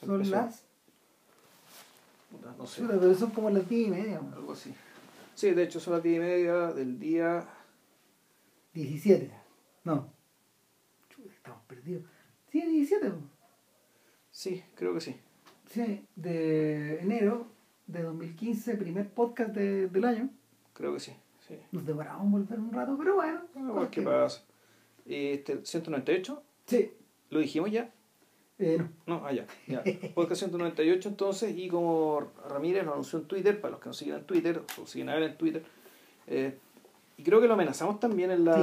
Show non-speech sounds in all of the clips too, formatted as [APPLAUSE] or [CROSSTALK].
Son Empezó. las. Puta, No sé. Pero son como las 10 y media. weón. Algo así. Sí, de hecho son las 10 y media del día. 17. No. Chuta, estamos perdidos. Sí, 17. weón. Sí, creo que sí. Sí, de enero de 2015, primer podcast de- del año. Creo que sí. sí. Nos demoramos volver un rato, pero bueno. Ah, ¿Qué pasa? Este, 198, Sí. lo dijimos ya. Eh, no. No, allá. Ya. Podcast 198 entonces, y como Ramírez lo anunció en Twitter, para los que nos siguen en Twitter, o siguen a él en Twitter, eh, y creo que lo amenazamos también en la, Sí,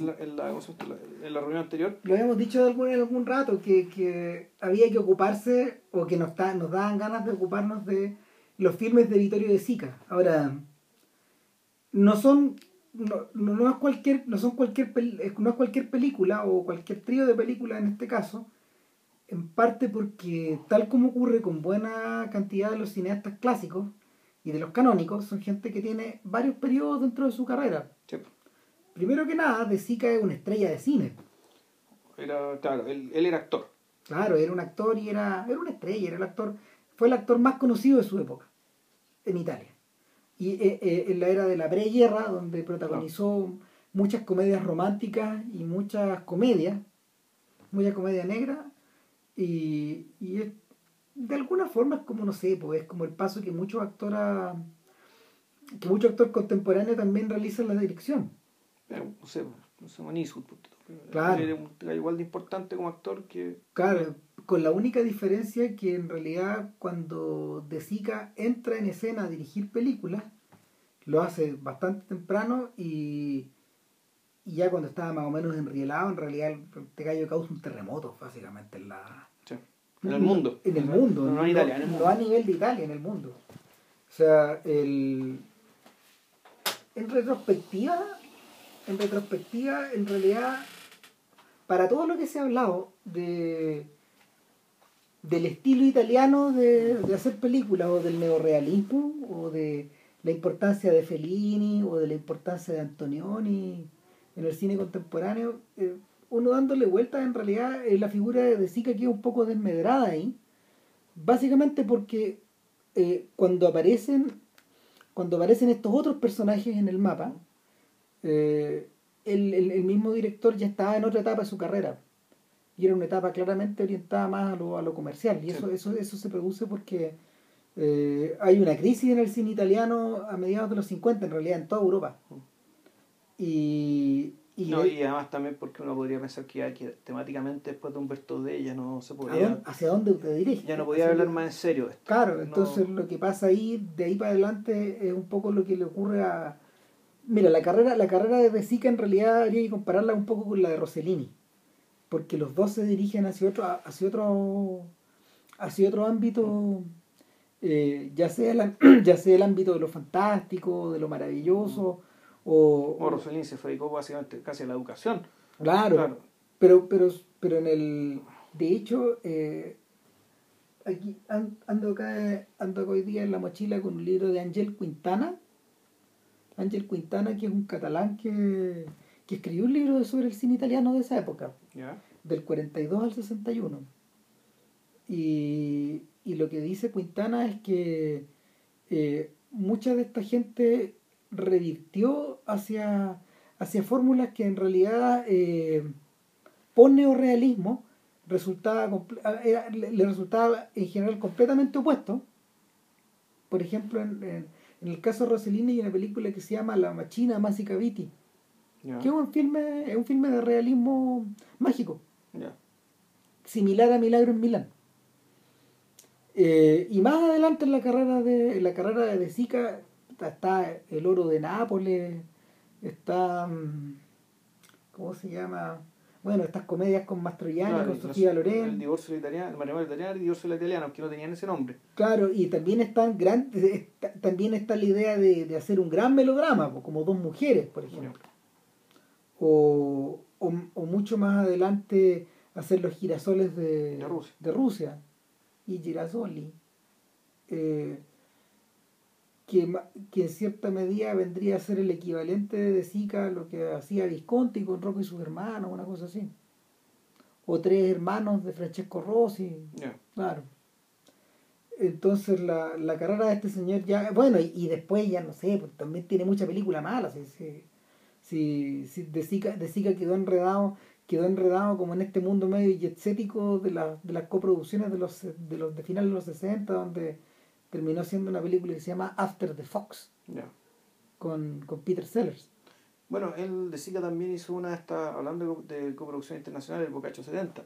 en, la, en, la, en la reunión anterior. Lo habíamos dicho algún, en algún rato, que, que había que ocuparse, o que nos, está- nos daban ganas de ocuparnos de los filmes de Vittorio de Sica. Ahora, no son, no, no, no es cualquier, no son cualquier, no es cualquier película, o cualquier trío de películas en este caso, en parte porque, tal como ocurre con buena cantidad de los cineastas clásicos y de los canónicos, son gente que tiene varios periodos dentro de su carrera. Sí. Primero que nada, De Sica es una estrella de cine. Era, claro, él, él era actor. Claro, era un actor y era, era una estrella, era el actor, fue el actor más conocido de su época en Italia. Y eh, eh, en la era de la preguerra, donde protagonizó muchas comedias románticas y muchas comedias, mucha comedia negra, y, y es- de alguna forma es como, no sé, pues es como el paso que muchos actores, que muchos actores contemporáneos también realizan la dirección. Pero, no sé, no sé, pues, Claro. Él era un- era igual de importante como actor que. Claro, con la única diferencia que en realidad cuando De Sica entra en escena a dirigir películas, lo hace bastante temprano y, y ya cuando estaba más o menos enrielado, en realidad este gallo causa un terremoto básicamente en la... sí, en el mundo. En el mundo. No, no en Italia, en el no mundo. a nivel de Italia, en el mundo. O sea, el... En retrospectiva, en retrospectiva, en realidad, para todo lo que se ha hablado de del estilo italiano de, de hacer películas o del neorealismo o de la importancia de Fellini o de la importancia de Antonioni en el cine contemporáneo eh, uno dándole vuelta en realidad eh, la figura de Sica queda un poco desmedrada ahí básicamente porque eh, cuando aparecen cuando aparecen estos otros personajes en el mapa eh, el, el- el mismo director ya estaba en otra etapa de su carrera y era una etapa claramente orientada más a lo, a lo comercial y Sí. eso, eso, eso se produce porque hay una crisis en el cine italiano a mediados de los 50 en realidad en toda Europa y, y, No, y además también porque uno podría pensar que, ya que temáticamente después de Humberto de ella no se ¿a podía. dónde- hacia dónde te diriges Ya no podía hablar más en serio. esto. Claro, No- entonces lo que pasa ahí, de ahí para adelante, es un poco lo que le ocurre a. Mira, la carrera, la carrera de De Sica en realidad habría que compararla un poco con la de Rossellini. Porque los dos se dirigen hacia otro, hacia otro, hacia otro ámbito, eh, ya, sea el, [CLEARS THROAT] ya sea el ámbito de lo fantástico, de lo maravilloso, o, Como Rossellini se dedicó básicamente casi a la educación. Claro, Claro. Pero, pero, pero en el. De hecho, eh, aquí an- ando acá, ando hoy día en la mochila con un libro de Ángel Quintana. Ángel Quintana, que es un catalán que, que escribió un libro sobre el cine italiano de esa época, ¿ya? del 42 al 61. Y, y lo que dice Quintana es que eh, mucha de esta gente revirtió hacia, hacia fórmulas que en realidad eh, por neorealismo resultaba ah, era- le, resultaba en general completamente opuesto. Por ejemplo, en, en- en el caso de Rossellini hay una película que se llama La Machina Másica Viti, que es un filme, es un filme de realismo mágico similar a Milagro en Milán. Eh, y más adelante en la carrera de en la carrera de De Sica está, está El Oro de Nápoles, está mm, ¿cómo se llama? Bueno, estas comedias con Mastroianni, Claro, con Sofía sé, El Loren, divorcio italiano, el matrimonio italiano el divorcio italiano, que no tenían ese nombre. claro, y también están gran, está- también está la idea de, de hacer un gran melodrama, como dos mujeres, por ejemplo. O, o, o mucho más adelante hacer los girasoles de, De Rusia. de Rusia y girasoli eh, que, que en cierta medida vendría a ser el equivalente de Sica a lo que hacía Visconti con Rocco y sus hermanos, una cosa así. O Tres hermanos de Francesco Rossi, claro. entonces la, la carrera de este señor ya, bueno, y, y después ya no sé, pues también tiene mucha película mala, si, si, si, de, Zika, de Zika quedó enredado, quedó enredado como en este mundo medio jetsético de, la, de las coproducciones de los de los de finales de los 60, donde terminó siendo una película que se llama After the Fox, con, con Peter Sellers. Bueno, él de Zika también hizo una, está hablando de, coproducción internacional, el Bocacho 70.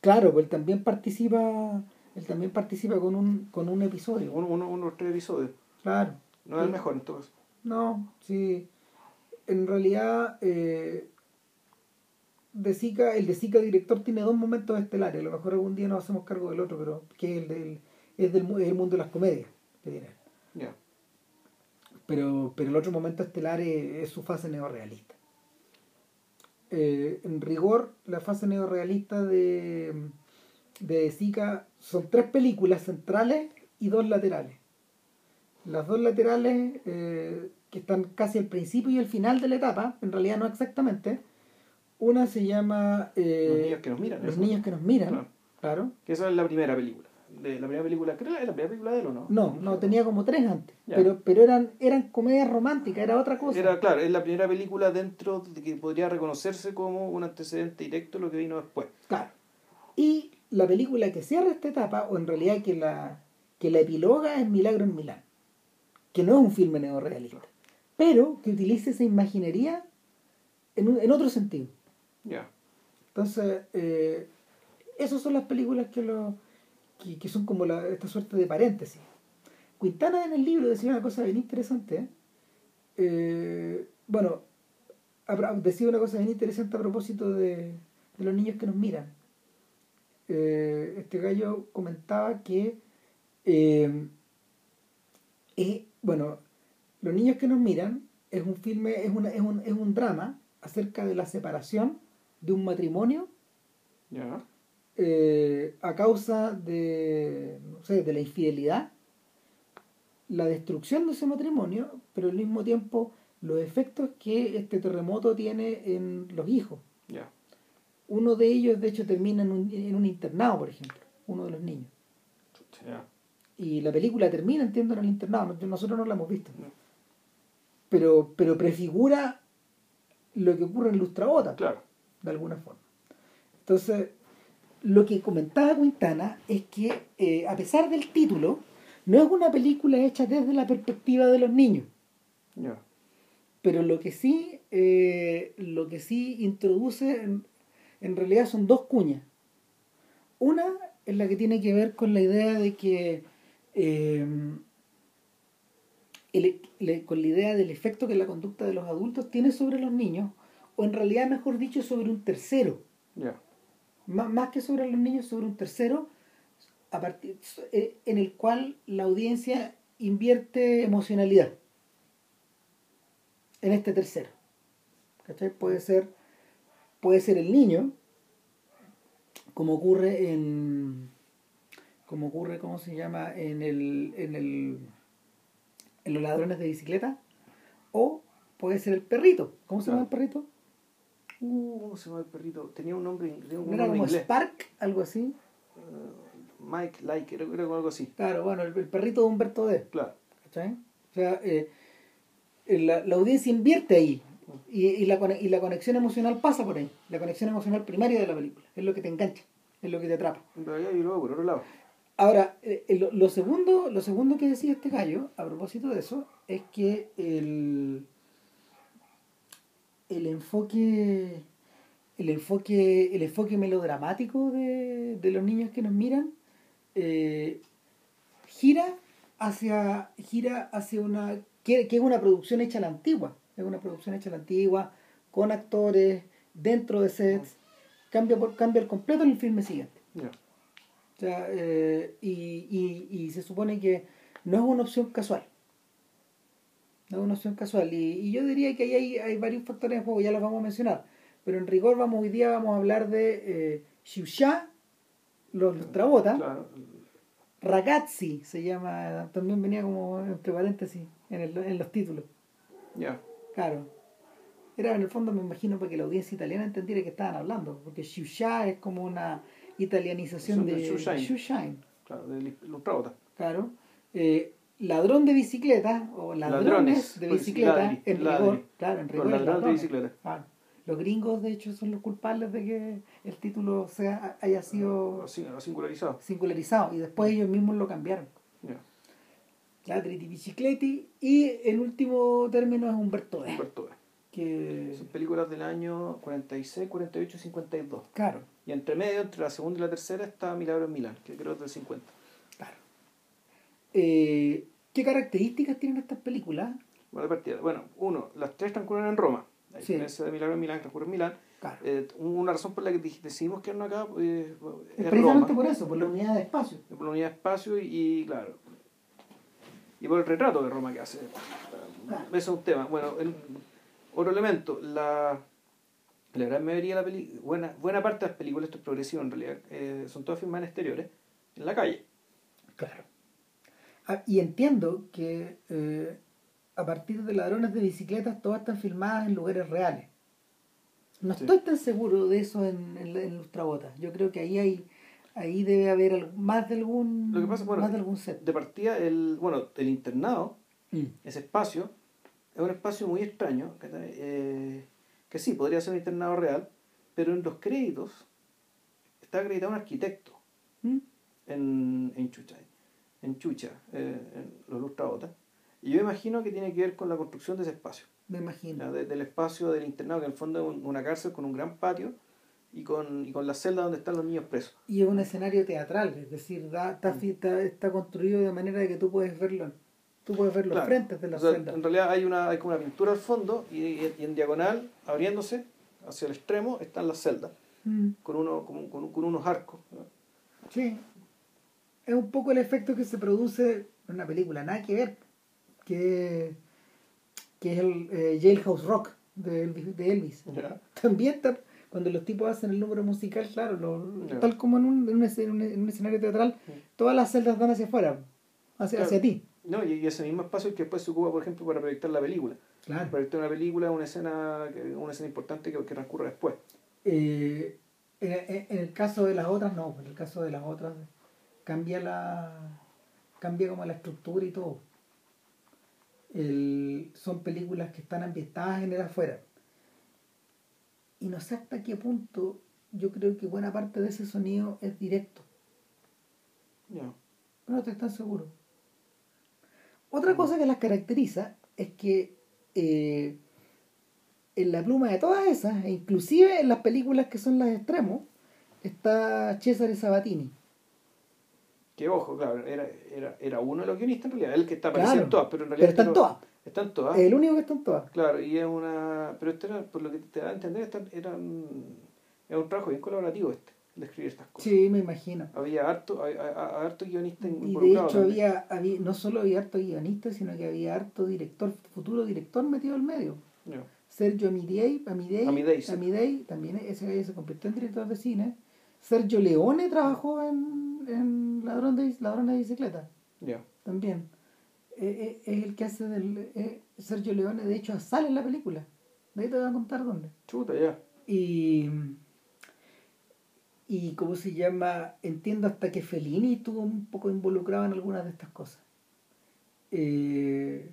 Claro, pues él también participa, él también participa con un, con un episodio. Uno, uno, uno tres episodios. Claro. No es el mejor en todo caso. No, sí. En realidad, eh, de Zika, el de Zika director tiene dos momentos estelares. A lo mejor algún día nos hacemos cargo del otro, pero que es el, del, es del el mundo de las comedias. que tiene. Pero, pero el otro momento estelar es, es su fase neorrealista. Eh, en rigor, la fase neorrealista de, de Zika son tres películas centrales y dos laterales. Las dos laterales, eh, que están casi al principio y al final de la etapa, en realidad no exactamente. Una se llama eh, Los niños que nos miran. Los eso. niños que nos miran, Claro. claro. Que esa es la primera película. De la primera película, creo que es la primera película de él o no. No, no, tenía como tres antes. Ya. Pero, pero eran, eran comedias románticas, era otra cosa. Era, claro, es la primera película dentro de que podría reconocerse como un antecedente directo lo que vino después. Claro. Y la película que cierra esta etapa, o en realidad que la, que la epiloga es Milagro en Milán, que no es un filme neorrealista, pero que utiliza esa imaginería en, un- en otro sentido. Ya. Entonces, eh, esas son las películas que, lo, que, que son como la, esta suerte de paréntesis. Quintana en el libro decía una cosa bien interesante. ¿eh? Eh, bueno, decía una cosa bien interesante a propósito de, de los niños que nos miran. Eh, este gallo comentaba que, eh, es- bueno, Los niños que nos miran es un filme, es, una, es, un, es un drama acerca de la separación de un matrimonio Ya. Eh, a causa de, no sé, de la infidelidad, la destrucción de ese matrimonio, pero al mismo tiempo los efectos que este terremoto tiene en los hijos. Ya. Uno de ellos, de hecho, termina en un, en un internado, por ejemplo, uno de los niños. Ya. Y la película termina, entiendo, en el internado. No- Nosotros no la hemos visto. No. Pero, pero prefigura lo que ocurre en Lustrabota. Claro. de alguna forma. Entonces, lo que comentaba Quintana es que, eh, a pesar del título, no es una película hecha desde la perspectiva de los niños, Ya. pero lo que sí, eh, lo que sí introduce en, en realidad son dos cuñas. Una es la que tiene que ver con la idea de que eh, el- le- con la idea del efecto que la conducta de los adultos tiene sobre los niños, o en realidad, mejor dicho, sobre un tercero. Ya. Má- más que sobre los niños, sobre un tercero, a partir, eh, en el cual la audiencia invierte emocionalidad en este tercero. ¿Cachai? Puede ser, puede ser el niño, como ocurre en, como ocurre, ¿cómo se llama? En el, en el, en los ladrones de bicicleta, o puede ser el perrito. ¿Cómo se llama el perrito? Uh, ¿cómo se llama el perrito? Tenía un nombre, tenía un ¿No era nombre como inglés. Spark, algo así? Eh, Mike, Like, creo, creo que algo así. Claro, bueno, el, el perrito de Humberto D. Claro. ¿cachai? O sea, eh, la, la audiencia invierte ahí y, y, la, y la conexión emocional pasa por ahí. La conexión emocional primaria de la película. Es lo que te engancha, es lo que te atrapa. En realidad yo lo veo por otro lado. Ahora, eh, eh, lo, lo segundo, lo segundo que decía este gallo, a propósito de eso, es que el, el enfoque el enfoque el enfoque melodramático de, de los niños que nos miran eh, gira hacia gira hacia una que, que es una producción hecha a la antigua es una producción hecha a la antigua con actores dentro de sets cambia por cambia el completo en el filme siguiente Ya. o sea, eh, y, y, y se supone que no es una opción casual. No es una opción casual. Y, y yo diría que ahí hay, hay varios factores en juego, ya los vamos a mencionar. Pero en rigor vamos hoy día vamos a hablar de eh, Shusha, los Lustrabota, Claro. Ragazzi se llama, también venía como entre paréntesis en, el- en los títulos. Ya. Claro. Era en el fondo, me imagino, para que la audiencia italiana entendiera que estaban hablando, porque Shusha es como una italianización de shine. Claro, de Lustrabota. Claro. Eh, ladrón de bicicleta o ladrones, de bicicleta en rigor, claro, en rigor. Ladrón de bicicleta. Los gringos, de hecho, son los culpables de que el título sea haya sido singularizado. singularizado y después ellos mismos lo cambiaron. Yeah. Ladri di Bicicletti y en último término es Humberto D. Humberto D. Que... Son películas del año 46, 48 y 52. Claro. Y entre medio, entre la segunda y la tercera, está Milagro en Milán, que creo que es del 50. Eh, ¿Qué características tienen estas películas? Bueno, de partida. Bueno, uno, las tres transcurren en Roma. La diferencia de Milagro en Milán transcurre en Milán. Claro. Eh, una razón por la que decidimos quedarnos acá eh, es, precisamente por eso, por la unidad de espacio. Por la unidad de espacio y, claro, y por el retrato de Roma que hace. Claro. Eso es un tema. Bueno, otro elemento, la, la gran mayoría de la película, buena, buena parte de las películas, esto es progresivo en realidad, eh, son todas filmadas en exteriores, en la calle. Claro. Ah, y entiendo que eh, a partir de ladrones de bicicletas todas están filmadas en lugares reales. No estoy tan seguro de eso en, en, en Yo creo que ahí hay ahí debe haber más de algún Lo que pasa, más de algún set. De partida el bueno, el internado, mm. ese espacio es un espacio muy extraño, eh, que sí, podría ser un internado real, pero en los créditos está acreditado un arquitecto ¿Mm? en, en Chucha, en Chucha, eh, en los Lustrabotas. Y yo imagino que tiene que ver con la construcción de ese espacio. Me imagino. del espacio del internado, que en el fondo es una cárcel con un gran patio y con, y con la celda donde están los niños presos. Y es un escenario teatral, es decir, da, está, está, está construido de manera que tú puedes verlo Tú puedes ver los frentes de la celda. En realidad hay una hay como una pintura al fondo y, y, en diagonal, abriéndose hacia el extremo, están las celdas, mm. con, uno, con, con, con, unos arcos. Sí. Es un poco el efecto que se produce en una película, nada que ver, que, que es el eh, Jailhouse Rock de Elvis. De Elvis. También cuando los tipos hacen el número musical, claro, lo, tal como en un, en un, escenario teatral, todas las celdas dan hacia afuera, hacia, hacia ti. No, y, ese mismo espacio que después se ocupa, por ejemplo, para proyectar la película. Claro. Proyectar una película, una escena, una escena importante que, que transcurre después. Eh, en, el caso de las otras, no, en el caso de las otras cambia la cambia como la estructura y todo. El, son películas que están ambientadas en el afuera. Y no sé hasta qué punto yo creo que buena parte de ese sonido es directo. No. No estoy tan seguro. Otra cosa que las caracteriza es que eh, en la pluma de todas esas, e inclusive en las películas que son las extremos, está Cesare Sabatini. Que ojo, claro, era, era, era uno de los guionistas en realidad, el que está apareciendo en todas, pero en realidad. Pero están todas. Están todas. El único que están todas. Claro, y es una. Pero este era, por lo que te da a entender, era un, era un trabajo bien colaborativo este de escribir estas cosas. Sí, me imagino. Había harto, harto guionista Y de hecho había, había, no solo había harto guionista, sino que había harto director, futuro director metido al medio. Sergio Amidei, Amidei, Amidei, también ese se convirtió en director de cine. Sergio Leone trabajó en, en Ladrón, de, Ladrón de Bicicleta. También. Eh, eh, es el que hace del... Eh, Sergio Leone, de hecho, sale en la película. De ahí te voy a contar dónde. Chuta, ya. Y y cómo se llama, entiendo hasta que Fellini estuvo un poco involucrado en algunas de estas cosas. Eh,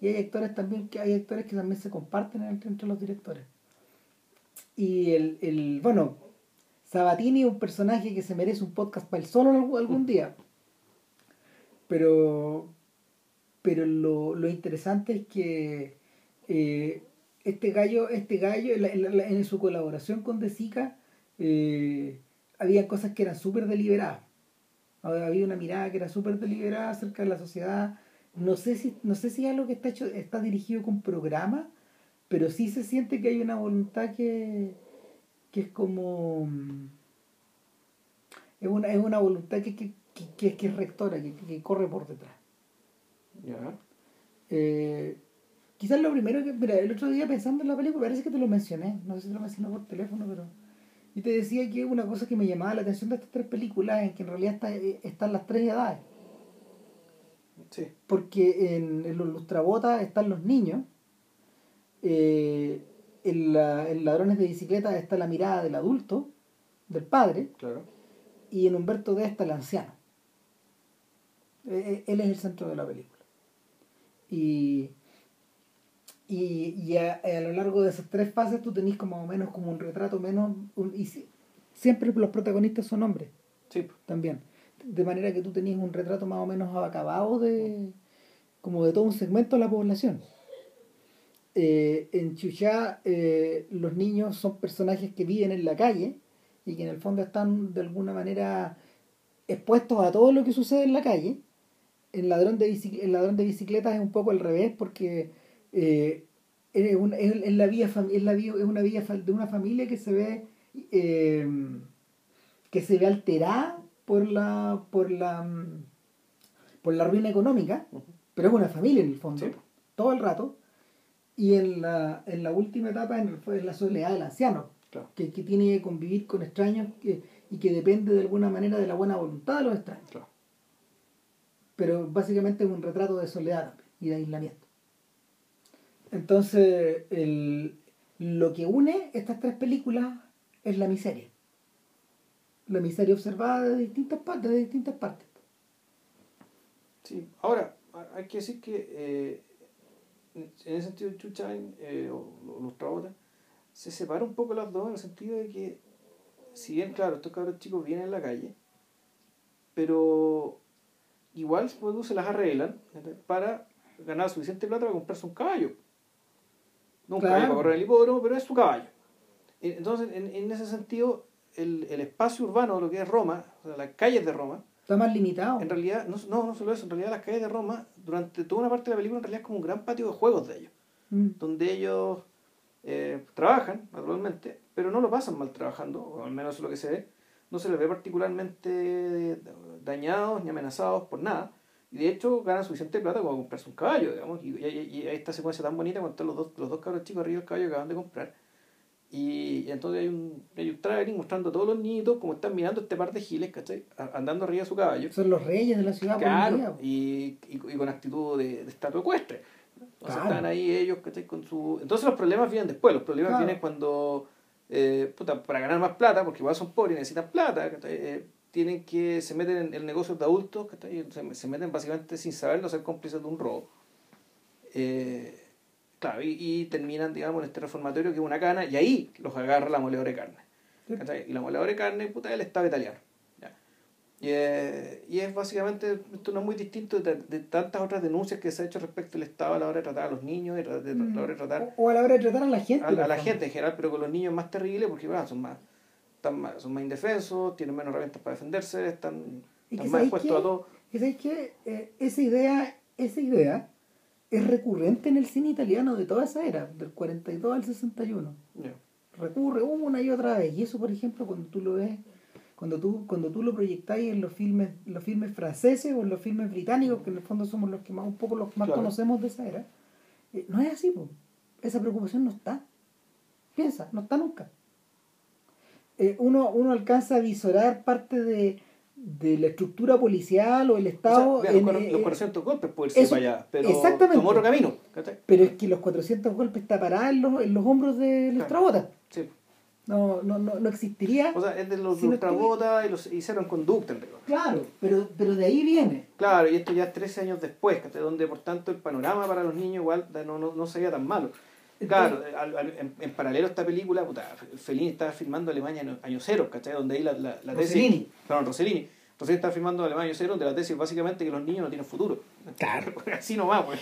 y hay actores también que hay actores que también se comparten entre, entre los directores. Y el, el, bueno, Sabatini es un personaje que se merece un podcast para él solo algún día. Pero, pero lo, lo interesante es que eh, este gallo, este gallo en, su colaboración con De Sica, eh, había cosas que eran súper deliberadas. Había una mirada que era súper deliberada acerca de la sociedad. No sé si, no sé si es algo que está hecho, está dirigido con programa, pero sí se siente que hay una voluntad que, que es como es una, es una voluntad que, que, que, que es rectora, que, que, corre por detrás. Eh, quizás lo primero que, mira, el otro día pensando en la película, parece que te lo mencioné, no sé si te lo mencioné por teléfono, pero y te decía que una cosa que me llamaba la atención de estas tres películas es que en realidad está, eh, están las tres edades. Sí. Porque en, los lustrabotas están los niños, eh, en, la, en Ladrones de Bicicleta está la mirada del adulto, del padre, claro. y en Humberto D está el anciano. Eh, él es el centro de la película. Y, y, a, lo largo de esas tres fases tú tenés como más o menos como un retrato menos... y siempre los protagonistas son hombres. Sí. También. De manera que tú tenías un retrato más o menos acabado de como de todo un segmento de la población. Eh, en Chuchá eh, los niños son personajes que viven en la calle y que en el fondo están de alguna manera expuestos a todo lo que sucede en la calle. El ladrón de, el ladrón de bicicletas es un poco al revés porque eh, es, la vía, es, la es una vía de una familia que se ve que se ve alterada por la por la por la ruina económica pero es una familia en el fondo, todo el rato. Y en la, en la última etapa en, la soledad del anciano, que, que, tiene que convivir con extraños y que depende de alguna manera de la buena voluntad de los extraños. Pero básicamente es un retrato de soledad y de aislamiento. Entonces, el, lo que une estas tres películas es la miseria. La miseria observada de distintas partes, de distintas partes. Sí, ahora, hay que decir que eh, en ese sentido Chuchain eh, o los Trabotas se separa un poco las dos en el sentido de que si bien claro estos cabros chicos vienen en la calle pero igual pues, se las arreglan para ganar suficiente plata para comprarse un caballo. No un caballo para correr el hipódromo pero es su caballo. Entonces en, en ese sentido el, el espacio urbano lo que es Roma o sea, las calles de Roma Está más limitado. En realidad, no, no, no solo eso, en realidad las calles de Roma, durante toda una parte de la película, en realidad es como un gran patio de juegos de ellos, mm. donde ellos eh, trabajan, naturalmente, pero no lo pasan mal trabajando, o al menos es lo que se ve. No se les ve particularmente dañados ni amenazados por nada. Y de hecho ganan suficiente plata como para comprarse un caballo, digamos. Y, y, esta secuencia tan bonita cuando están los dos, los dos cabros chicos arriba del caballo que acaban de comprar y, entonces hay un, hay un traveling mostrando a todos los niños como están mirando este par de giles, ¿cachai? Andando arriba de su caballo. Son los reyes de la ciudad. Claro, y, y, con actitud de, de estatua ecuestre. Entonces están ahí ellos, ¿cachai? Con su... Entonces los problemas vienen después, los problemas vienen cuando, eh, puta, para ganar más plata, porque igual son pobres y necesitan plata, eh, tienen que, se meten en el negocio de adultos, ¿cachai? Se, se meten básicamente sin saberlo, ser cómplices de un robo. Eh, Claro, y, terminan, digamos, en este reformatorio que es una cana, y ahí los agarra la moledora de carne. Y la moledora de carne, puta, es el Estado italiano. Y, y, es básicamente, esto no es muy distinto de, tantas otras denuncias que se ha hecho respecto al Estado a la hora de tratar a los niños, de, de, la hora de tratar... O a la hora de tratar a la gente. A, la gente en general, pero con los niños es más terrible porque bueno, son, más, están más, son más indefensos, tienen menos herramientas para defenderse, están, más expuestos a todo. Y sabes que eh, esa idea, esa idea es recurrente en el cine italiano de toda esa era, del 42 al 61. Recurre una y otra vez. Y eso, por ejemplo, cuando tú lo ves, cuando tú, cuando tú lo proyectáis en los filmes, los filmes franceses o en los filmes británicos, que en el fondo somos los que más, un poco los más conocemos de esa era, eh, no es así, esa preocupación no está. Piensa, no está nunca. Eh, uno, uno alcanza a visorar parte de, de la estructura policial o el Estado. los, 400 eh, golpes puede ser para allá, pero exactamente, tomó otro camino. Pero es que los 400 golpes está parada en los, en los hombros de los claro. Sí. No, no, no, no existiría. O sea, es de los si ultrabotas y los hicieron conducta en rigor. Claro, pero, pero de ahí viene. Claro, y esto ya es 13 años después, donde por tanto el panorama para los niños igual no, no, no sería tan malo. Claro, en, paralelo a esta película, puta, Fellini estaba filmando Alemania en año cero, ¿cachai? Donde ahí la, la, la tesis. Rossellini. Perdón, Rossellini. Rossellini está filmando Alemania año cero, donde la tesis es básicamente que los niños no tienen futuro. Claro. [LAUGHS] Así no va, pues.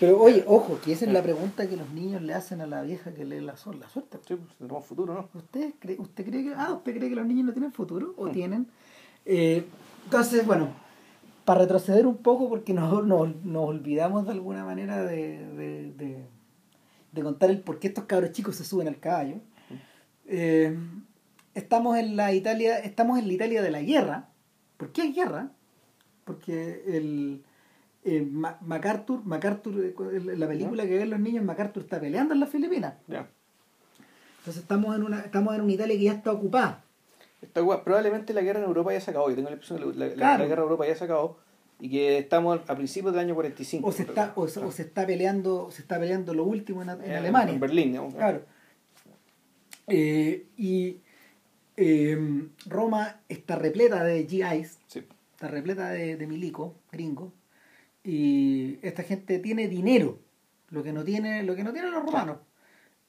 Pero oye, ojo, que esa es la pregunta que los niños le hacen a la vieja que lee la, la suerte. Sí, pues tenemos futuro, ¿no? ¿Usted cree, ¿Usted cree que, ah, ¿usted cree que los niños no tienen futuro? ¿O mm. tienen? Eh, entonces, bueno, para retroceder un poco, porque nos, nos, nos olvidamos de alguna manera de, de de contar el por qué estos cabros chicos se suben al caballo. Eh, estamos en la Italia, estamos en la Italia de la guerra. ¿Por qué hay guerra? Porque el eh, MacArthur, MacArthur, eh, la película que ven los niños, MacArthur está peleando en las Filipinas. Entonces estamos en una, estamos en una Italia que ya está ocupada. Está Probablemente la guerra en Europa ya se acabó. Yo tengo la impresión que la, la, la guerra en Europa ya se acabó y que estamos a principios del año 45. O se está, o, se está peleando, se está peleando lo último en, en Alemania. En Berlín, Claro. Eh, y eh, Roma está repleta de GIs. Sí. está repleta de, de milico, gringo, y esta gente tiene dinero, lo que no tiene, lo que no tienen los romanos.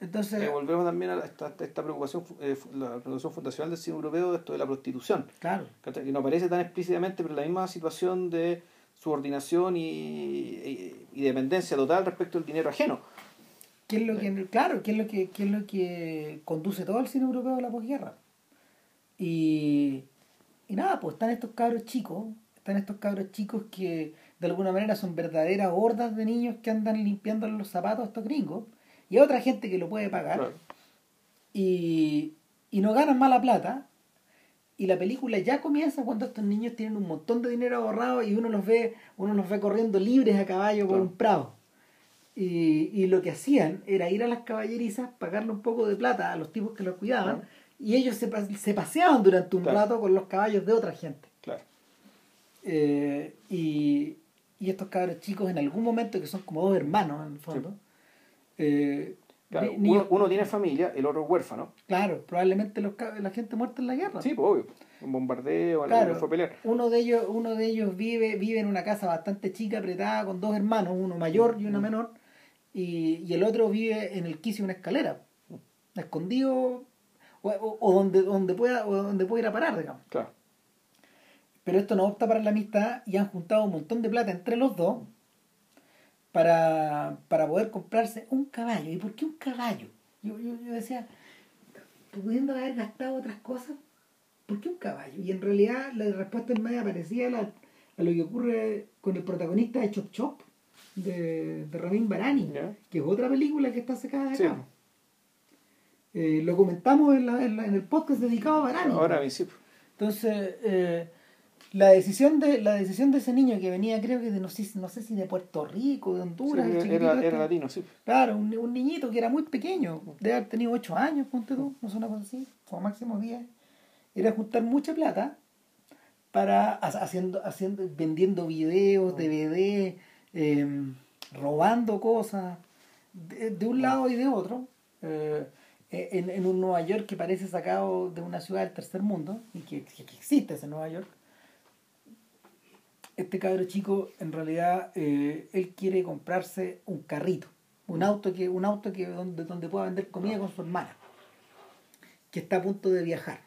Entonces, Eh, volvemos también a esta, esta preocupación, eh, la preocupación fundacional del cine europeo de esto de la prostitución. claro. Que no aparece tan explícitamente, pero la misma situación de subordinación y, y, y dependencia total respecto al dinero ajeno. ¿qué es lo que, claro, qué es lo que, qué es lo que conduce todo el cine europeo a la posguerra? Y, y nada, pues están estos cabros chicos, están estos cabros chicos que de alguna manera son verdaderas hordas de niños que andan limpiando los zapatos a estos gringos, y hay otra gente que lo puede pagar, Claro. y, y no ganan mala plata. Y la película ya comienza cuando estos niños tienen un montón de dinero ahorrado y uno los ve, uno los ve corriendo libres a caballo por Claro. un prado. Y, y lo que hacían era ir a las caballerizas, pagarle un poco de plata a los tipos que los cuidaban, Claro. y ellos se, pa- se paseaban durante un Claro. rato con los caballos de otra gente. Claro. Eh, y, y estos cabros chicos en algún momento, que son como dos hermanos en el fondo, eh, Claro, ni- uno, uno tiene familia, el otro es huérfano. claro, probablemente los, la gente muerta en la guerra. Sí, pues obvio. Un bombardeo, Claro. fue a pelear. Uno de ellos, uno de ellos vive, vive en una casa bastante chica, apretada, con dos hermanos, uno mayor y una Mm. menor, y, y el otro vive en el quicio de una escalera, escondido, o, o- o donde, donde pueda, o donde pueda ir a parar, digamos. Claro. Pero esto no opta para la amistad y han juntado un montón de plata entre los dos para, para poder comprarse un caballo. ¿Y por qué un caballo? Yo, yo, yo decía, pudiendo haber gastado otras cosas, ¿por qué un caballo? Y en realidad la respuesta es media parecida a, la- a lo que ocurre con el protagonista de Chop Chop, de, de Ramin Barani, que es otra película que está sacada de Sí. acá. Eh, lo comentamos en, la- en la- en el podcast dedicado a Barani. Ahora sí. Entonces, eh, la decisión de la decisión de ese niño que venía, creo que de no sé, no sé si de Puerto Rico, de Sí, Honduras, el era, era, este. latino, sí. Claro, un, un niñito que era muy pequeño, debe haber tenido 8 años, ponte tú, no sé, una cosa así, o máximo 10. Era juntar mucha plata para ha- haciendo, haciendo, vendiendo videos, DVD, eh, robando cosas de, de un lado y de otro, eh, en, en un Nueva York que parece sacado de una ciudad del tercer mundo, y que, que- que existe ese Nueva York. Este cabro chico, en realidad, eh, él quiere comprarse un carrito, un auto que, un auto que donde, donde pueda vender comida con su hermana, que está a punto de viajar.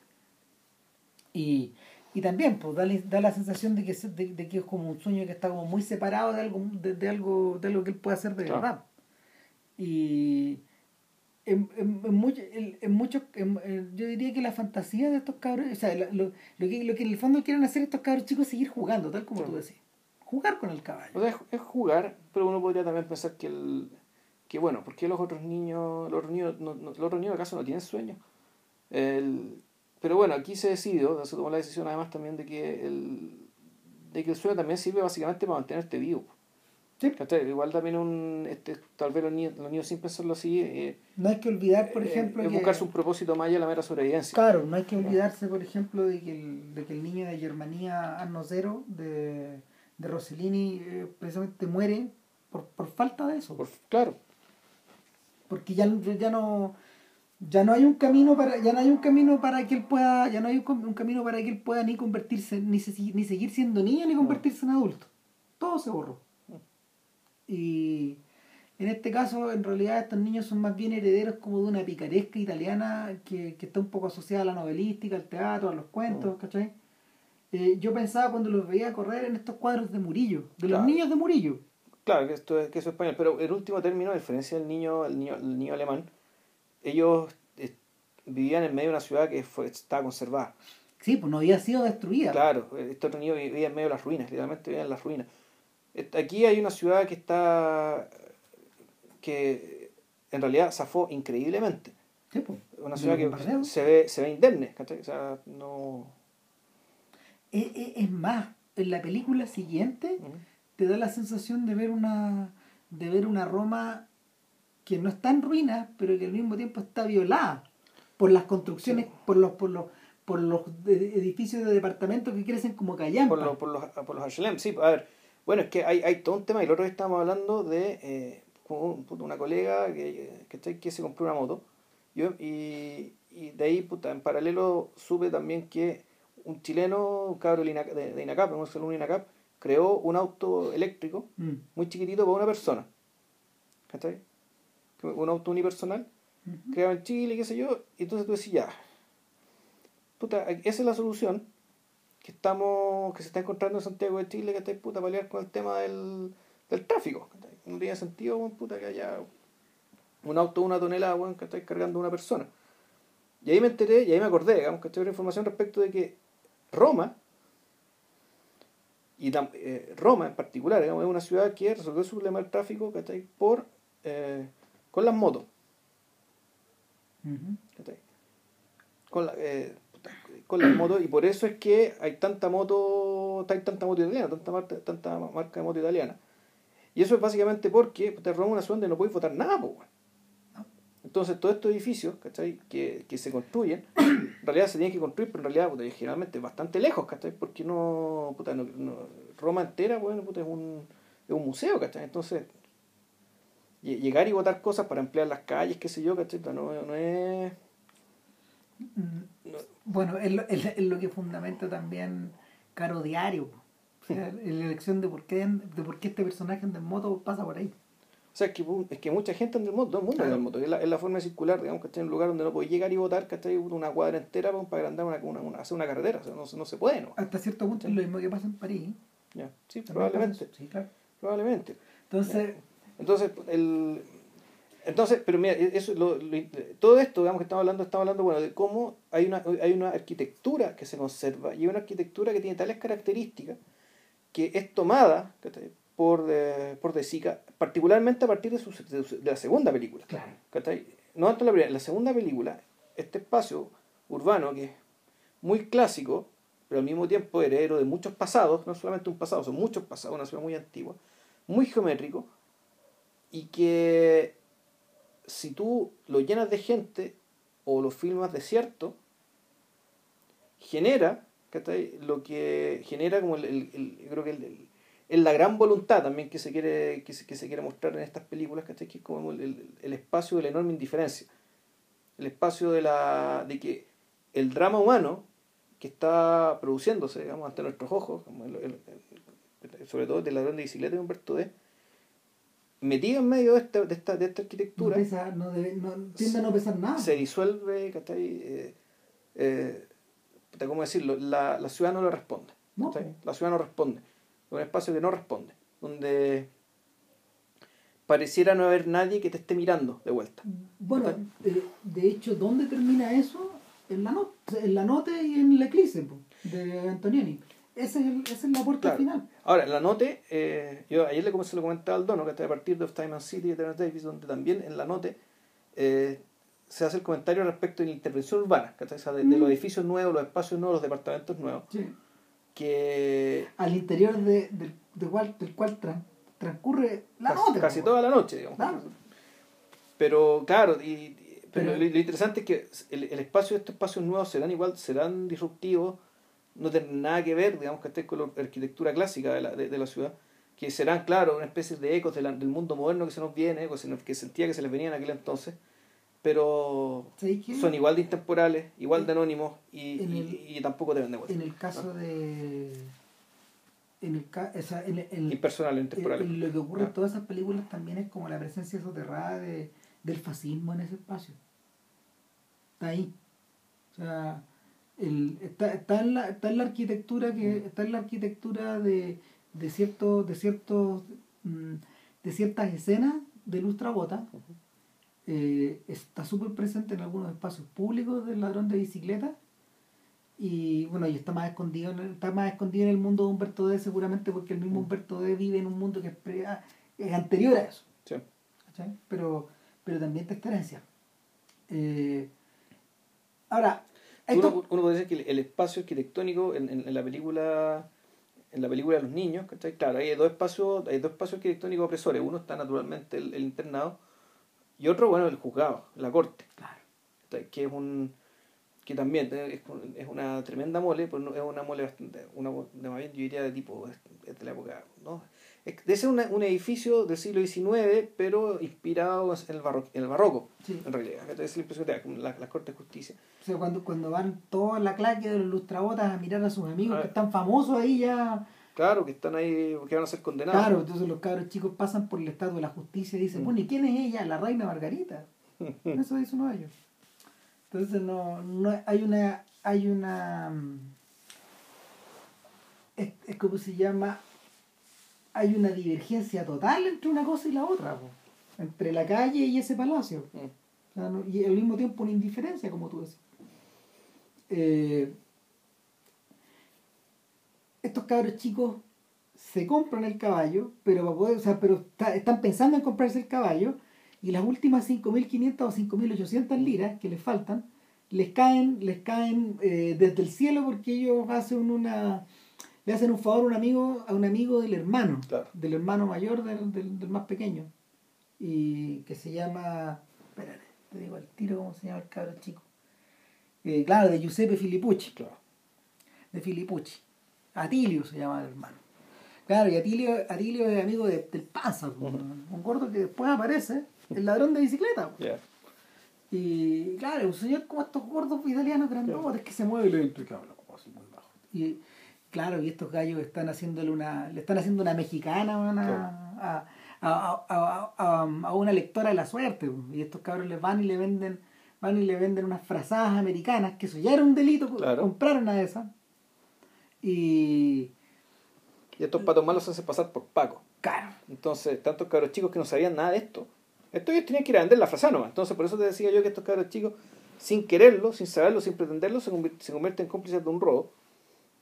Y, y también, pues, da, la- da la sensación de que, de, de que es como un sueño que está como muy separado de algo, de, de algo, de algo que él puede hacer de Claro. verdad. Y en, en, en mucho- en- en muchos, en- en- yo diría que la fantasía de estos cabros, o sea, lo, lo, lo que, lo que en el fondo quieren hacer estos cabros chicos es seguir jugando, tal como Claro. tú decís. Jugar con el caballo. O sea, es, es jugar, pero uno podría también pensar que el que bueno, ¿por qué los otros niños, los otros niños, no, no- los otros niños acaso no tienen sueño? El, pero bueno, aquí se decidió, se tomó la decisión además también de que el de que el sueño también sirve básicamente para mantenerte vivo. Sí. Igual también un este, tal vez los niños, los niños sin pensarlo así, eh, No hay que olvidar, por eh, ejemplo, es que... buscarse un propósito más allá de la mera sobrevivencia. Claro, no hay que olvidarse, por ejemplo, de que el, de que el niño de Germanía Anno Zero de, de Rossellini eh, precisamente muere por, por falta de eso. Por- claro, Porque ya, ya no ya no hay un camino para ya no hay un camino para que él pueda ya no hay un, un camino para que él pueda ni convertirse ni, se- ni seguir siendo niño ni convertirse en adulto. Todo se borró. Y en este caso, en realidad, estos niños son más bien herederos como de una picaresca italiana que, que está un poco asociada a la novelística, al teatro, a los cuentos, ¿cachai? Eh, yo pensaba cuando los veía correr en estos cuadros de Murillo, de Claro. los niños de Murillo. Claro, que esto es, que eso es español, pero en último término, a diferencia del niño, el niño, el niño alemán, ellos eh, vivían en medio de una ciudad que fue, estaba conservada. Sí, pues no había sido destruida. Claro, este otro niño vivía en medio de las ruinas, literalmente vivía en las ruinas. Aquí hay una ciudad que está, que en realidad zafó increíblemente. Pues. Una ciudad que se ve, se ve indemne. O sea, no... Es, es- es más, en la película siguiente te da la sensación de ver una de ver una Roma que no está en ruinas, pero que al mismo tiempo está violada por las construcciones, Sí. por los por los por los edificios de departamentos que crecen como callampa. por, los por los por los HLM, sí, a ver, bueno, es que hay, hay todo un tema, y el otro día estábamos hablando de eh, una colega que, que, que se compró una moto, yo, y, y de ahí, puta, en paralelo, supe también que un chileno, un cabro de, de INACAP, un salón INACAP, creó un auto eléctrico Mm. muy chiquitito para una persona. ¿Cachai? Un auto unipersonal, Ujú. creado en Chile, qué sé yo, y entonces tú decís, ya, puta, esa es la solución que estamos, que se está encontrando en Santiago de Chile, que está puta, pelear con el tema del, del tráfico. No tiene sentido, puta, que haya un auto de una tonelada, weón, que está cargando una persona. Y ahí me enteré, y ahí me acordé, digamos, que tuve información respecto de que Roma, y eh, Roma en particular, digamos, es una ciudad que resolvió su problema del tráfico ¿cachai? por eh, con las motos. Con, la, eh, con las motos, y por eso es que hay tanta moto, hay tanta moto italiana, tanta marca, tanta marca de moto italiana. Y eso es básicamente porque Roma es una ciudad donde no puedes votar nada. No. Entonces, todos estos edificios ¿cachai? Que, que se construyen, en realidad se tienen que construir, pero en realidad puta, generalmente bastante lejos, ¿cachai? Porque no, puta, no, no- Roma entera, bueno, puta, es, un, es un museo, ¿cachai? Entonces, lle- llegar y votar cosas para emplear las calles, qué sé yo, ¿cachai? No, no es... No- Bueno, es lo, es, lo que fundamenta también Caro Diario. O sea, la elección de por qué de por qué este personaje anda en moto pasa por ahí. O sea, es que, es que mucha gente anda en moto, todo el mundo anda en moto. Es la, es la forma circular, digamos, que está en un lugar donde no puedes llegar y votar, ¿cachai? Una cuadra entera pa- para agrandar una, una, una- hacer una carretera. O sea, no, se- no se puede, ¿no? Hasta cierto punto es lo mismo que pasa en París. Ya, sí, probablemente. Sí, claro. Probablemente. Entonces, Entonces, el, entonces pero mira, e, eso, lo, lo- todo esto, digamos que estamos hablando, estamos hablando, bueno, de cómo hay una, hay una arquitectura que se conserva y una arquitectura que tiene tales características que es tomada por, eh, por De Sica, particularmente a partir de, su, de, su- de la segunda película. claro. No tanto la primera, la segunda película, este espacio urbano que es muy clásico, pero al mismo tiempo heredero de muchos pasados, no solamente un pasado, son muchos pasados, una ciudad muy antigua, muy geométrico, y que si tú lo llenas de gente o lo filmas desierto, genera, ¿cachai? Lo que genera como el, el- el- creo que el- el- la gran voluntad también que se quiere, que se, que se quiere mostrar en estas películas, ¿cachai? Que es como el, espacio de la enorme indiferencia. El espacio de la. de que el drama humano que está produciéndose, digamos, ante nuestros ojos, como sobre todo del ladrón de bicicleta de Humberto D, metido en medio de esta, de esta, de esta No arquitectura, pesa, no debe, no, tiende a no pesar nada. se disuelve. Eh, eh, ¿Cómo decirlo? La, la ciudad no le responde. No. La ciudad no responde. Es un espacio que no responde. Donde pareciera no haber nadie que te esté mirando de vuelta. Bueno, eh, de hecho, ¿dónde termina eso? En la, not en la nota y en la eclipse de Antonioni. Ese es el, es Claro. final. Ahora, la note, eh, yo ayer le comencé lo comentaba al dono, que está a partir de Of Time and City de Terence Davis, donde también en la note eh, se hace el comentario respecto de la intervención urbana, ¿cachai? O sea, de, de Mm. los edificios nuevos, los espacios nuevos, los departamentos nuevos, Sí. que Al interior de, del- del cual, del cual tran- transcurre la casi, nota. casi toda la noche, digamos. Claro. Pero claro, y, y- pero, Pero- lo, lo interesante es que el, el espacio de estos espacios nuevos serán igual, serán disruptivos, no tienen nada que ver, digamos, que con la arquitectura clásica de la, de, de la ciudad, que serán, claro, una especie de ecos de la- del mundo moderno que se nos viene, que sentía que se les venía en aquel entonces, pero son igual de intemporales, igual de anónimos y, y- el- y tampoco te venden vuelta. En el caso de. En, el, o sea, en, en- Impersonales, en- intemporales. en lo que ocurre Ah. en todas esas películas también es como la presencia soterrada de, del fascismo en ese espacio. Está ahí. O sea, el, está, está, en la, está en la arquitectura que está en la arquitectura de, de ciertos de ciertos mm, de ciertas escenas de Lustrabota Ujú. eh, está súper presente en algunos espacios públicos del ladrón de bicicleta y bueno y está más escondido en el, está más escondido en el mundo de Humberto D seguramente porque el mismo Mm. Humberto D vive en un mundo que es, pre- es anterior a eso Sí. pero pero también está esta herencia Eh, ahora Uno, uno podría decir que el, espacio arquitectónico en, en- en la película en la película de los niños, ¿cachai? Claro, hay dos espacios, hay dos espacios arquitectónicos opresores. Uno está naturalmente el, el internado y otro, bueno, el juzgado, la corte, claro, que es un que también es, es una tremenda mole, no- es una mole bastante, una más bien yo diría de tipo, de la época. ¿no? Debe ser un edificio del siglo XIX, pero inspirado en el, barroco, en, el barroco, en realidad. Es la la, la, Corte de Justicia. O sea, cuando, cuando van toda la claque de los lustrabotas a mirar a sus amigos que están famosos ahí ya... Claro, que están ahí, que van a ser condenados. Claro, entonces los cabros chicos pasan por el estado de la justicia y dicen, mm. bueno, ¿y quién es ella? La reina Margarita. [LAUGHS] Eso dice uno de ellos. Entonces no, no hay una, hay una, mm, es, es como se llama, hay una divergencia total entre una cosa y la otra, entre la calle y ese palacio. Mm. y al mismo tiempo una indiferencia, como tú decís. Eh, estos cabros chicos se compran el caballo, pero, o sea, pero están pensando en comprarse el caballo y las últimas 5.500 o 5.800 liras que les faltan les caen, les caen eh, desde el cielo porque ellos hacen una le hacen un favor a un amigo, a un amigo del hermano, del hermano mayor del, del, más pequeño. Y que se llama. Espérate, te digo al tiro cómo se llama el cabro chico. Eh, claro, de Giuseppe Filippucci, claro. De Filippucci. Atilio se llama el hermano. Claro, y Atilio, Atilio es amigo de, del Panza, un gordo que después aparece, el ladrón de bicicleta. Y claro, un señor como estos gordos italianos grandotes que se mueve lento y que habla así muy bajo. Y Claro, y estos gallos están haciéndole una, le están haciendo una mexicana a, a, a, una lectora de la suerte. Y estos cabros les van y le venden, van y le venden unas frazadas americanas, que eso ya era un delito, comprar una de esas. Y. Y estos patos malos se hacen pasar por Paco. Claro. Entonces, tantos cabros chicos que no sabían nada de esto. Esto ellos tenían que ir a vender la frazada nomás. Entonces, por eso te decía yo que estos cabros chicos, sin quererlo, sin saberlo, sin pretenderlo, se, se convierten en cómplices de un robo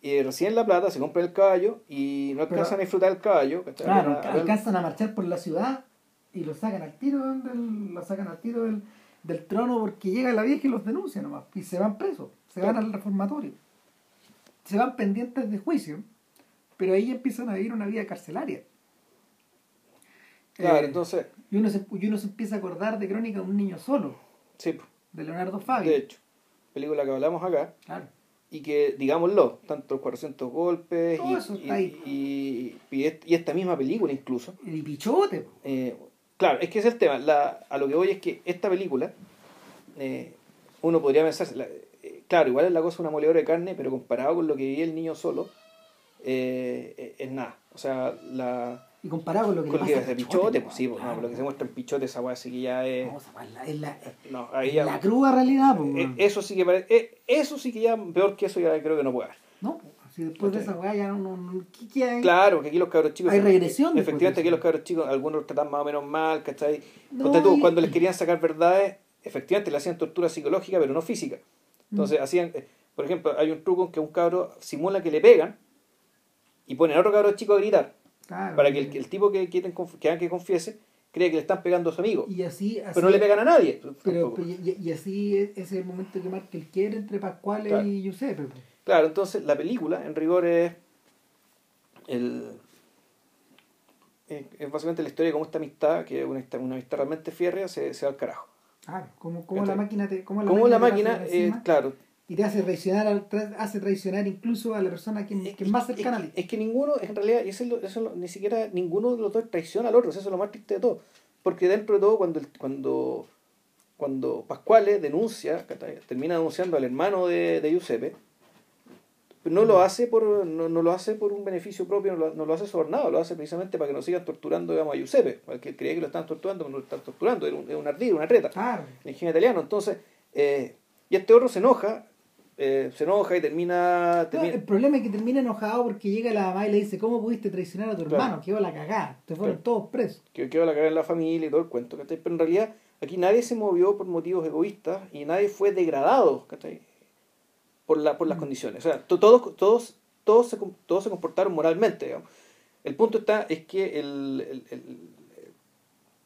y recién La Plata se compra el caballo y no alcanzan a disfrutar el caballo. Claro, alcanzan a marchar por la ciudad y lo sacan al tiro del, lo sacan al tiro del, del trono porque llega la vieja y los denuncia nomás y se van presos, se van al reformatorio. Se van pendientes de juicio, pero ahí empiezan a vivir una vida carcelaria. Claro, eh, entonces. Y uno, se, y uno se empieza a acordar de Crónica de un niño solo. Sí. De Leonardo Fabio. De hecho, película que hablamos acá. Claro y que, digámoslo, tanto 400 golpes y, y, esta misma película incluso. Y Pichote. Eh, claro, es que es el tema. La, a lo que voy es que esta película, eh, uno podría pensar, eh, claro, igual es la cosa una moledora de carne, pero comparado con lo que vivía el niño solo, es nada. O sea, la y comparado con lo que, con que de Pichote, pues sí, pues, no, lo que se muestra en Pichote, esa weá sí que ya es. No, es la, no, ahí ya, la cruda realidad, pues. Eh, eso sí que parece, eh, eso sí que ya, peor que eso ya creo que no puede haber. No, si después de esa weá ya no, no ¿qué, hay? Claro, que aquí los cabros chicos. Hay regresión. Efectivamente, aquí los cabros chicos, algunos los tratan más o menos mal, ¿cachai? No, tú, cuando les querían sacar verdades, efectivamente le hacían tortura psicológica, pero no física. Entonces mm. hacían, eh, por ejemplo, hay un truco en que un cabro simula que le pegan y pone a otro cabro chico a gritar para que el, tipo que que, que confiese cree que le están pegando a su amigo. Y así, pero no le pegan a nadie. Pero, y, así es, es, el momento que marca el quiebre entre Pascual y Giuseppe. Claro, entonces la película en rigor es el es básicamente la historia de cómo esta amistad, que es una, una amistad realmente férrea, se, se va al carajo. Claro, como, como la máquina te, como la máquina, la claro, y te hace traicionar, hace traicionar incluso a la persona que, es más cercana ti. Es que ninguno, en realidad, eso, eso ni siquiera ninguno de los dos traiciona al otro, eso es lo más triste de todo. Porque dentro de todo, cuando, cuando, cuando Pascuale denuncia, termina denunciando al hermano de, de Giuseppe, no lo hace por no, no, lo hace por un beneficio propio, no lo, no lo, hace sobornado, lo hace precisamente para que no sigan torturando digamos, a Giuseppe, porque creía que lo están torturando, pero no lo están torturando, es un, es un ardido, una treta, claro. el ingenio italiano. Entonces, eh, y este otro se enoja eh, se enoja y termina, el problema es que termina enojado porque llega la mamá y le dice, ¿cómo pudiste traicionar a tu hermano? Que iba a la cagada, te fueron todos presos. Que iba a la cagada en la familia y todo el cuento, Pero en realidad aquí nadie se movió por motivos egoístas y nadie fue degradado, Por, la, por las mm. condiciones. O sea, todos, todos, todos, se, todos se comportaron moralmente, El punto está, es que el,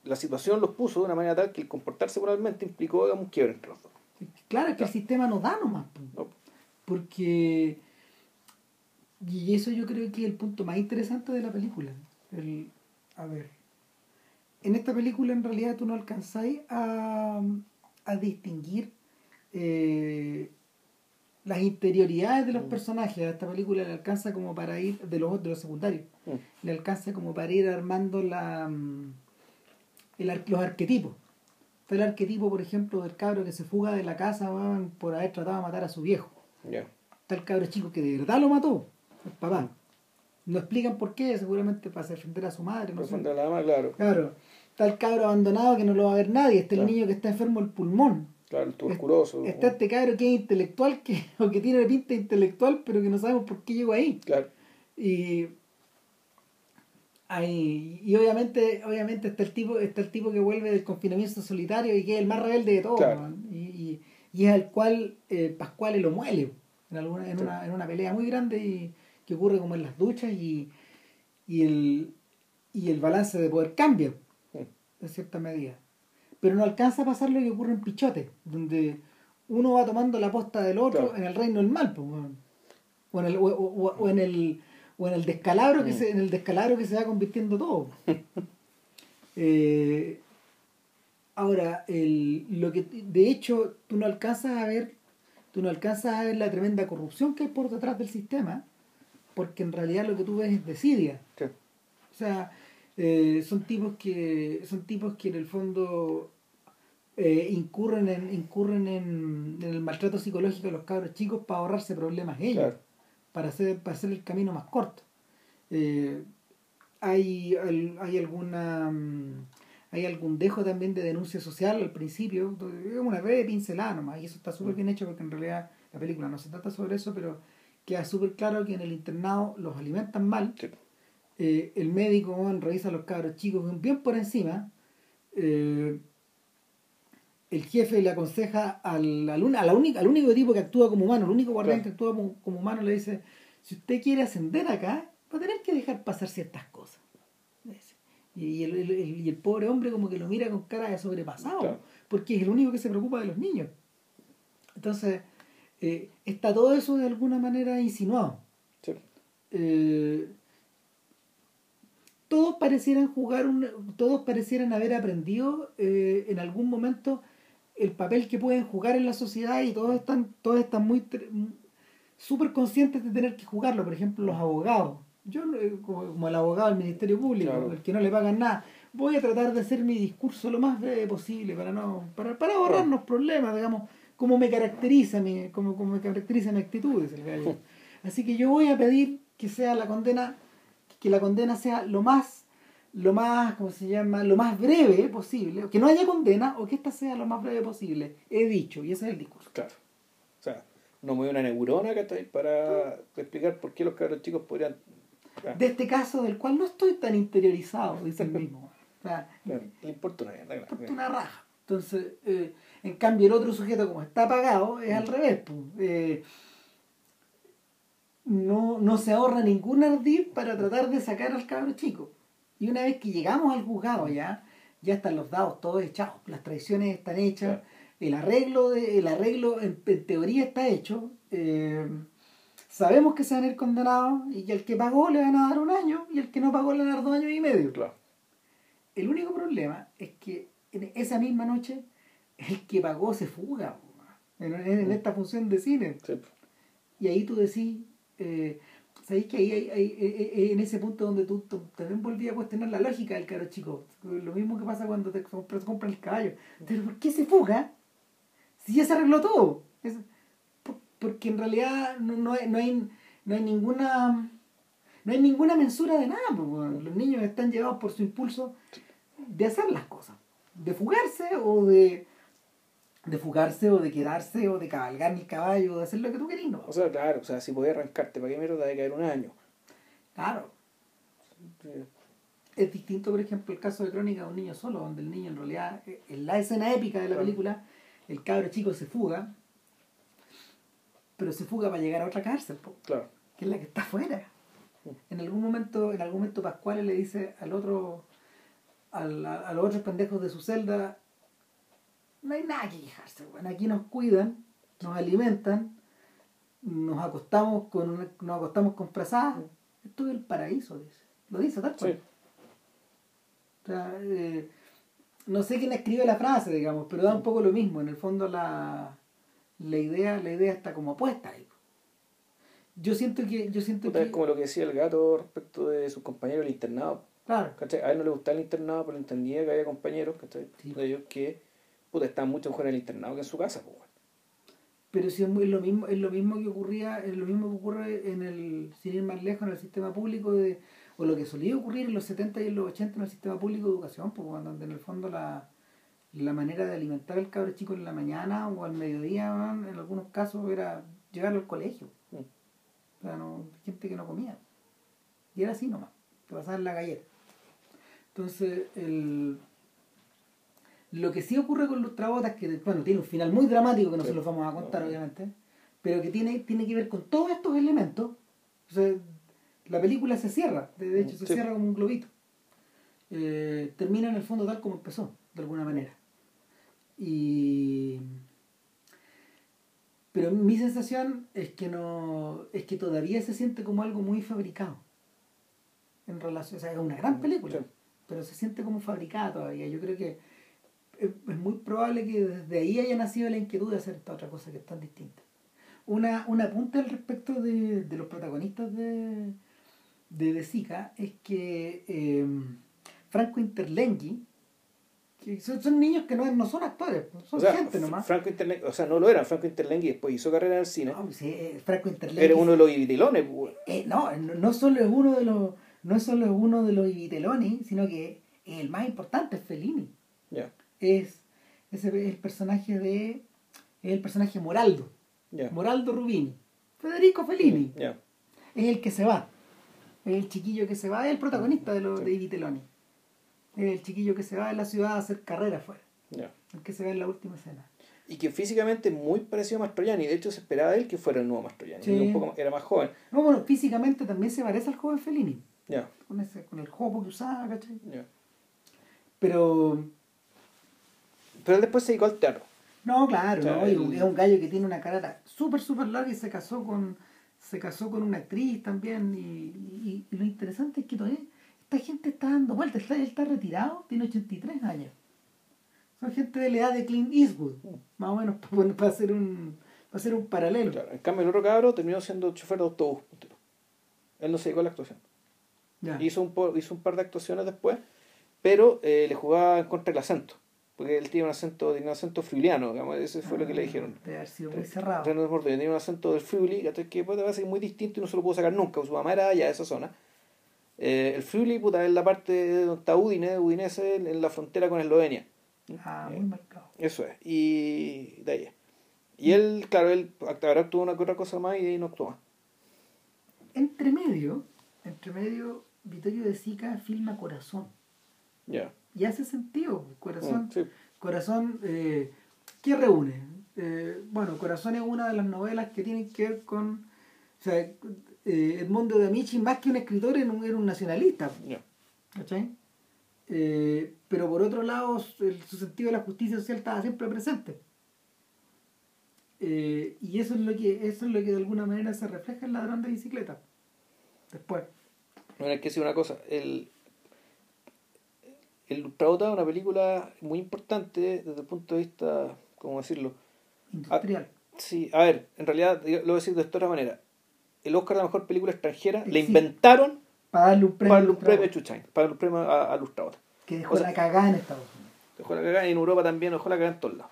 la situación los puso de una manera tal que el comportarse moralmente implicó, digamos, un quiebre entre los dos. Claro, que el sistema no da nomás. Porque. Y eso yo creo que es el punto más interesante de la película. El, a ver. En esta película en realidad tú no alcanzáis a, a distinguir eh, las interioridades de los personajes a esta película le alcanza como para ir de los de los secundarios Mm. le alcanza como para ir armando la mm, el los arquetipos está el arquetipo por ejemplo del cabro que se fuga de la casa weón, por haber tratado de matar a su viejo Ya. está el cabro chico que de verdad lo mató el papá no explican por qué seguramente para defender a su madre no sé. la claro. claro está el cabro abandonado que no lo va a ver nadie está el niño que está enfermo del pulmón Claro, el tuberculoso. Está este cabro que es intelectual, que, [LAUGHS] o que tiene pinta intelectual, pero que no sabemos por qué llegó ahí. Claro. Y, ahí, y obviamente, obviamente está el tipo, está el tipo que vuelve del confinamiento solitario y que es el más rebelde de todos. Claro. Y, y, y es al cual eh, Pascual lo muele en, alguna, en, Sí. una, en una pelea muy grande y que ocurre como en las duchas y, y el y el balance de poder cambia Mm. en cierta medida. Pero no alcanza a pasar lo que ocurre en Pichote, donde uno va tomando la posta del otro Claro. en el reino del mal, pues, weón. o, en el, o, o- o en el o en el descalabro que Mm. se en el descalabro que se va convirtiendo todo. [LAUGHS] Eh, ahora, el, lo que de hecho tú no alcanzas a ver, tú no alcanzas a ver la tremenda corrupción que hay por detrás del sistema, porque en realidad lo que tú ves es desidia. Sí. O sea, eh, son tipos que son tipos que en el fondo eh, incurren en incurren en, en el maltrato psicológico de los cabros chicos para ahorrarse problemas ellos, Claro. Para hacer para hacer el camino más corto. Eh, hay hay alguna mm, hay algún dejo también de denuncia social al principio, es una breve pincelada nomás, y eso está súper bien hecho porque en realidad la película no se trata sobre eso, pero queda súper claro que en el internado los alimentan mal, Sí. eh, el médico revisa a los cabros chicos bien por encima, eh, el jefe le aconseja al, al, a la única- al único tipo que actúa como humano, el único guardián Claro. que actúa como, como humano le dice, si usted quiere ascender acá, va a tener que dejar pasar ciertas cosas. Y, y el, el- el- y el pobre hombre como que lo mira con cara de sobrepasado, Claro. porque es el único que se preocupa de los niños. Entonces, eh, está todo eso de alguna manera insinuado. Sí. Eh, todos parecieran jugar un, todos parecieran haber aprendido eh, en algún momento el papel que pueden jugar en la sociedad y todos están todos están muy súper conscientes de tener que jugarlo. Por ejemplo los abogados. Yo eh, como, como el abogado del ministerio público Claro. el que no le pagan nada voy a tratar de hacer mi discurso lo más breve posible para no para, para ahorrarnos problemas digamos como me caracteriza mi como, como me caracteriza mi actitud dice el gallo. [LAUGHS] Así que yo voy a pedir que sea la condena que la condena sea lo más lo más cómo se llama lo más breve posible que no haya condena o que esta sea lo más breve posible he dicho y ese es el discurso Claro. O sea, no mueve una neurona ¿cachai? para explicar por qué los cabros chicos podrían. Ah, de este caso del cual no estoy tan interiorizado dice el mismo o sea, claro, le importa una importa raja. Entonces, eh, en cambio, el otro sujeto, como está pagado, es al revés. pues. Eh, no, no se ahorra ningún ardid para tratar de sacar al cabro chico. Y una vez que llegamos al juzgado ya, ya están los dados todos echados, las traiciones están hechas, el arreglo, de, el arreglo en, en teoría está hecho. eh, sabemos que se van a ir condenados y que el que pagó le van a dar un año y el que no pagó le van a dar dos años y medio. Claro. El único problema es que en esa misma noche el que pagó se fuga en, en- en esta función de cine. Sí. Y ahí tú decís, eh, ¿sabéis que ahí, hay- hay- en ese punto donde tú, también volvías a cuestionar la lógica del caro chico? Lo mismo que pasa cuando te compras, el caballo. Pero ¿por qué se fuga? Si ya se arregló todo. Es- por- porque en realidad no, no, hay, no, hay, no hay ninguna no hay ninguna mensura de nada. Los niños están llevados por su impulso de hacer las cosas. De fugarse o de de fugarse o de quedarse o de cabalgar en el caballo o de hacer lo que tú querís, ¿no? O sea, claro, o sea, si podía arrancarte, ¿para qué mierda de caer un año? Claro. Es distinto, por ejemplo, el caso de Crónica de un niño solo, donde el niño en realidad, eh, en la escena épica de la Claro. película, el cabro chico se fuga, pero se fuga para llegar a otra cárcel, po, Claro. que es la que está afuera. En algún momento, en algún momento Pascual le dice al otro, al- a, a los otros pendejos de su celda, no hay nada que quejarse, weón. aquí nos cuidan, nos alimentan, nos acostamos con una- nos acostamos con frazadas, esto es el paraíso, dice. Lo dice tal cual. Sí. O sea, eh, no sé quién escribe la frase, digamos, pero da un poco lo mismo. En el fondo, la, la idea, la idea está como puesta ahí. Yo siento que, yo siento que. Es como lo que decía el gato respecto de sus compañeros del internado. Claro. ¿cachai? A él no le gustaba el internado, pero entendía que había compañeros ¿cachai? Sí. de ellos que puta, estaban mucho mejor en el internado que en su casa. Pues. Pero si es, muy- es lo mismo, es lo mismo que ocurría, es lo mismo que ocurre en el, sin ir más lejos, en el sistema público de, o lo que solía ocurrir en los 70 y en los 80 en el sistema público de educación, porque cuando en el fondo la, la manera de alimentar al cabro chico en la mañana o al mediodía, en algunos casos era llevarlo al colegio. Mm. O sea, no, gente que no comía. Y era así nomás, te pasaban la galleta. Entonces, el, lo que sí ocurre con los trabotas, que bueno, tiene un final muy dramático que no Sí. se los vamos a contar, No. obviamente, pero que tiene, tiene que ver con todos estos elementos. O sea, la película se cierra, de hecho se Sí. cierra como un globito. Eh, termina en el fondo tal como empezó, de alguna manera. Y pero mi sensación es que no es que todavía se siente como algo muy fabricado en relación o sea es una gran película Sí. pero se siente como fabricada todavía yo creo que es, es muy probable que desde ahí haya nacido la inquietud de hacer esta otra cosa que es tan distinta una, una apunte al respecto de, de los protagonistas de de, de Zika es que eh, Franco Interlenghi que son, son niños que no, no son actores son O sea, gente nomás Franco Interlenghi, o sea, no lo era, Franco Interlenghi después hizo carrera en el cine. No, sí, eh, Franco Interlenghi. Era uno de los ibitilones, pues, eh, no, no, solo es uno de los, no solo es uno de los Ibiteloni, sino que el más importante es Fellini. Es, el personaje de. Es el personaje Moraldo. Moraldo Rubini. Federico Fellini. Ya, Es el que se va. Es el chiquillo que se va, es el protagonista de los Sí. de. Es el chiquillo que se va de la ciudad a hacer carrera afuera. El que se ve en la última escena. Y que físicamente muy parecido a Mastroianni. De hecho, se esperaba de él que fuera el nuevo Mastroianni. Sí. Era, un poco más- era más joven. No, bueno, físicamente también se parece al joven Fellini. Con, ese, con el jopo que usaba, ¿cachai? Pero Pero él después se dedicó al teatro. No, claro, O sea, no, y el- un- es un gallo que tiene una carata súper, súper larga y se casó con se casó con una actriz también. Y, y- y lo interesante es que todavía esta gente está dando vueltas. Él está retirado, tiene 83 años. Son gente de la edad de Clint Eastwood, más o menos [LAUGHS] para, para hacer un para hacer un paralelo. Claro. En cambio, el otro cabro terminó siendo chofer de autobús. Él no se dedicó a la actuación. Ya. Hizo un, hizo un par de actuaciones después, pero eh, le jugaba en contra del acento. Porque él tiene un acento, un acento friuliano, digamos, ese fue lo que le dijeron. Debe haber sido muy cerrado. Tenía un acento del Friuli, que puede ser muy distinto y no se lo pudo sacar nunca. Su mamá era allá de esa zona. Eh, el Friuli, puta, es la parte de donde está Udine, Udinese, en la frontera con Eslovenia. Ah, muy marcado. Eso es. Y de ahí. Y él, claro, él habrá actuado una otra cosa más y ahí no actuó más. Entre medio, entre medio, Vittorio de Sica filma Corazón. Ya. Y hace sentido, Corazón. Mm, sí. Corazón, eh, ¿qué reúne? Eh, bueno, Corazón es una de las novelas que tienen que ver con. O sea, eh, Edmundo de Amici, más que un escritor, era un, era un nacionalista. Ya. ¿Cachai? Eh, pero por otro lado, su, el- su sentido de la justicia social estaba siempre presente. Eh, y eso es lo que eso es lo que de alguna manera se refleja en Ladrón de Bicicleta. Después. Bueno, hay que decir una cosa. El, el Ultrabota es una película muy importante desde el punto de vista, ¿cómo decirlo? Industrial. Sí, a ver, en realidad lo voy a decir de esta otra manera. El Oscar de la mejor película extranjera le Sí. inventaron para darle un premio, para el al premio trabajo, Chuchain, para el premio a, a que dejó o sea- la cagada en Estados Unidos. Dejó la cagada en Europa también, dejó la cagada en todos lados.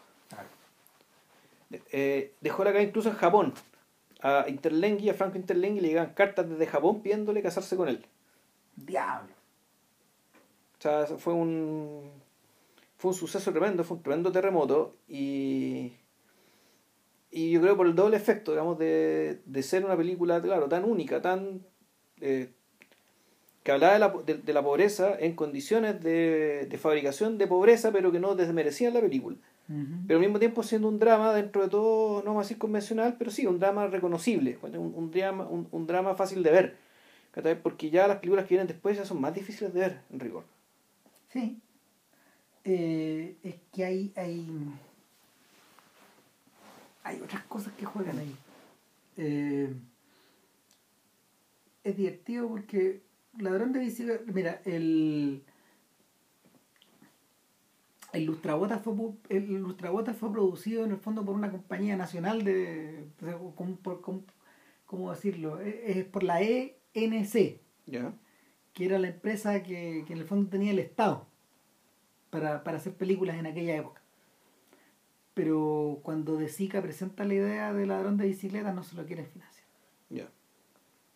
Eh, dejó la cagada incluso en Japón. A Interlenghi, a Franco Interlenghi le llegaban cartas desde Japón pidiéndole casarse con él. Diablo. O sea, fue un fue un suceso tremendo, fue un tremendo terremoto y y yo creo por el doble efecto, digamos, de, de ser una película, claro, tan única, tan eh, que hablaba de la, de, de la pobreza en condiciones de, de fabricación de pobreza, pero que no desmerecían la película. Pero al mismo tiempo siendo un drama dentro de todo, no vamos a decir convencional, pero sí, un drama reconocible, un, un drama, un, un drama fácil de ver. Porque ya las películas que vienen después ya son más difíciles de ver, en rigor. Sí. Eh, es que hay, hay. Hay otras cosas que juegan ahí. Eh, es divertido porque Ladrón de bicicleta. Mira, el. el Lustrabotas fue, el Lustrabotas fue producido en el fondo por una compañía nacional de, ¿cómo decirlo? E, es por la ENC, que era la empresa que, que, en el fondo tenía el Estado para, para hacer películas en aquella época. Pero cuando De Sica presenta la idea de ladrón de bicicletas no se lo quieren financiar.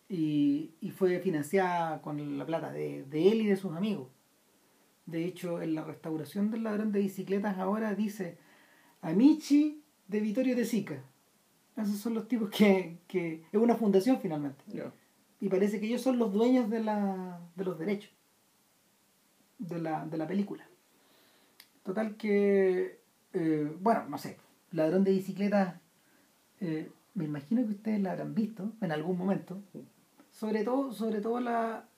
Y, y, fue financiada con la plata de, de él y de sus amigos. De hecho, en la restauración del ladrón de bicicletas ahora dice Amici de Vittorio de Sica. Esos son los tipos que, que es una fundación finalmente. Y parece que ellos son los dueños de, la, de los derechos de la, de la película. Total que, eh, bueno, no sé, ladrón de bicicletas, eh, me imagino que ustedes la habrán visto en algún momento. Sobre todo, sobre todo la,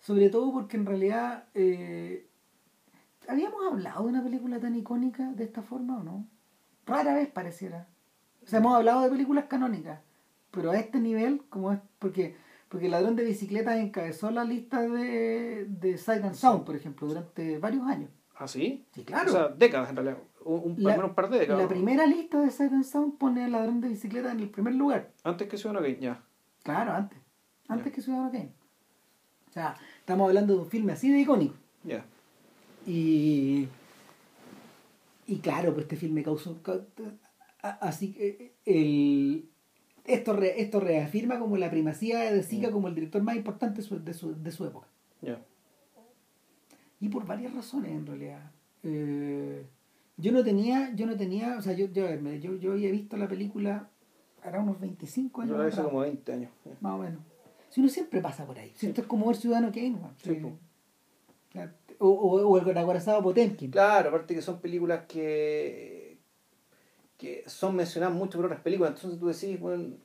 sobre todo porque en realidad eh, habíamos hablado de una película tan icónica de esta forma o no. Rara vez pareciera. O sea, hemos hablado de películas canónicas, pero a este nivel, como es, porque porque el ladrón de bicicletas encabezó la lista de, de and Sound, por ejemplo, durante varios años. ¿Ah, sí? Sí, claro. O sea, décadas en realidad. Un, un par de décadas. La primera lista de and Sound pone al ladrón de bicicletas en el primer lugar. Antes que Ciudadano Kane, ya. Claro, antes. Antes que Ciudadano Kane. O sea, estamos hablando de un filme así de icónico. Ya. Y. Y claro, pues este filme causó. Así que el esto, esto reafirma como la primacía de Zika mm. como el director más importante de su, de su, época. Y por varias razones en realidad. Eh, yo no tenía, yo no tenía, o sea, yo, yo, yo, yo había visto la película hará unos 25 años. Yo hace como 20 años. Más o menos. Si uno siempre pasa por ahí. Si esto es como el ciudadano Kane, sí, o, o, o, el acorazado Potemkin. Claro, aparte que son películas que que son mencionadas mucho por otras películas. Entonces tú decís, bueno,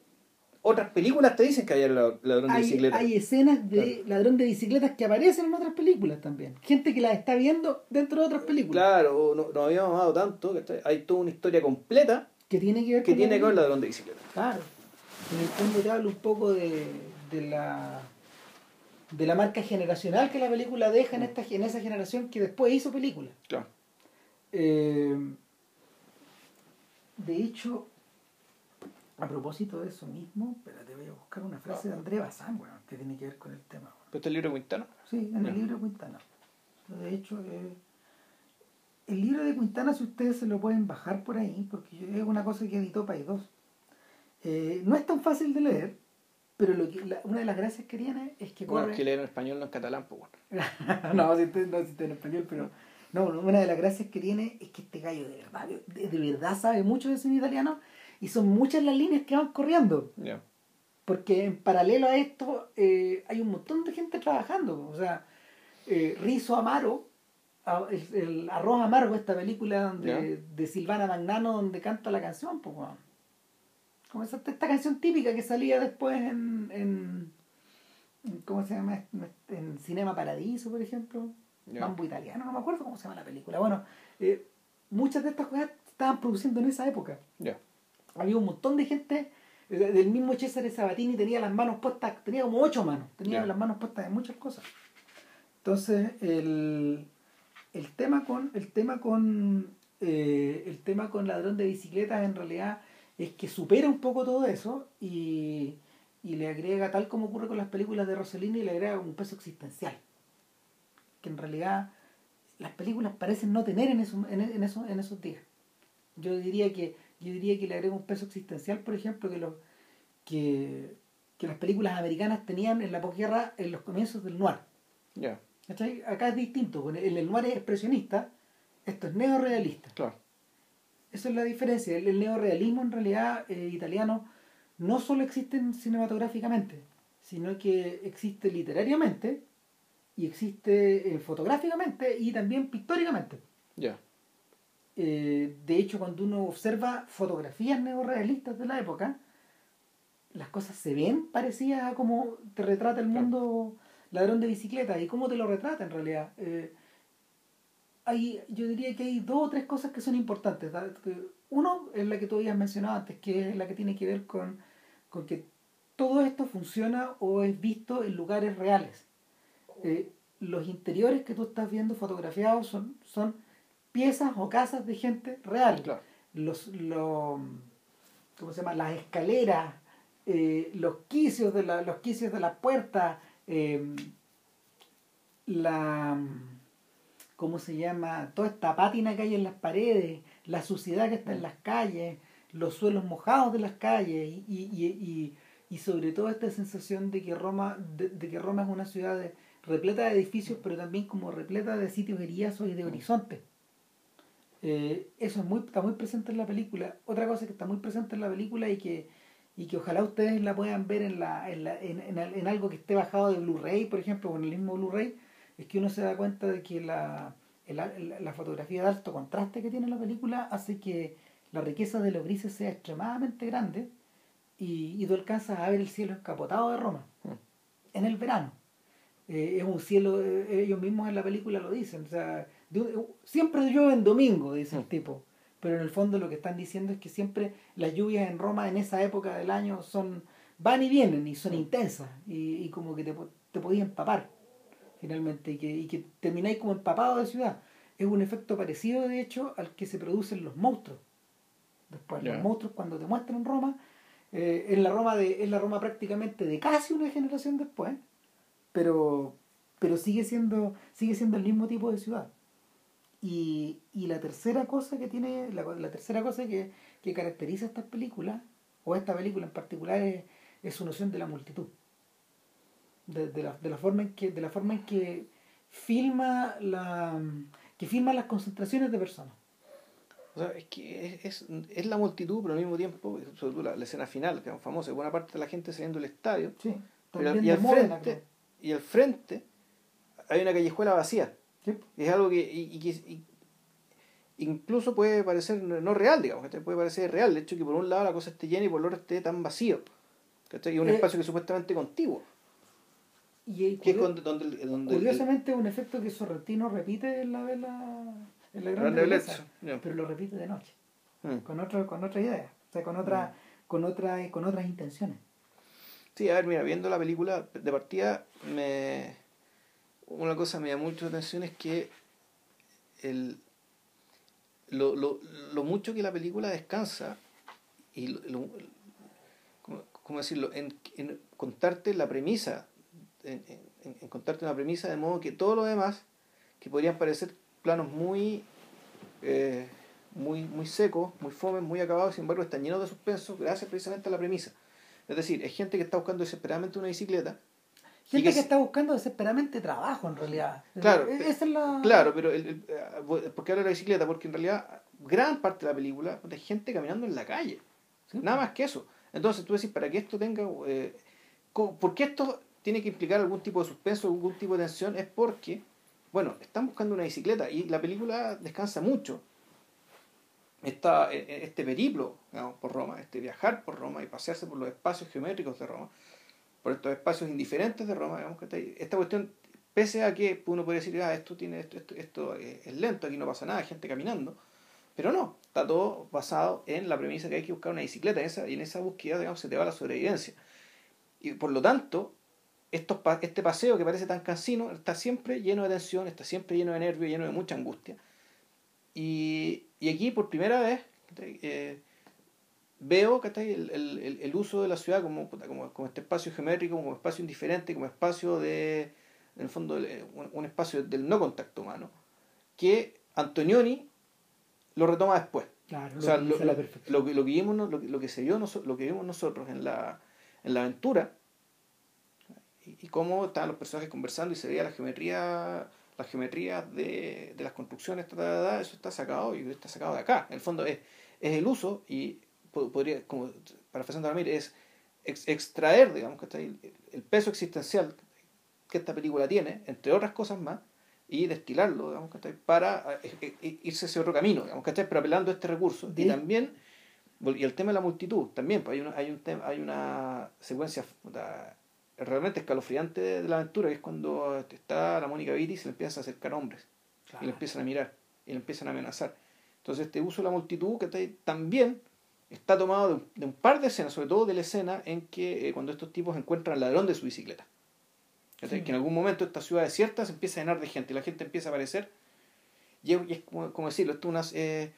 otras películas te dicen que hay ladrón de bicicletas. Hay escenas de ladrón de bicicletas que aparecen en otras películas también. Gente que las está viendo dentro de otras películas. Claro, no, no habíamos dado tanto, que hay toda una historia completa que tiene que ver que con, tiene que ver el ladrón de bicicletas. Claro. En el fondo te hablo un poco de, de la de la marca generacional que la película deja en esta en esa generación que después hizo películas. Claro. Eh, de hecho, a propósito de eso mismo, espérate, voy a buscar una frase de André Bazán, bueno, que tiene que ver con el tema. ¿Pero este el libro de Quintana? Sí, en el libro de Quintana. De hecho, eh, el libro de Quintana, si ustedes se lo pueden bajar por ahí, porque es una cosa que editó País 2. Eh, no es tan fácil de leer, pero lo que, una de las gracias que tiene es que bueno, es que leer en español no en catalán, pues bueno. [LAUGHS] no, si no, si en español, pero no, una de las gracias que tiene es que este gallo de verdad, de, verdad sabe mucho de cine italiano y son muchas las líneas que van corriendo. Porque en paralelo a esto eh, hay un montón de gente trabajando. O sea, eh, Rizo Amaro, el, Arroz Amargo, esta película donde, de Silvana Magnano donde canta la canción, pues, Como esta, esta canción típica que salía después en, en ¿cómo se llama? En Cinema Paradiso, por ejemplo. Mambo italiano, no me acuerdo cómo se llama la película. Bueno, eh, muchas de estas cosas estaban produciendo en esa época. Había un montón de gente, del mismo Cesare Sabatini tenía las manos puestas, tenía como ocho manos, tenía las manos puestas en muchas cosas. Entonces, el, el tema con, el tema con, eh, el tema con ladrón de bicicletas en realidad es que supera un poco todo eso y, y le agrega, tal como ocurre con las películas de Rossellini, le agrega un peso existencial que en realidad las películas parecen no tener en, eso, en, en, eso, en esos días. Yo diría que yo diría que le agrego un peso existencial, por ejemplo, que, lo, que, que las películas americanas tenían en la posguerra en los comienzos del noir. Acá es distinto. El, el noir es expresionista, esto es neorealista. Claro. Esa es la diferencia. El, neorealismo en realidad eh, italiano no solo existe cinematográficamente, sino que existe literariamente y existe eh, fotográficamente y también pictóricamente. Ya. Eh, de hecho, cuando uno observa fotografías neorealistas de la época, las cosas se ven parecidas a cómo te retrata el mundo ladrón de bicicleta y cómo te lo retrata en realidad. Eh, hay, yo diría que hay dos o tres cosas que son importantes. Uno es la que tú habías mencionado antes, que es la que tiene que ver con, con que todo esto funciona o es visto en lugares reales. Eh, los interiores que tú estás viendo fotografiados son, son piezas o casas de gente real. Los, los, ¿cómo se llama? Las escaleras, eh, los quicios de la, los quicios de las puertas, eh, la ¿cómo se llama? Toda esta pátina que hay en las paredes, la suciedad que está en las calles, los suelos mojados de las calles y, y, y, y sobre todo esta sensación de que Roma, de, que Roma es una ciudad repleta de edificios, pero también como repleta de sitios heriazos y de horizontes. Eh, eso es muy, está muy presente en la película. Otra cosa que está muy presente en la película y que, y que ojalá ustedes la puedan ver en, la, en, la, en, en algo que esté bajado de Blu-ray, por ejemplo, o en el mismo Blu-ray, es que uno se da cuenta de que la, la, fotografía de alto contraste que tiene la película hace que la riqueza de los grises sea extremadamente grande y, y tú alcanzas a ver el cielo escapotado de Roma mm. en el verano. Eh, es un cielo, eh, ellos mismos en la película lo dicen, o sea, siempre llueve en domingo, dice el mm. tipo, pero en el fondo lo que están diciendo es que siempre las lluvias en Roma en esa época del año son van y vienen y son mm. intensas y, y como que te, te podías empapar finalmente, y que, y que termináis como empapado de ciudad. Es un efecto parecido, de hecho, al que se producen los monstruos. Después, los monstruos cuando te muestran Roma, eh, es, la Roma de, es la Roma prácticamente de casi una generación después, pero, pero sigue, siendo, sigue siendo el mismo tipo de ciudad. Y, y la tercera cosa que tiene, la, la tercera cosa que, que caracteriza a estas películas, o esta película en particular, es, es su noción de la multitud. De, la, de, la, forma en que de la forma en que filma la que filma las concentraciones de personas. O sea, es que es, es, la multitud pero al mismo tiempo sobre todo la, escena final que es famosa buena parte de la gente saliendo del estadio sí, y, al frente, y al frente hay una callejuela vacía es algo que y, y, incluso puede parecer no real digamos que puede parecer real de hecho que por un lado la cosa esté llena y por el otro esté tan vacío y un eh, espacio que es supuestamente contiguo y curiosamente un efecto que Sorrentino repite en la, en la, en la gran pero lo repite de noche, mm. con otro, con otra idea, o sea, con otra, mm. con otra, con otras intenciones. Sí, a ver, mira, viendo la película de partida, me una cosa me llama mucho la atención es que el, lo, lo, lo mucho que la película descansa y lo, ¿cómo, decirlo? En, en contarte la premisa en, en, contarte una premisa de modo que todo lo demás, que podrían parecer planos muy, eh, muy, muy secos, muy fomes, muy acabados, sin embargo están llenos de suspenso gracias precisamente a la premisa. Es decir, es gente que está buscando desesperadamente una bicicleta. Gente que, está buscando desesperadamente trabajo, en realidad. Claro, e-, es claro pero el, eh, ¿por qué hablo de la bicicleta? Porque en realidad gran parte de la película es gente caminando en la calle. Nada más que eso. Entonces tú decís, para que esto tenga... Eh, ¿Por qué esto tiene que implicar algún tipo de suspenso, algún tipo de tensión, es porque, bueno, están buscando una bicicleta y la película descansa mucho. Esta, e, e, este periplo digamos, por Roma, este viajar por Roma y pasearse por los espacios geométricos de Roma, por estos espacios indiferentes de Roma, digamos que esta cuestión, pese a que uno puede decir, ah, esto, tiene, esto, esto, esto es lento, aquí no pasa nada, hay gente caminando, pero no, está todo basado en la premisa que hay que buscar una bicicleta en esa, y en esa búsqueda digamos, se te va la sobrevivencia. Y por lo tanto, este paseo que parece tan cansino está siempre lleno de tensión, está siempre lleno de nervios, lleno de mucha angustia. Y, y aquí por primera vez eh, veo el, el, el, uso de la ciudad como, como, como, este espacio geométrico, como espacio indiferente, como espacio de, en el fondo, un, espacio del no contacto humano, que Antonioni lo retoma después. Claro, o sea, lo, lo, lo, que, lo, que vimos, lo, lo que se vio, lo que vimos nosotros en la, en la aventura y, cómo estaban los personajes conversando y se veía la geometría la geometría de, de las construcciones, eso está sacado y está sacado de acá. En el fondo es, es el uso y podría, como parafraseando a es extraer, digamos, que está el, el peso existencial que esta película tiene, entre otras cosas más, y destilarlo, digamos, que para eh, eh, eh, irse hacia otro camino, digamos, que pero apelando a este recurso. Y también, y el tema de la multitud, también, pues hay una, hay un tema, hay una secuencia realmente escalofriante de, la aventura, que es cuando está la Mónica Vitti y se le empiezan a acercar hombres. Y le empiezan a mirar. Y le empiezan a amenazar. Entonces este uso de la multitud que también está tomado de un, par de escenas, sobre todo de la escena en que eh, cuando estos tipos encuentran al ladrón de su bicicleta. Que en algún momento esta ciudad desierta se empieza a llenar de gente y la gente empieza a aparecer y es, como, como, decirlo, esto unas, eh,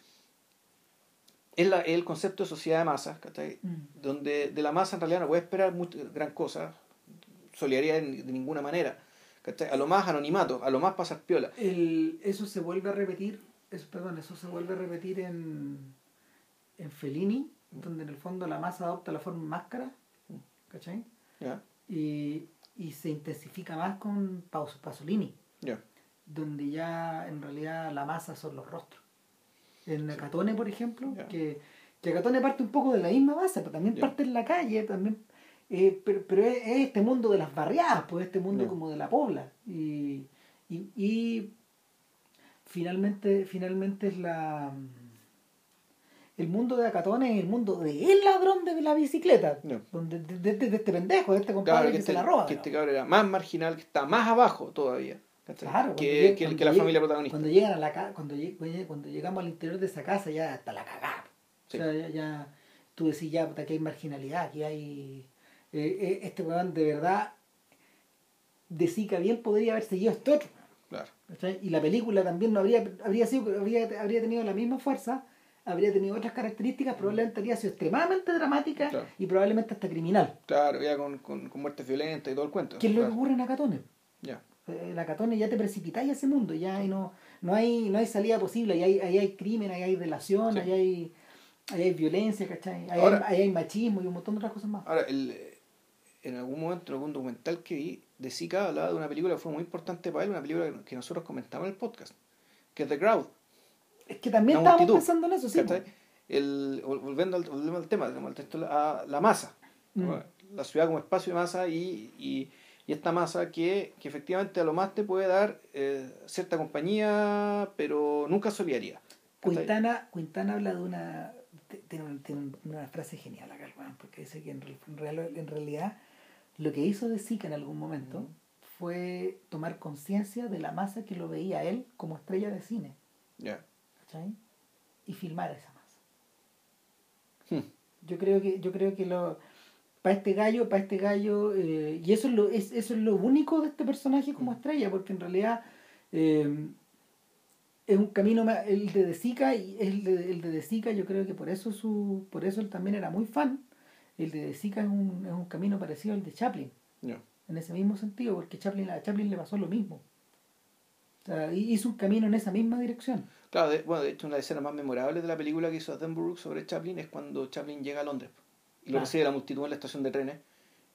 es, la, el concepto de sociedad de masa, mm. donde de la masa en realidad no puede esperar gran cosa, solidaridad de, ninguna manera. A lo más anonimato, a lo más pasar piola. El, eso se vuelve a repetir, eso, perdón, eso se vuelve a repetir en, en Fellini, donde en el fondo la masa adopta la forma máscara, ¿cachai? Y, y se intensifica más con Pasolini, donde ya en realidad la masa son los rostros. En Acatone, por ejemplo, que, que Acatone parte un poco de la misma base, pero también parte en la calle, también eh, pero, es, este mundo de las barriadas, pues este mundo como de la pobla. Y, y, y, finalmente, finalmente es la el mundo de Acatón es el mundo de el ladrón de la bicicleta. Donde, de, este pendejo, de este compadre que, se este la roba. Que este cabrón era más marginal, que está más abajo todavía. Claro, que, que, la familia protagonista. Cuando llegan a la cuando, cuando llegamos al interior de esa casa ya está la cagada. O sea, ya, ya, tú decís ya que hay marginalidad, aquí hay eh, eh, este weón de verdad de Zika bien podría haber seguido este otro. Claro. Y la película también no habría, habría sido, habría, habría tenido la misma fuerza, habría tenido otras características, probablemente habría sido extremadamente dramática y probablemente hasta criminal. Claro, ya con, con, muertes violentas y todo el cuento. ¿Qué es lo que ocurre en Acatone? Ya. Eh, en Acatone ya te precipitáis a ese mundo, ya no, no, hay, no hay salida posible, ahí hay, ahí hay crimen, ahí hay relación, ahí, hay, ahí hay violencia, ¿cachai? Ahí, hay, hay machismo y un montón de otras cosas más. Ahora, el en algún momento, en algún documental que vi, de Zika hablaba de una película que fue muy importante para él, una película que nosotros comentamos en el podcast, que es The Crowd. Es que también estábamos pensando en eso, sí. El, volviendo, al, volviendo al tema, la, la masa, mm. la ciudad como espacio de masa y, y, y esta masa que, que, efectivamente a lo más te puede dar eh, cierta compañía, pero nunca solidaridad. Quintana, Quintana habla de una, tiene, tiene una frase genial acá, porque dice que en, en realidad lo que hizo De Sica en algún momento fue tomar conciencia de la masa que lo veía él como estrella de cine. Y filmar esa masa. Hmm. Yo creo que, yo creo que lo para este gallo, para este gallo, eh, y eso es lo, es, eso es lo único de este personaje como hmm. estrella, porque en realidad eh, es un camino el de De Sica y el de, el de, de Sica yo creo que por eso su por eso él también era muy fan el de Zika es un, es un camino parecido al de Chaplin. En ese mismo sentido, porque Chaplin, a Chaplin le pasó lo mismo. O sea, hizo un camino en esa misma dirección. Claro, de, bueno, de hecho, una de las escenas más memorables de la película que hizo Attenborough sobre Chaplin es cuando Chaplin llega a Londres y lo recibe la multitud en la estación de trenes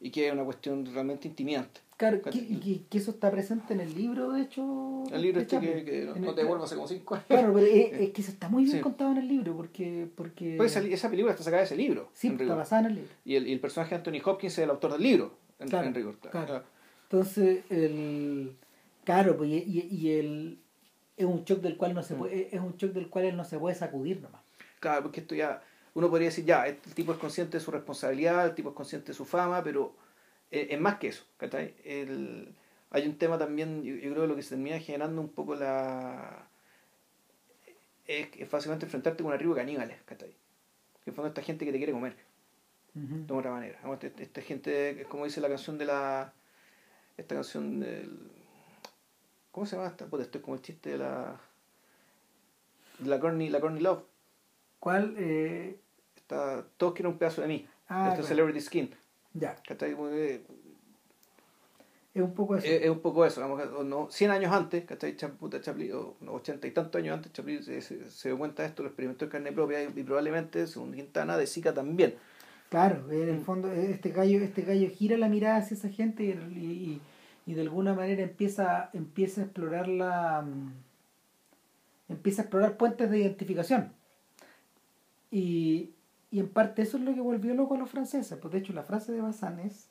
y que es una cuestión realmente intimidante. Claro, y que, eso está presente en el libro, de hecho. El libro este que, no, te devuelvo hace como cinco años. Claro, pero es, [LAUGHS] que eso está muy bien contado en el libro, porque... porque... Pues esa, película está sacada de ese libro. Sí, está basada en el libro. Y el, y el personaje de Anthony Hopkins es el autor del libro, en, claro, rigor. Claro. Entonces, el... Claro, pues, y, y, el... Es un shock del cual no se mm. puede, es un shock del cual él no se puede sacudir nomás. Claro, porque esto ya, uno podría decir, ya, el tipo es consciente de su responsabilidad, el tipo es consciente de su fama, pero eh, es más que eso. El, hay un tema también, yo, creo que lo que se termina generando un poco la... Es, es fácilmente enfrentarte con una tribu de caníbales, ¿cachai? Que fue esta gente que te quiere comer, de otra manera. Esta, esta gente, como dice la canción de la... Esta canción del... ¿Cómo se llama esta? Pues esto es como el chiste de la... De la Corny, la Corny Love. ¿Cuál? Eh... Está, todos quieren un pedazo de mí. Ah, este Celebrity Skin. Ya. ¿Cachai? Es un poco eso. Es, un poco eso. no, 100 años antes, ¿cachai? Puta Chaplin, o 80 y tantos años antes, Chaplin se, se, dio cuenta de esto, lo experimentó en carne propia y, probablemente, según Quintana, de Zika también. Claro, en el fondo este gallo, este gallo gira la mirada hacia esa gente y, y, de alguna manera empieza, empieza a explorar la mm, empieza a explorar puentes de identificación. Y, y en parte eso es lo que volvió loco a los franceses. Pues de hecho la frase de Bazán es,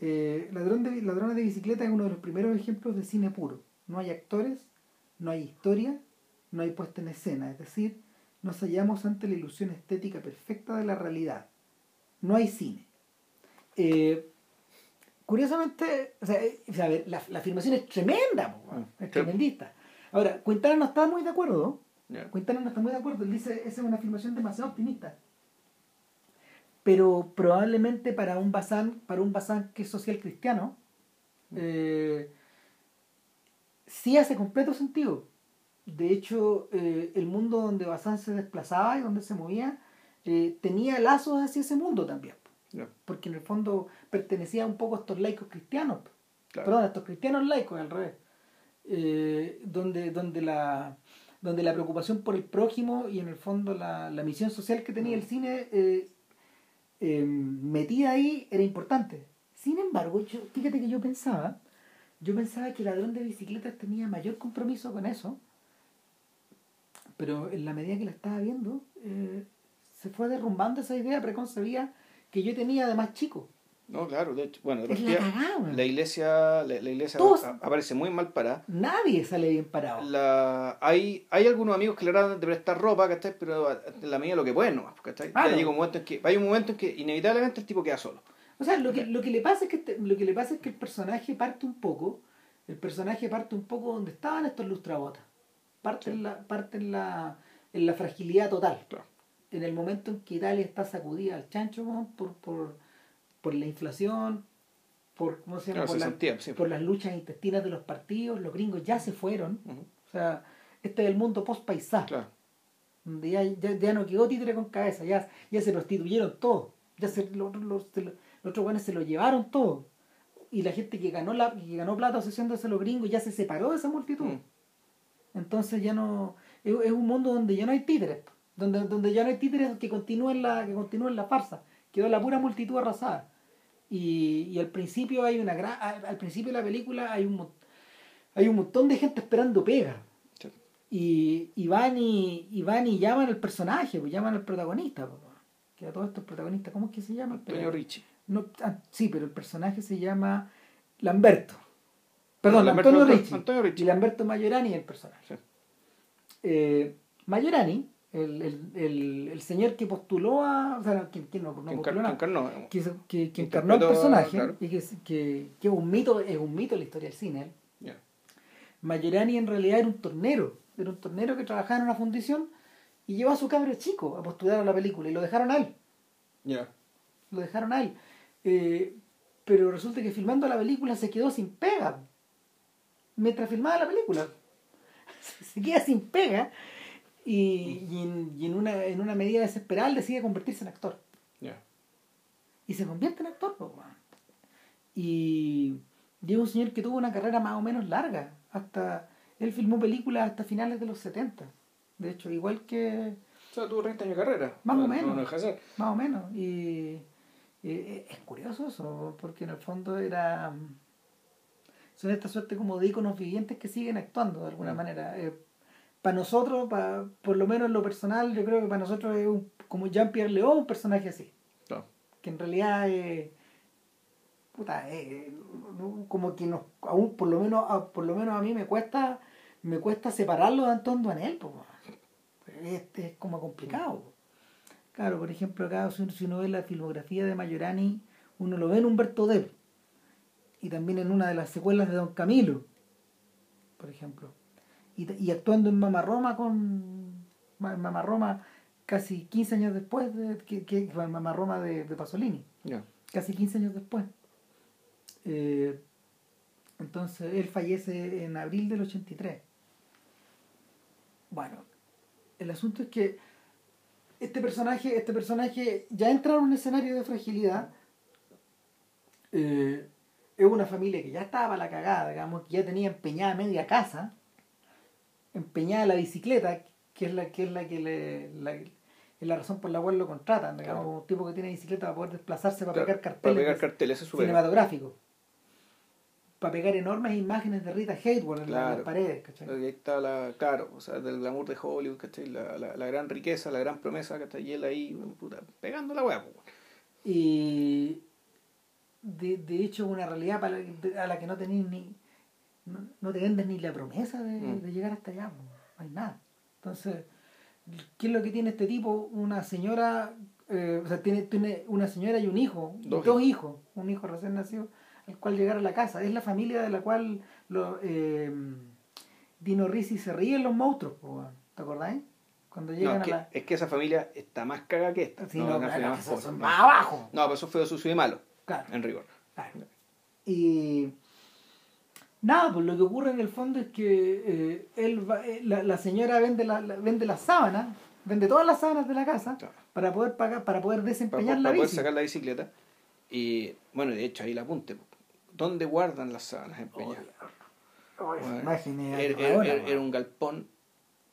eh, Ladrón de, Ladrones de bicicleta es uno de los primeros ejemplos de cine puro. No hay actores, no hay historia, no hay puesta en escena. Es decir, nos hallamos ante la ilusión estética perfecta de la realidad. No hay cine. Eh, curiosamente, o sea, eh, la, afirmación es tremenda, es tremendista. Ahora, Quintana no está muy de acuerdo. Quintana no está muy de acuerdo. Él dice, esa es una afirmación demasiado optimista pero probablemente para un Bazán, para un Bazán que es social cristiano, eh, sí hace completo sentido. de hecho, eh, el mundo donde Bazán se desplazaba y donde se movía eh, tenía lazos hacia ese mundo también. Porque en el fondo pertenecía un poco a estos laicos cristianos. Perdón, a estos cristianos laicos, al revés. Donde, donde, la, donde la preocupación por el prójimo y en el fondo la, la misión social que tenía el mm. Cine metida ahí era importante. Sin embargo, fíjate que yo pensaba, yo pensaba que el Ladrón de Bicicletas tenía mayor compromiso con eso pero en la medida que la estaba viendo, eh, se fue derrumbando esa idea preconcebida que yo tenía de más chico. No, claro, de hecho, bueno, de la, iglesia, la, iglesia aparece muy mal parada. Nadie sale bien parado. La, hay, hay algunos amigos que le dan de prestar ropa, ¿cachai? Pero en la medida de lo que pueden, ¿cachai? llega un momento en que, hay un momento en que inevitablemente el tipo queda solo. O sea, lo que, lo que le pasa es que este, lo que le pasa es que el personaje parte un poco, el personaje parte un poco donde estaban estos lustrabotas parte, en, la, parte en, la, en la fragilidad total. En el momento en que Italia está sacudida al chancho por, por, por la inflación, por, ¿cómo se llama? por, las luchas intestinas de los partidos, los gringos ya se fueron. O sea, este es el mundo post-paisá. Donde ya, ya, no quedó títere con cabeza, ya, ya se prostituyeron todos. Ya se, los, los, otros buenos se lo llevaron todo. Y la gente que ganó, la, que ganó plata asociándose a los gringos ya se separó de esa multitud. Mm. Entonces ya no. Es, un mundo donde ya no hay títeres. Donde, donde ya no hay títeres que continúen la, que continúen la farsa. Quedó la pura multitud arrasada. Y, y al principio hay una gran. Al principio de la película hay un hay un montón de gente esperando pega. Y, y, van y, y, van y llaman al personaje, pues llaman al protagonista. Pues, que a todos estos protagonistas, ¿cómo es que se llama? Antonio Ricci. No, ah, sí, pero el personaje se llama Lamberto. Perdón, Antonio, Ricci, Y Lamberto Majorani el personaje. Eh, Majorani, el, el, el, señor que postuló a. O sea, quien, quien no, no postuló nada, encarnó, que, que, encarnó el personaje, y que, que, que, es un mito, es un mito en la historia del cine. Yeah. En realidad era un tornero, era un tornero que trabajaba en una fundición y llevó a su cabro chico a postular a la película y lo dejaron a él. Yeah. Lo dejaron a él. Eh, pero resulta que filmando la película se quedó sin pega mientras filmaba la película. [LAUGHS] Se queda sin pega y, y, en, una, en una medida desesperada decide convertirse en actor. Y se convierte en actor. Y, y un señor que tuvo una carrera más o menos larga. hasta Él filmó películas hasta finales de los 70. De hecho, igual que... O sea, tuvo 30 años de carrera. Más o menos. más o menos. Y, y, es curioso eso, porque en el fondo era son esta suerte como de iconos vivientes que siguen actuando de alguna mm. manera. Eh, para nosotros, para, por lo menos en lo personal, yo creo que para nosotros es un, como Jean-Pierre León un personaje así. Que en realidad es. Puta, como que nos, aún por lo menos a, por lo menos a mí me cuesta me cuesta separarlo de Antón Duanel este es como complicado claro por ejemplo acá si uno ve la filmografía de Mayorani uno lo ve en Humberto Del y también en una de las secuelas de Don Camilo, por ejemplo. Y, y actuando en Mama Roma con Mama Roma casi 15 años después de que, que Mama Roma de, de Pasolini. Casi 15 años después. Eh, entonces él fallece en abril del 83. Bueno, el asunto es que este personaje, este personaje ya entra en un escenario de fragilidad. Eh, es una familia que ya estaba la cagada, digamos, que ya tenía empeñada media casa, empeñada la bicicleta, que es la que es la que le la, es la razón por la cual lo contratan, digamos, un tipo que tiene bicicleta para poder desplazarse para pegar carteles, para pegar carteles cinematográficos. Para pegar enormes imágenes de Rita Hayworth en las paredes, ¿cachai? Ahí está la, claro, o sea, del glamour de Hollywood, ¿cachai? La, la, la gran riqueza, la gran promesa, ¿cachai? Y él ahí, puta, pegando la hueá, Y de, de hecho una realidad para a la que no tenéis ni no, te vendes ni la promesa de, mm. de llegar hasta allá no hay nada entonces ¿qué es lo que tiene este tipo? una señora eh, o sea tiene, tiene una señora y un hijo dos, hijos. un hijo recién nacido al cual llegar a la casa es la familia de la cual lo, eh, Dino Risi se ríe en los monstruos ¿te acordáis? Cuando llegan es, que, a la... es que esa familia está más caga que esta. Sí, no, más, más abajo. No, pero eso fue sucio y malo. En rigor. Y, Nada, pues lo que ocurre en el fondo es que eh, él va- eh, la, la señora vende la, la- vende las sábanas, vende todas las sábanas de la casa Claro. para poder pagar, para poder para, desempeñar para la poder bici. sacar la bicicleta. Y bueno, de hecho ahí el apunte. ¿Dónde guardan las sábanas empeñadas? Oh, esa Bueno, era, aterradora, era- weón. era un galpón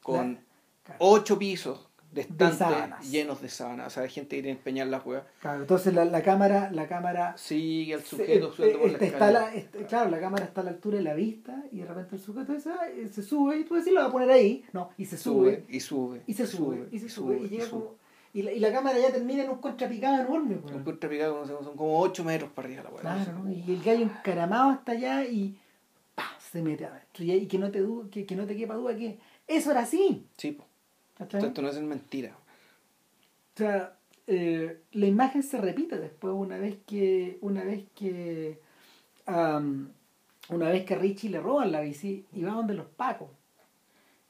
con Claro. ocho pisos de estantes sábanas. llenos de sábanas. O sea, hay gente que quiere empeñar las huevas. Claro, entonces la, la cámara, la cámara Sigue al se- sujeto eh, subiendo por la este, está la- este- claro, la cámara está a la altura de la vista y de repente el sujeto ese, eh, se sube y tú decís, lo va a poner ahí. No, y se sube, sube y sube y se sube, y se sube, y, llega sube. como... Y la, y la cámara ya termina en un contrapicado enorme. weón. Un contrapicado son son como 8 metros para arriba la hueá. Claro, ¿no? Y el gallo encaramado hasta allá y ¡pah! se mete adentro. Y, que, no te que, que no te quepa duda que eso era así. Sí, po. ¿Cachai? Esto no es mentira. O sea, eh, la imagen se repite después una vez que una vez que una vez que Richie le roban la bici y va donde los pacos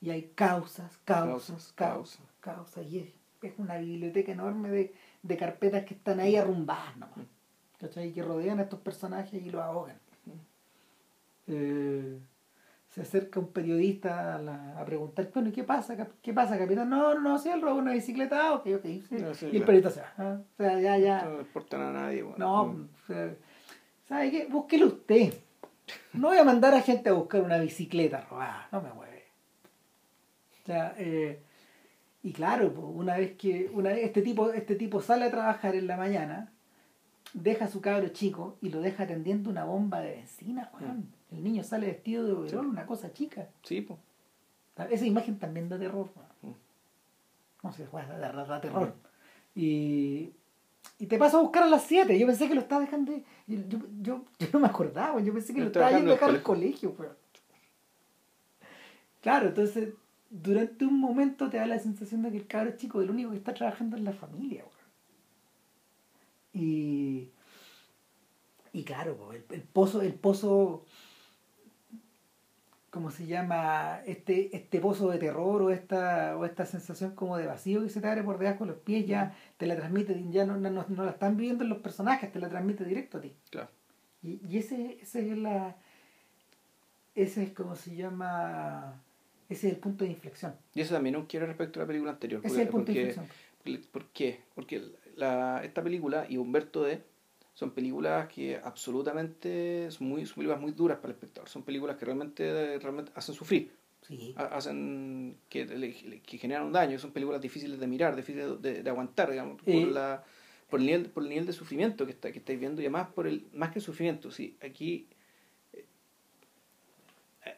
y hay causas, causas, Causas, causas, causas y es, es una biblioteca enorme de, de carpetas que están ahí arrumbadas nomás, ¿cachai? Y que rodean a estos personajes y los ahogan. Eh, se acerca un periodista a, la- a preguntar, bueno, ¿y qué pasa? ¿Qué pasa, capitán? No, no, no, sí, él robó una bicicleta, ah, ok, ok. sí. No, sí, y el periodista se va. ah, O sea, ya, ya. No le importan a nadie. bueno. No, Mm. o sea, ¿sabe qué? Búsquelo usted. No voy a mandar a gente a buscar una bicicleta robada, no me mueve. O sea, eh, y claro, una vez que una vez este tipo este tipo sale a trabajar en la mañana, deja a su cabro chico y lo deja atendiendo una bomba de benzina, weón. El niño sale vestido de overol, una cosa chica. Sí, po. Esa imagen también da terror. Mm. weón. No sé, weón, da, da- da terror. Y, y te paso a buscar a las 7. Yo pensé que lo estaba dejando. de- Yo, yo, yo, no me acordaba, yo pensé que Lo lo estaba yendo a dejar dejando al colegio. weón. Claro, entonces durante un momento te da la sensación de que el cabro chico es el único que está trabajando en la familia. weón. Y, y claro, el, el pozo, el pozo ¿cómo se llama? Este, este pozo de terror o esta, o esta sensación como de vacío que se te abre por debajo de los pies, ya te la transmite, ya no, no, no- la están viviendo los personajes, te la transmite directo a ti. Claro. Y, y ese, ese es la. Ese es como se llama. Ese es el punto de inflexión. Y eso también no quiero respecto a la película anterior. Ese es el punto de inflexión. ¿Por qué? Porque la, esta película y Humberto D son películas que absolutamente son, muy, son películas muy duras para el espectador. Son películas que realmente, realmente hacen sufrir, Sí. hacen que, que generan un daño. Son películas difíciles de mirar, difíciles de, de aguantar, digamos, Eh. por, la, por, el nivel, por el nivel de sufrimiento que, está, que estáis viendo y además por el más que el sufrimiento. Sí, aquí, eh,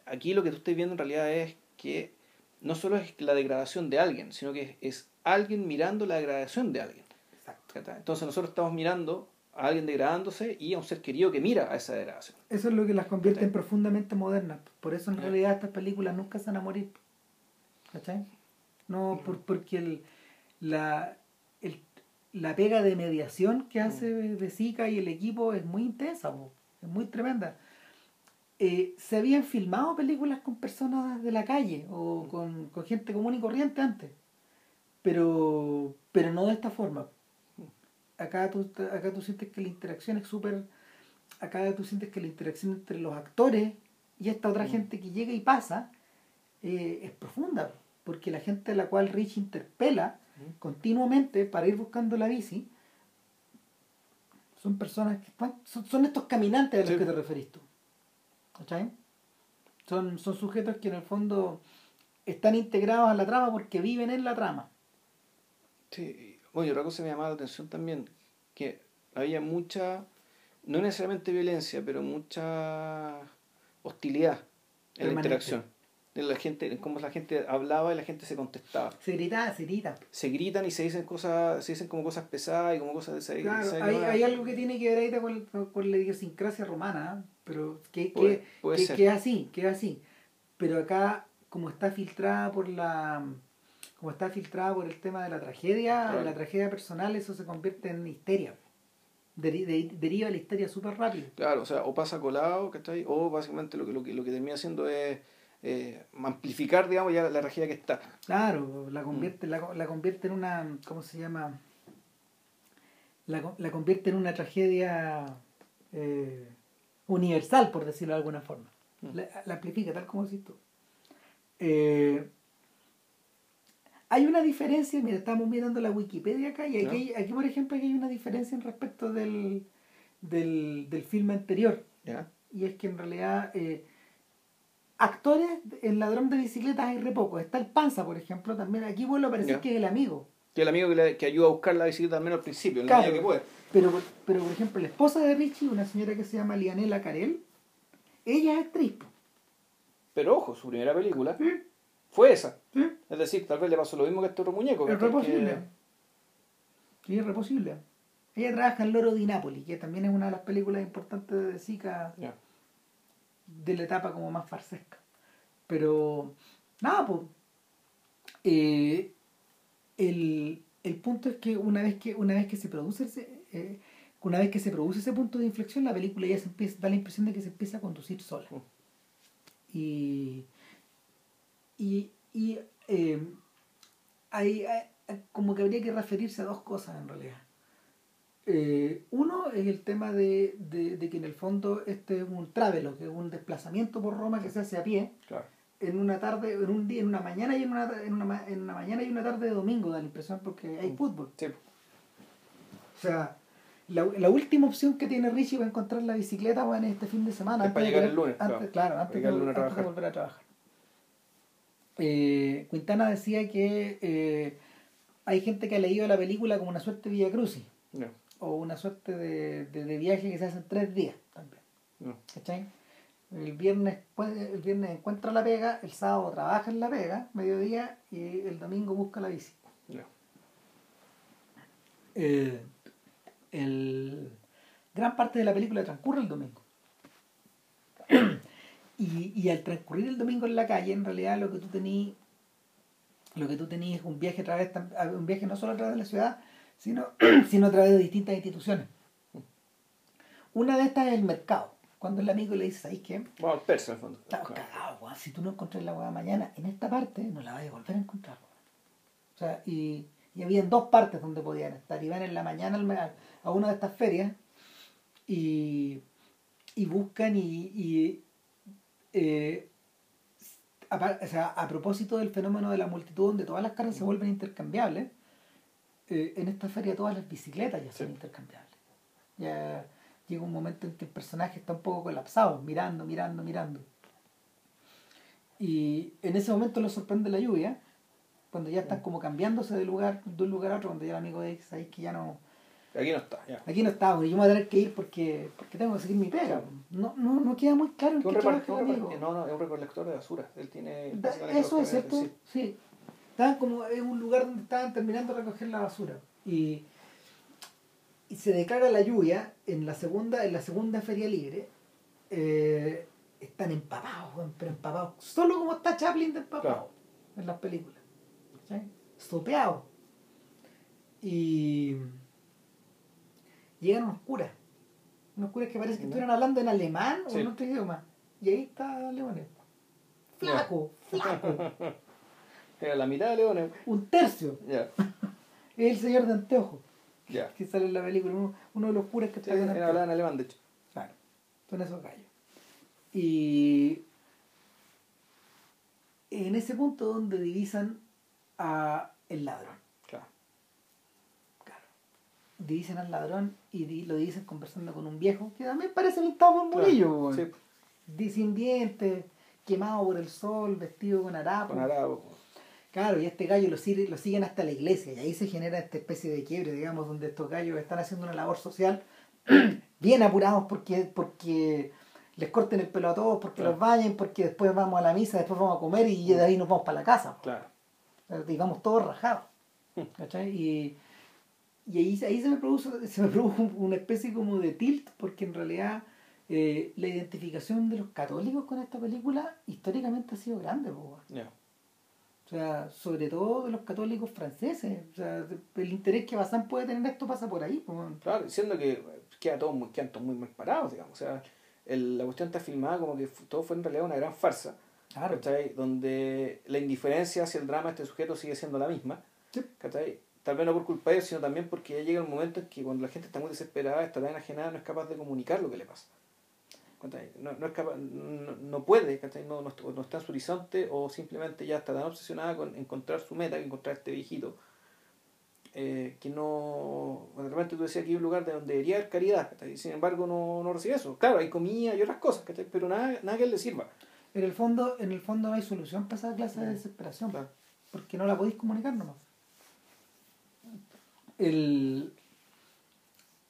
aquí lo que tú estás viendo en realidad es que no solo es la degradación de alguien, sino que es, es alguien mirando la degradación de alguien. Exacto. Entonces nosotros estamos mirando a alguien degradándose y a un ser querido que mira a esa degradación. Eso es lo que las convierte Sí. en profundamente modernas. Por eso en Sí. realidad estas películas nunca se van a morir. ¿Cachai? No, por, porque el, la, el, la pega de mediación que hace de Zika y el equipo es muy intensa, po. es muy tremenda. Eh, se habían filmado películas con personas de la calle o con, con gente común y corriente antes, pero, pero no de esta forma. Acá tú, acá tú sientes que la interacción es súper acá tú sientes que la interacción entre los actores y esta otra Mm. gente que llega y pasa eh, es profunda, porque la gente a la cual Rich interpela Mm. continuamente para ir buscando la bici son personas que están, son, son estos caminantes a los Sí. que te referís tú. ¿Cachai? Son, son sujetos que en el fondo están integrados a la trama porque viven en la trama. Sí. Bueno, y otra cosa que me llamaba la atención también, que había mucha, no necesariamente violencia, pero mucha hostilidad en la interacción. En la gente, en cómo la gente hablaba y la gente se contestaba. Se grita, se grita. Se gritan y se dicen cosas, se dicen como cosas pesadas y como cosas de esa Claro, esa- hay, hay algo que tiene que ver ahí con, con- la idiosincrasia romana, ¿eh? pero que, Puede- que, puede que, ser. que es así, que es así. Pero acá, como está filtrada por la como está filtrada por el tema de la tragedia, Claro. la tragedia personal, eso se convierte en histeria. Deri- de- deriva la histeria súper rápido. Claro, o sea, o pasa colado, ¿cachai? O básicamente lo que, lo que, lo que termina haciendo es eh, amplificar, digamos, ya la tragedia que está. Claro, la convierte, la, la convierte en una, ¿cómo se llama? La, la convierte en una tragedia eh, universal, por decirlo de alguna forma. la, la amplifica tal como decís tú. Eh, hay una diferencia, mira, estamos mirando la Wikipedia acá y aquí, aquí por ejemplo, aquí hay una diferencia en respecto del, del, del filme anterior. Y es que en realidad eh, actores en Ladrón de Bicicletas hay re pocos. Está el Panza, por ejemplo, también. Aquí vuelve a parecer que es el amigo. Que el amigo que, le- que ayuda a buscar la bicicleta al menos al principio, en la Claro. medida que puede. Pero, pero, por ejemplo, la esposa de Richie, una señora que se llama Lianela Carel, ella es actriz. Pero ojo, su primera película fue esa. ¿Sí? Es decir, tal vez le pasó lo mismo que a este otro muñeco. Es ¿cachai? re Que- es re posible. Ella trabaja en Loro di Napoli, que también es una de las películas importantes de Zika Ya. de la etapa como más farsesca. Pero, nada, pues. eh, el, el punto es que una vez que, una vez que se produce ese, eh, una vez que se produce ese punto de inflexión, la película ya se empieza, da la impresión de que se empieza a conducir sola. Mm. Y, y, y eh, hay, hay- como que habría que referirse a dos cosas en realidad. Eh, uno es el tema de, de, de que en el fondo este es un travelo, que es un desplazamiento por Roma que se hace a pie Claro. en una tarde, en un día, en una mañana y en una, en una, en una mañana y una tarde de domingo, da la impresión porque hay Mm. fútbol. Sí. O sea, la, la última opción que tiene Richie para encontrar la bicicleta bueno, este fin de semana. Es para de llegar el lunes, Antes, claro. claro, Para antes, de, antes de volver a trabajar. Eh, Quintana decía que eh, hay gente que ha leído la película como una suerte de Via Crucis No, o una suerte de, de, de viaje que se hace en tres días también. no. ¿Cachai? El viernes, pues, el viernes encuentra la pega, el sábado trabaja en la pega, mediodía, y el domingo busca la bici. no. Eh, el, gran parte de la película transcurre el domingo. [COUGHS] y, y al transcurrir el domingo en la calle, en realidad lo que tú tenías lo que tú tenías es un viaje a través un viaje no solo a través de la ciudad, sino, [CLEARS THROAT] sino a través de distintas instituciones. Una de estas es el mercado. Cuando el amigo le dice, ¿sabes qué? Al persa, en el fondo. Estamos Claro. cagados, weón. Si tú no encontrás la weá mañana, en esta parte no la vas a volver a encontrar. O sea, y, y había dos partes donde podían estar. Iban en la mañana a una de estas ferias y, y buscan y, y, eh, a, o sea, a propósito del fenómeno de la multitud donde todas las cargas se vuelven intercambiables, eh, en esta feria todas las bicicletas ya son Sí. intercambiables. Ya llega un momento en que el personaje está un poco colapsado, mirando, mirando, mirando. Y en ese momento lo sorprende la lluvia, cuando ya están como cambiándose de lugar, de un lugar a otro, cuando ya el amigo dice, sabéis que ya no, Aquí no está, ya. aquí no estamos, y yo me voy a tener que ir porque, porque tengo que seguir mi pega. No, no, no queda muy claro en qué trabaja no, no, es un recolector de basura. Él tiene. Da- Eso es cierto, sí. Estaban como en un lugar donde estaban terminando de recoger la basura. Y, y se declara la lluvia en la segunda, en la segunda feria libre. eh, están empapados, pero empapados. Solo como está Chaplin de empapado Claro. en las películas. ¿sí? Estopeados. Y llegan unos curas. Unos curas que parece que estuvieran hablando en alemán o en otro idioma. Y ahí está Leones. Flaco, flaco. [LAUGHS] Era la mitad de leones. Un tercio. Ya, [LAUGHS] Es el señor de anteojos ya. que sale en la película. Uno, uno de los curas que Sí, está anteojos. hablaba en alemán, de hecho. Claro, son esos gallos. Y en ese punto donde divisan a el ladrón. Claro. Claro. Divisen al ladrón y di- lo dicen conversando con un viejo que también parece el Tavo Murillo, weón. Sí, sin dientes, quemado por el sol, vestido con harapo. con arabo. Claro, y este gallo lo, sigue- lo siguen hasta la iglesia y ahí se genera esta especie de quiebre, digamos, donde estos gallos están haciendo una labor social [CLEARS THROAT] bien apurados porque, porque les corten el pelo a todos, porque Claro. los bañen, porque después vamos a la misa, después vamos a comer y de ahí nos vamos para la casa. Claro. Y vamos todos rajados. [LAUGHS] ¿cachai? Y, y ahí, ahí se me produjo, [LAUGHS] se me produjo un- una especie como de tilt, porque en realidad eh, la identificación de los católicos con esta película históricamente ha sido grande. Ya. O sea, sobre todo de los católicos franceses. O sea, el interés que Bazán puede tener esto pasa por ahí. po. Claro, diciendo que queda todo muy, quedan todos muy mal parados, digamos. O sea, el- la cuestión está filmada como que todo fue en realidad una gran farsa. Claro. ¿cachai? Donde la indiferencia hacia el drama de este sujeto sigue siendo la misma. Sí. ¿cachai? Tal vez no por culpa de ellos, sino también porque ya llega el momento en que cuando la gente está muy desesperada, está tan enajenada, no es capaz de comunicar lo que le pasa. No, no, es capaz, no, no puede, no, no, está en su horizonte o simplemente ya está tan obsesionada con encontrar su meta, que encontrar este viejito, eh, que no. de repente tú decías que hay un lugar de donde debería haber caridad, y sin embargo no, no recibe eso. Claro, hay comida y otras cosas, pero nada, nada que él le sirva. En el fondo, en el fondo no hay solución para esa clase de mm. desesperación, porque no la podéis comunicar nomás. El,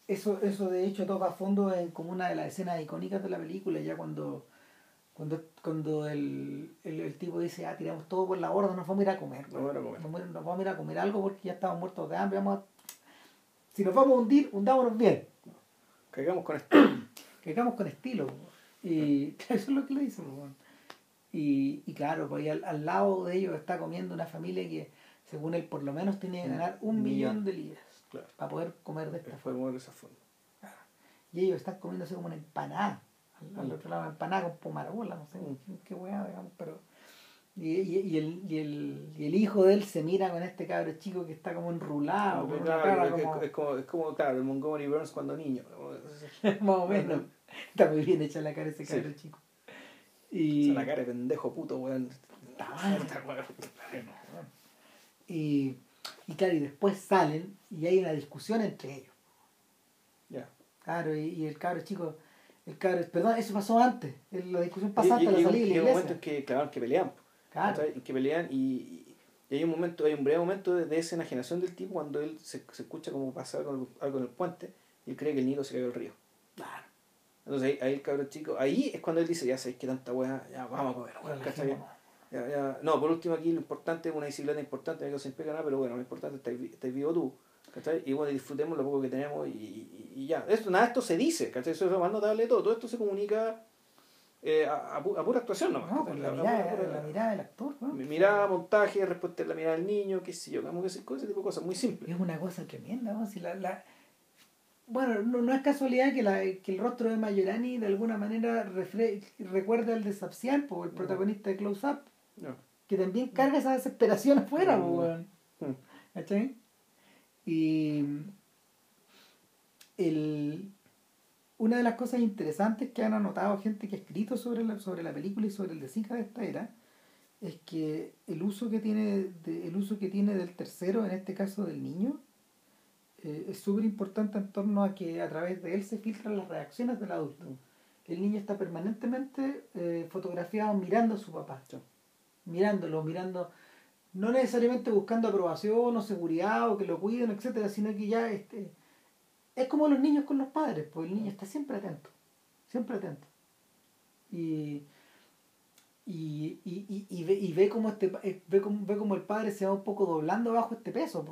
eso, eso de hecho toca a fondo en como una de las escenas icónicas de la película, ya cuando cuando, cuando el, el, tipo dice, ah, tiramos todo por la borda, nos vamos a ir a comer. Nos vamos a, ir a comer algo porque ya estamos muertos de hambre. Vamos Si nos vamos a hundir, hundámonos bien. Caigamos con estilo. [CLEARS THROAT] Caigamos con estilo. Y [LAUGHS] eso es lo que le dice. Y, y claro, pues al, al, lado de ellos está comiendo una familia que, según él, por lo menos tiene que ganar un millón, de libras para poder comer de esta forma. de esa forma. Y ellos están comiéndose como una empanada al otro lado empanada con pomarola, no sé qué weá, digamos, pero. Y, y, y, el, y, el, y el hijo de él se mira con este cabro chico que está como enrulado. es, como... Es, como, claro, el Montgomery Burns cuando niño. [LAUGHS] Más o menos. Está muy bien hecha la cara ese cabro chico. Y... O la cara de pendejo puto, weón. Y, y claro, y después salen y hay una discusión entre ellos. Ya. Claro, y, y el cabro chico el cabro, perdón, eso pasó antes, la discusión pasada la salida de la iglesia. Hay un momento en que, claro, que pelean. Claro. En que pelean y, y, hay un momento, hay un breve momento de, de esa enajenación del tipo cuando él se, se escucha como pasa algo, algo, en el puente y él cree que el niño se cayó al río. Claro. Entonces ahí, ahí, el cabrón chico, ahí es cuando él dice, ya sabéis que tanta weá, ya vamos a comer, weá, ya, ya, No, por último aquí lo importante es una bicicleta importante, que impega nada, pero bueno, lo importante es estáis vivo tú. Y bueno, disfrutemos lo poco que tenemos y, y, ya. Esto, nada de esto se dice, ¿cachai? Eso es lo más notable de todo. Todo esto se comunica eh, a, a, pura actuación nomás. No, la, mirada, la, mirada del actor. ¿no? Mirada, montaje, respuesta a la mirada del niño, qué sé yo, como que ese, tipo de cosas, muy simple. Es una cosa tremenda, ¿no? Si la, la... Bueno, no, no, es casualidad que, la, que el rostro de Mayorani de alguna manera refre... recuerda al de Sapsian, el protagonista de Close Up, que también carga esa desesperación afuera, mm. ¿cachai? Y el, una de las cosas interesantes que han anotado gente que ha escrito sobre la, sobre la película y sobre el de de esta era es que el uso que tiene de, el uso que tiene del tercero en este caso del niño eh, es súper importante en torno a que a través de él se filtran las reacciones del adulto. El niño está permanentemente eh, fotografiado mirando a su papá mirándolo mirando no necesariamente buscando aprobación o seguridad o que lo cuiden, etcétera, sino que ya este, es como los niños con los padres, pues el niño está siempre atento, siempre atento. Y, y, y, y, ve, y ve como este eh, ve como, ve como el padre se va un poco doblando bajo este peso,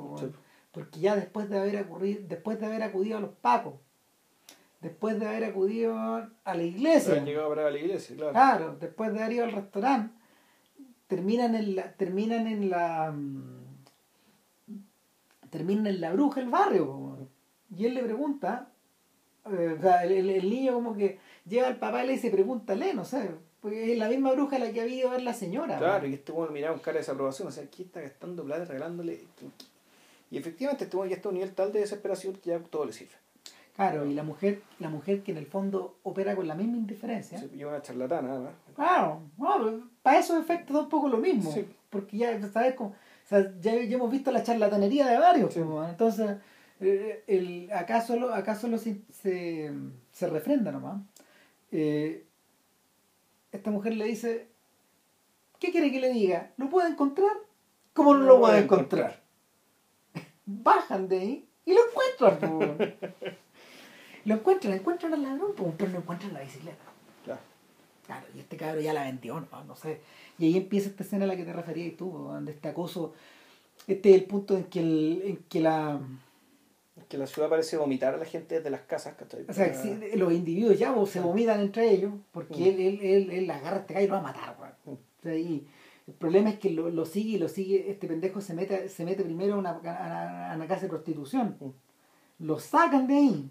porque ya después de haber ocurrido, después de haber acudido a los pacos, después de haber acudido a la iglesia. llegado a la iglesia, claro. Claro, después de haber ido al restaurante terminan en la, terminan en la mm, terminan en la bruja el barrio y él le pregunta eh, o sea, el, el, niño como que llega al papá y le dice pregúntale no sé porque es la misma bruja la que ha habido a ver la señora claro y este bueno miraba un cara de desaprobación o sea aquí está gastando plata regalándole y efectivamente este ya está a un nivel tal de desesperación que ya todo le sirve Claro, y la mujer, la mujer que en el fondo opera con la misma indiferencia. Sí, y una charlatana, ¿no? Claro, para esos efectos da un poco lo mismo. Porque ya, ¿sabes? Como, o sea, ya, ya, hemos visto la charlatanería de varios. entonces, eh, el, acá solo, acá solo se, se, se refrenda nomás. Eh, esta mujer le dice, ¿qué quiere que le diga? ¿Lo puede encontrar? ¿Cómo no, lo puede encontrar? Bajan de ahí y lo encuentran. [LAUGHS] Lo encuentran, encuentran al ladrón, pero no encuentran la bicicleta. Claro. Claro, y este cabrón ya la vendió, no, no sé. Y ahí empieza esta escena a la que te referías tú, donde este acoso, este es el punto en que, el, en que la... Que la ciudad parece vomitar a la gente desde las casas, O sea, los individuos ya se vomitan entre ellos, porque mm. él, él, él, él, agarra a este cabrón y lo va a matar, mm. O sea, y el problema es que lo, lo, sigue y lo sigue, este pendejo se mete, se mete primero a una, a, una casa de prostitución. Mm. Lo sacan de ahí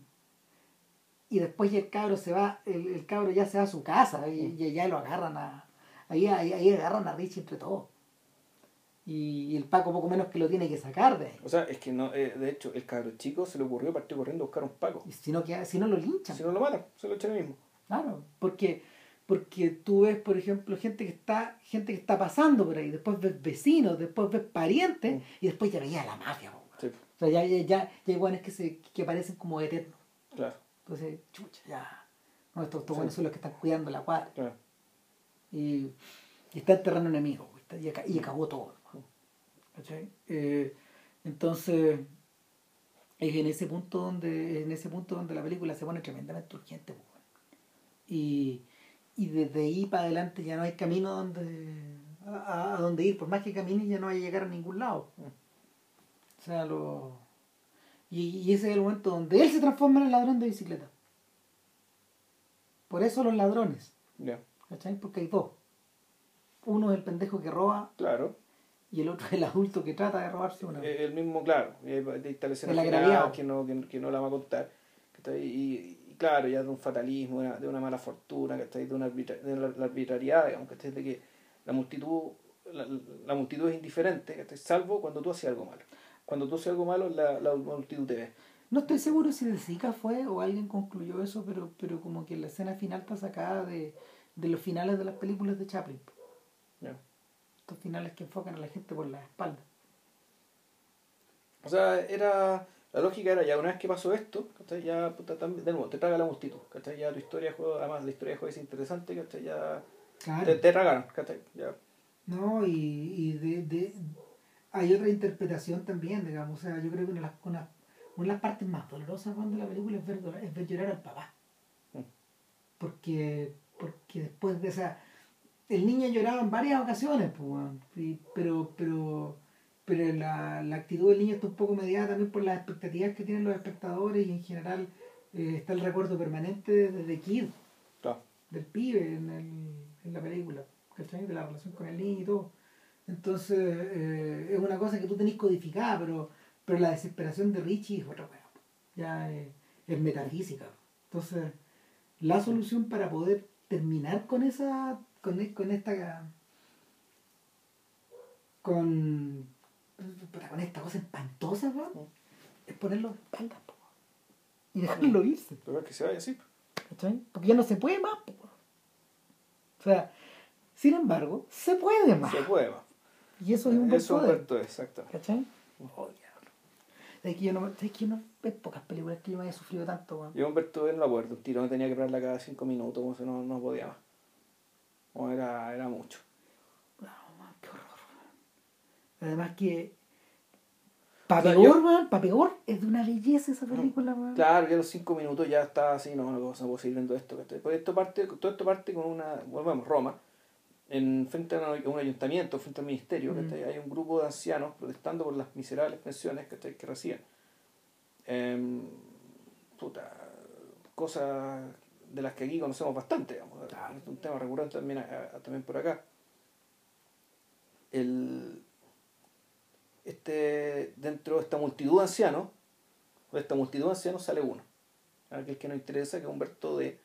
y después ya el cabro se va, el, el cabro ya se va a su casa y, ya lo agarran a, ahí, ahí, agarran a Richie entre todos. Y, el Paco poco menos que lo tiene que sacar de ahí. O sea, es que no, eh, de hecho, el cabro chico se le ocurrió partir corriendo a buscar un Paco. Y si no, que, si no lo linchan. Si no lo matan, se lo echan mismo. Claro, porque, porque tú ves, por ejemplo, gente que está, gente que está pasando por ahí, después ves vecinos, después ves parientes, Mm. y después ya veías la mafia. Sí, O sea, ya, ya, ya, ya hay guanes que se, que parecen como eternos. claro, Entonces, chucha, ya. No, estos, estos Sí. buenos son los que están cuidando la cuadra. claro. Y, y está enterrando enemigos, güey, está- y, y acabó todo. ¿no? ¿Cachai? Eh, entonces, es en ese punto donde, en ese punto donde la película se pone tremendamente urgente, pues, y, y desde ahí para adelante ya no hay camino donde a, a- a donde ir, por más que camines ya no hay a llegar a ningún lado. O sea, lo y, ese es el momento donde él se transforma en el ladrón de bicicleta. Por eso los ladrones. ¿Cachai? Porque hay dos. Uno es el pendejo que roba claro. y el otro es [LAUGHS] el adulto que trata de robarse una. Eh, El mismo, claro, y ahí de esta la escena El que no, que, que no la va a contar. Y, y claro, ya de un fatalismo, de una, de una mala fortuna, que está ahí, de una, arbitra- de la, arbitrariedad, digamos, que está de que la multitud, la, la multitud es indiferente, que está salvo cuando tú haces algo malo. Cuando tú haces algo malo, la, la multitud te ve. No estoy seguro si de Zika fue o alguien concluyó eso, pero, pero como que la escena final está sacada de, de los finales de las películas de Chaplin. Ya. Estos finales que enfocan a la gente por la espalda. O sea, era. La lógica era ya una vez que pasó esto, ¿cachai? ya puta, también- de nuevo, te traga la multitud, ¿cachai? Ya tu historia juego, además la historia de juego es interesante, ¿cachai? Ya Claro. te, te tragaron, ¿cachai? Ya. No, y, y de, de, hay otra interpretación también, digamos. O sea, yo creo que una de las, una, una de las partes más dolorosas de la película es ver, es ver llorar al papá. Mm. Porque, porque después de esa. El niño lloraba en varias ocasiones, pues, y- pero, pero, pero la, la actitud del niño está un poco mediada también por las expectativas que tienen los espectadores y en general eh, está el recuerdo permanente desde Kid Claro. del pibe en, el, en la película, ¿cachai? De la relación con el niño y todo. Entonces, eh, es una cosa que tú tenés codificada, pero, pero la desesperación de Richie es otra cosa. Ya es, es metafísica. Entonces, la solución para poder terminar con esa, con, con esta, con, con esta cosa espantosa, weón, es ponerlo de espaldas, po, y dejarlo irse. Pero es que se vaya así. ¿Cachai? Porque ya no se puede más. po. O sea, sin embargo, se puede más. Se puede más. Y eso es un buen es, exacto. ¿Cachai? Oh, diablo. ¿Sabes que yo no, sabes que yo no hay pocas películas que yo me haya sufrido tanto, weón? Yo Humberto no lo acuerdo, un tiro me tenía que pararla cada cinco minutos, como si no, no podía más. O era, era mucho. No, man, qué horror. weón. Además que pa' O sea, peor, yo- weón, pa' peor, es de una belleza esa película, weón. Claro, ya los cinco minutos ya está así, no, no, no puedo seguir viendo esto. Pues esto parte, todo esto parte con una, volvemos, Roma, en, frente a un, ayuntamiento, frente al ministerio, Mm. hay un grupo de ancianos protestando por las miserables pensiones ¿cachai? que reciben. Em, puta, cosas de las que aquí conocemos bastante, digamos. Claro. Es un tema recurrente también, a- a- también por acá. El, este, dentro de esta multitud de ancianos, de esta multitud de ancianos sale uno. Aquel que nos interesa, que es Humberto de...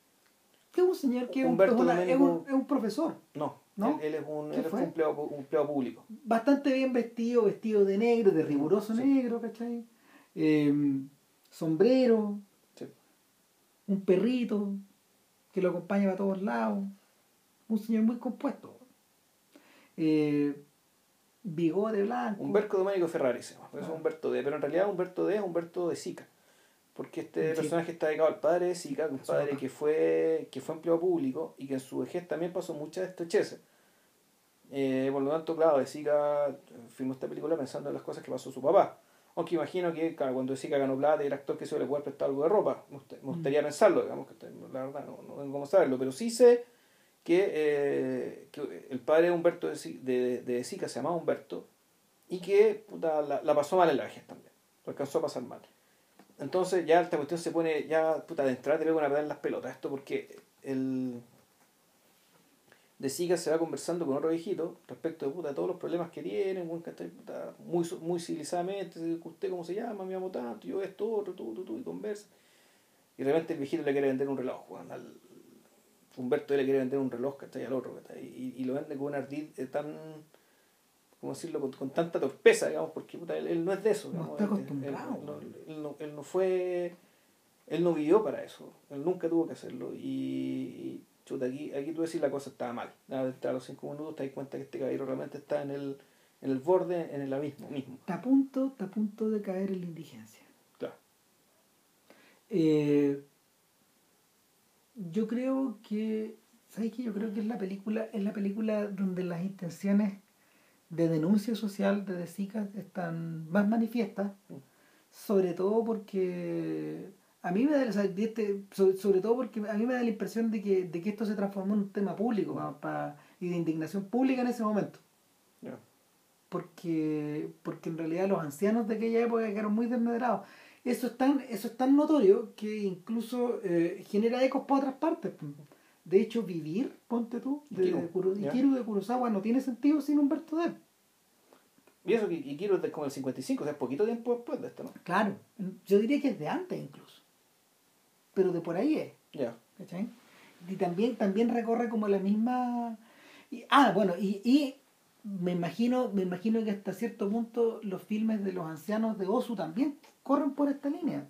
Que es un señor que es un, Humberto es una- es un- es un profesor. No, ¿No? Él, él es un, ¿Qué él es un empleado, un empleado público. bastante bien vestido, vestido de negro, de riguroso Sí. negro, ¿cachai? Eh, sombrero, Sí. un perrito que lo acompaña a todos lados, un señor muy compuesto. Eh, bigote blanco. Humberto Domenico Ferrari se llama, por eso Ah. Humberto D. Pero en realidad Humberto D es Humberto de Sica. Porque este Sí. personaje está dedicado al padre de Sica, un padre que fue, que fue empleado público y que en su vejez también pasó muchas estrecheces. Eh, por lo tanto, claro, de Sica eh, filmó esta película pensando en las cosas que pasó su papá. Aunque imagino que claro, cuando Sica ganó plata y era actor que se le puede prestar algo de ropa. Me gust- me gustaría pensarlo, digamos, que la verdad no, no tengo cómo saberlo. Pero sí sé que, eh, que el padre de Humberto de, de, de Sica se llamaba Humberto y que puta, la, la pasó mal en la vejez también. Lo alcanzó a pasar mal. Entonces ya esta cuestión se pone, ya puta, de entrada te pega una pedada en las pelotas. Esto porque el de Sica se va conversando con otro viejito respecto de puta, todos los problemas que tienen, muy, muy civilizadamente, usted cómo se llama, me llamo tanto, yo esto, otro, tú, tú, tú, y conversa. Y de repente el viejito le quiere vender un reloj, weón, al Humberto le quiere vender un reloj, ¿cachai? Al otro, ¿cachai? Y, y lo vende con un ardid eh, tan, ¿cómo decirlo? Con, con tanta torpeza, digamos, porque puta, él, él no es de eso. No digamos, está él- él- acostumbrado, él no- él no- él no fue Él no vivió para eso, él nunca tuvo que hacerlo. Y, chuta, aquí, aquí tú decís la cosa estaba mal. A los cinco minutos te das cuenta que este caballero realmente está en el, en el borde, en el abismo mismo. Está a punto, está a punto de caer en la indigencia. Claro. Eh, yo creo que, ¿sabes qué? Yo creo que es la película, es la película donde las intenciones de denuncia social de Desica están más manifiestas, sobre todo porque a mí me da, este, sobre, todo porque a mí me da la impresión de que, de que esto se transformó en un tema público y de indignación pública en ese momento. Porque, porque en realidad los ancianos de aquella época quedaron muy desmedrados. Eso es tan, eso es tan notorio que incluso eh, genera ecos para otras partes. De hecho, vivir, ponte tú, de, Ikiru, de, Kurosawa no tiene sentido sin Humberto D. Y eso, Ikiru es de como el 55, o sea, poquito tiempo después de esto, ¿no? Claro, yo diría que es de antes incluso. Pero de por ahí es. Ya. Y también, también recorre como la misma... Y, ah, bueno, y, y me imagino, me imagino que hasta cierto punto los filmes de los ancianos de Osu también corren por esta línea.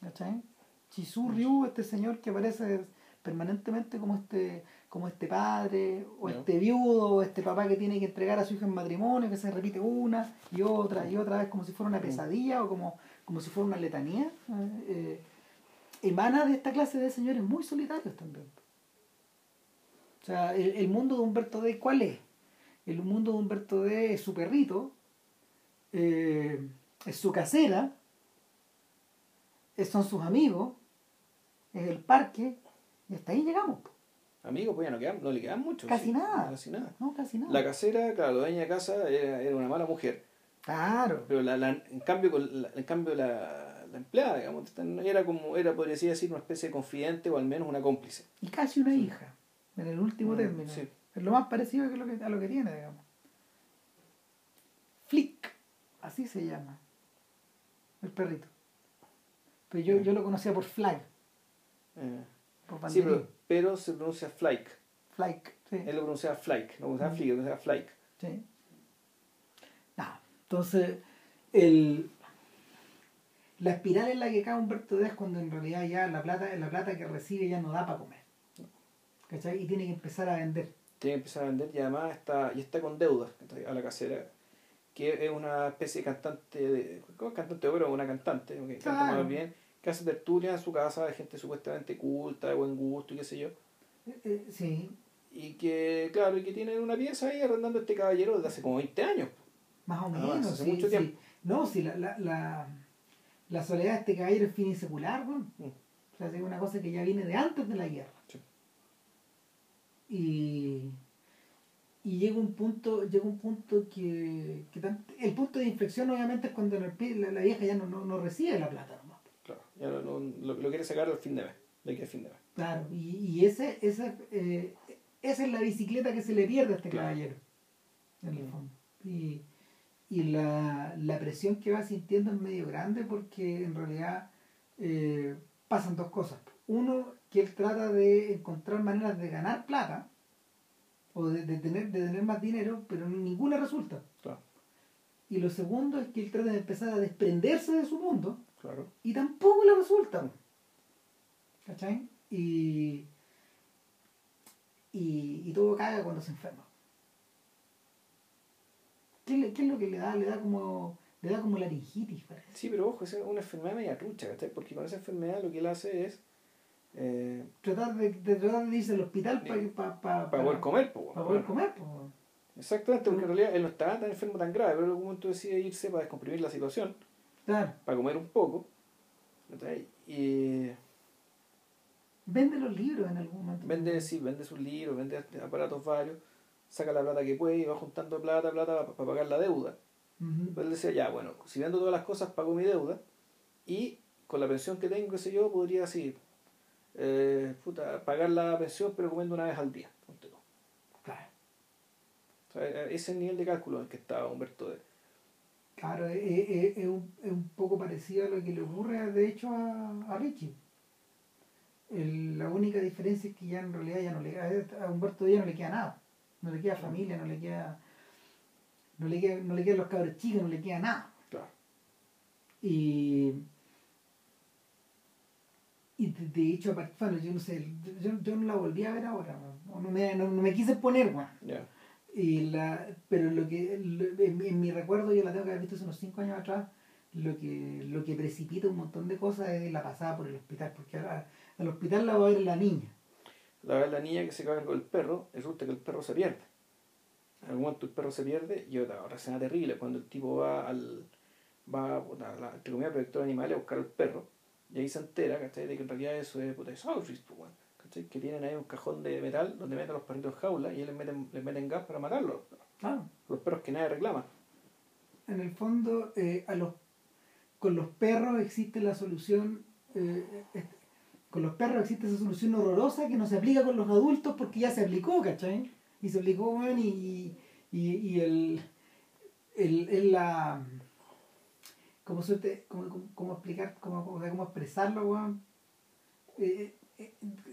¿Cachai? Chisu Ryu, este señor que aparece permanentemente como este, como este padre, o este viudo, o este papá que tiene que entregar a su hijo en matrimonio, que se repite una y otra y otra vez como si fuera una pesadilla o como, como si fuera una letanía. Eh, emana de esta clase de señores muy solitarios también. O sea, el, el mundo de Humberto D, ¿cuál es? El mundo de Humberto D es su perrito, eh, es su casera, son sus amigos, es el parque, y hasta ahí llegamos. Amigos, pues ya no, quedan, no le quedan mucho. Casi nada. Casi nada. No, casi nada. La casera, claro, la dueña de casa era, una mala mujer. Claro. Pero la, en cambio, la, en cambio la, la empleada, digamos, era como, era, podría decir, una especie de confidente o al menos una cómplice. Y casi una hija, en el último mm, término. Sí. Es lo más parecido que lo que, a lo que tiene, digamos. Flick, así se llama. El perrito. Pero yo, yo lo conocía por Flag. Eh. Sí, pero, se pronuncia Flyke. Flyke, sí. Él lo pronuncia Flyke, no pronuncia Flick, lo pronuncia Flyke. Sí. entonces, el, la espiral en la que cae Humberto D es cuando en realidad ya la plata, la plata que recibe ya no da para comer. ¿Cachai? Y tiene que empezar a vender tiene que empezar a vender y además está, y está con deudas a la casera, que es una especie de cantante, de, cantante de obra una cantante, que canta más bien, que hace tertulia en su casa de gente supuestamente culta, de buen gusto y qué sé yo. Eh, eh, sí. Y que, claro, y que tiene una pieza ahí arrendando a este caballero desde hace como 20 años. Más o menos. hace mucho tiempo. No, sí, la, la, la, la, soledad de este caballero es fin y secular, mm. O sea, es una cosa que ya viene de antes de la guerra. Y, y llega un punto, llega un punto que, el punto de inflexión obviamente es cuando la, vieja ya no, no, recibe la plata Claro, lo, lo, quiere sacar al fin de mes, de que fin de mes. Claro, y, y ese, ese, eh, esa es la bicicleta que se le pierde a este caballero, en el fondo. Y, y la, la, presión que va sintiendo es medio grande porque en realidad eh, pasan dos cosas. Uno, que él trata de encontrar maneras de ganar plata o de, tener, de tener más dinero, pero ninguna resulta. Y lo segundo es que él trata de empezar a desprenderse de su mundo claro. y tampoco le resulta. ¿Cachai? Y, y, todo caga cuando se enferma. ¿Qué, ¿Qué, es lo que le da? Le da como le da como laringitis, parece. Sí, pero ojo, es una enfermedad media trucha, ¿cachai? Porque con esa enfermedad lo que él hace es eh, tratar de, de, tratar de irse al hospital para pa, pa, poder comer. para poder comer. Exactamente, porque en realidad él no estaba tan enfermo tan grave, pero en algún momento decide irse para descomprimir la situación, para comer un poco. Y, vende los libros en algún momento. Vende, sí, vende sus libros, vende aparatos varios, saca la plata que puede y va juntando plata, plata para, pagar la deuda. Entonces él decía, ya, bueno, si vendo todas las cosas, pago mi deuda y con la pensión que tengo, qué sé yo, podría así eh, pagar la pensión pero comiendo una vez al día. Claro. O sea, e-, ese nivel de cálculo en el que estaba Humberto de Claro, es, es, es, un, es, un, poco parecido a lo que le ocurre de hecho a, a Richie. El, la única diferencia es que ya en realidad ya no le a Humberto ya no le queda nada. No le queda familia, no le queda no le, queda, no le quedan los cabros chicos, no le queda nada. Claro. Y y de, de hecho, bueno, yo no sé, yo, yo, no la volví a ver ahora, no, no, me, no, me quise poner, bueno. Y la, pero lo que en, mi recuerdo yo la tengo que haber visto hace unos 5 años atrás, lo que, lo que precipita un montón de cosas es la pasada por el hospital, porque ahora al hospital la va a ver la niña. La va a ver la niña que se cae con el perro, resulta que el perro se pierde. En algún momento el perro se pierde y otra, escena terrible, cuando el tipo va al va a la, entre comillas, protector animal a buscar al perro y ahí se entera, ¿cachai? De que en realidad eso es puta, es pues, ¿cachai? Que tienen ahí un cajón de metal donde meten a los perritos en jaula y les meten, les meten gas para matarlos. Los perros que nadie reclama. En el fondo, eh, a los, con los perros existe la solución, eh, con los perros existe esa solución horrorosa que no se aplica con los adultos porque ya se aplicó, ¿cachai? Y se aplicó, y, y, y el, el, el, la ¿Cómo, suerte, cómo, cómo, explicar, cómo, cómo expresarlo, weón? Eh,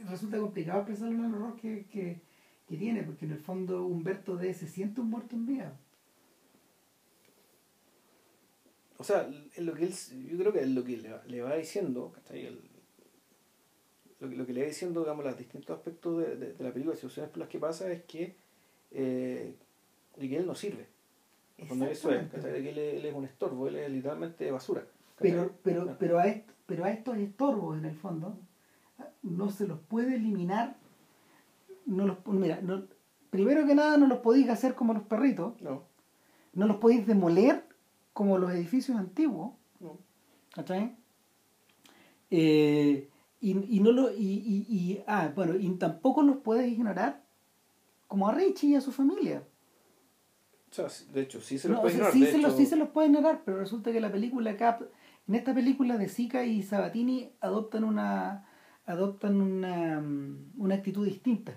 resulta complicado expresarlo en el horror que, que, que, tiene, porque en el fondo Humberto D se siente un muerto en vida. O sea, lo que él, yo creo que lo que le, va diciendo, el, lo, que, lo que le va diciendo, digamos, los distintos aspectos de, de, de la película, situaciones por las que pasa, es que, eh, que él no sirve. Cuando eso es, que él, es un estorbo, él es literalmente basura. Pero, pero, pero, a pero a estos estorbos, en el fondo, no se los puede eliminar. No los, mira, no, primero que nada, no los podéis hacer como los perritos. No. No los podéis demoler como los edificios antiguos. No. ¿Cachai? Eh, y, y, no lo, y, y, y, ah, bueno, y tampoco los puedes ignorar como a Richie y a su familia de hecho, sí se los puede ignorar. Sí, se los, sí se los puede ignorar, pero resulta que la película Cap, en esta película de Zika y Sabatini adoptan una adoptan una, mm, una actitud distinta.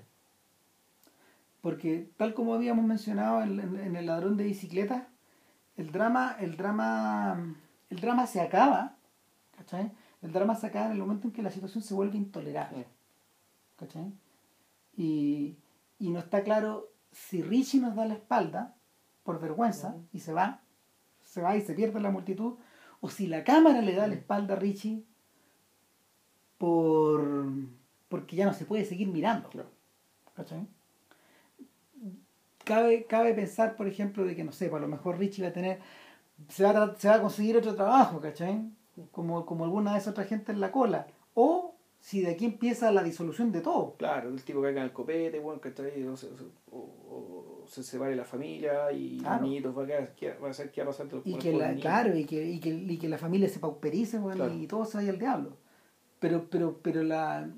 Porque tal como habíamos mencionado en, en, el ladrón de bicicleta, el drama, el drama, el drama se acaba, ¿cachai? El drama se acaba en el momento en que la situación se vuelve intolerable. ¿Cachai? Y, y no está claro si Richie nos da la espalda por vergüenza y se va, se va y se pierde la multitud, o si la cámara le da la espalda a Richie por porque ya no se puede seguir mirando. Cabe, cabe pensar, por ejemplo, de que, no sé, pues a lo mejor Richie va a tener, se va a, se va a conseguir otro trabajo, ¿cachai? Como, como alguna de esas otras gente en la cola. O si de aquí empieza la disolución de todo. Claro, el tipo que caiga en el copete, bueno, ¿cachai? O, o, se separe la familia y los niñitos va a, quedar, va a ser que va a pasar y que la, Claro, y que, y, que, y que la familia se pauperice bueno, y todo se vaya al diablo. Pero, pero, pero la,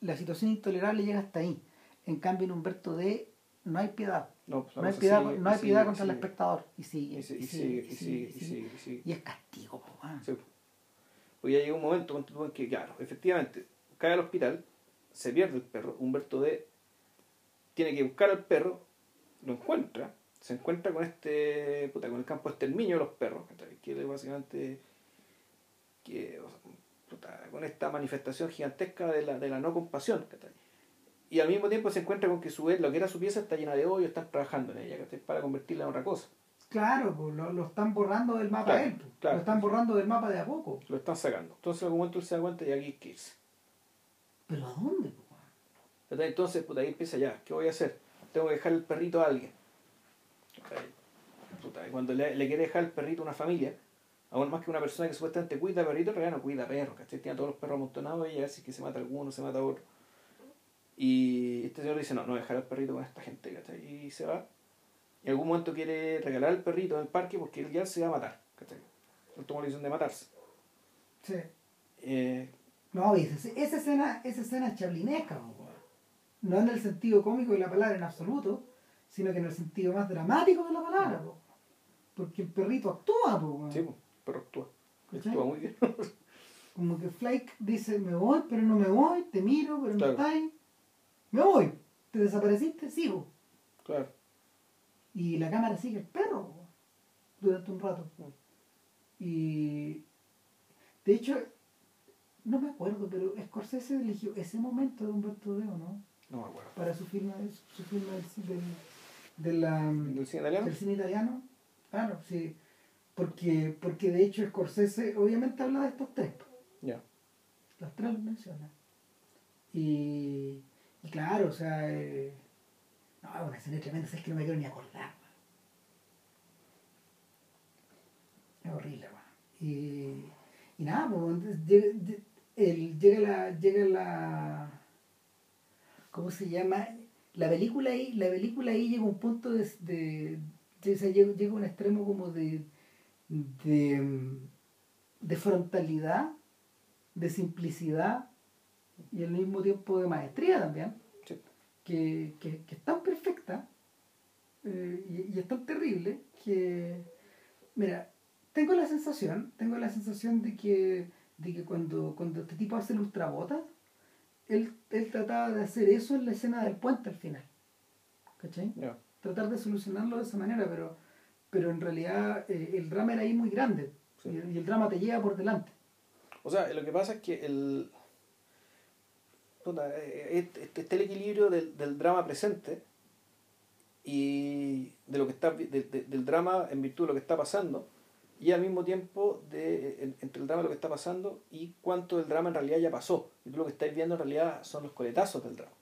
la situación intolerable llega hasta ahí. En cambio, en Humberto D no hay piedad. No, pues, no hay piedad, no hay piedad contra el espectador. Y sigue. Y sigue, y sigue, y sigue. Y, sigue, y es castigo, pues, Pues ya llega un momento en que, claro, efectivamente, cae al hospital, se pierde el perro, Humberto D tiene que buscar al perro, lo encuentra, se encuentra con este, puta, con el campo exterminio de los perros, que es básicamente que, con esta manifestación gigantesca de la, de la no compasión, y al mismo tiempo se encuentra con que su lo que era su pieza está llena de hoyo, están trabajando en ella, para convertirla en otra cosa. Claro, pues lo, lo, están borrando del mapa él, lo están borrando del mapa de a poco. Lo están sacando. Entonces en algún momento él se da cuenta y aquí hay que irse. ¿Pero a dónde? Entonces, puta, ahí empieza ya, ¿qué voy a hacer? tengo que dejar el perrito a alguien. cuando le, quiere dejar el perrito a una familia, aún más que una persona que supuestamente cuida perrito, pero ya no cuida perros, ¿cachai? Tiene a todos los perros amontonados y a ver si que se mata alguno, se mata otro. Y este señor dice, no, no dejar el perrito con esta gente, ¿cachai? Y se va. Y en algún momento quiere regalar el perrito en el parque porque él ya se va a matar, ¿cachai? Él toma la decisión de matarse. Sí. Eh, no, esa, esa escena, esa escena es chablinesca, no en el sentido cómico de la palabra en absoluto, sino que en el sentido más dramático de la palabra, porque el perrito actúa. Po, sí, perro actúa. Actúa muy bien. [LAUGHS] Como que Flake dice, me voy, pero no me voy, te miro, pero no estás ahí. Me voy, te desapareciste, sigo. Claro. Y la cámara sigue el perro durante un rato. Y de hecho, no me acuerdo, pero Scorsese eligió ese momento de Humberto Deo, ¿no? No me acuerdo. Para su firma, su firma del, del, ¿Del cine italiano? Del cine italiano. Claro, sí. Porque, porque de hecho Scorsese obviamente habla de estos tres. Ya. Los tres los menciona. Y, y claro, o sea, eh, no, una escena tremenda, es que no me quiero ni acordar. Es horrible, man. Y, y nada, pues llega la. llega la. ¿Cómo se llama? La película ahí, la película ahí llega a un punto de, de, llega, llega, a un extremo como de, de, de frontalidad, de simplicidad y al mismo tiempo de maestría también, que, que, que, es tan perfecta eh, y, y, es tan terrible que, mira, tengo la sensación, tengo la sensación de que, de que cuando, cuando este tipo hace el ultrabota, él, él trataba de hacer eso en la escena del puente al final. ¿Cachai? Tratar de solucionarlo de esa manera, pero, pero en realidad eh, el drama era ahí muy grande y, el drama te llega por delante. O sea, lo que pasa es que el. Este, este el equilibrio del, del, drama presente y de lo que está del drama en virtud de lo que está pasando y al mismo tiempo de, entre el drama lo que está pasando y cuánto del drama en realidad ya pasó. Y tú lo que estáis viendo en realidad son los coletazos del drama.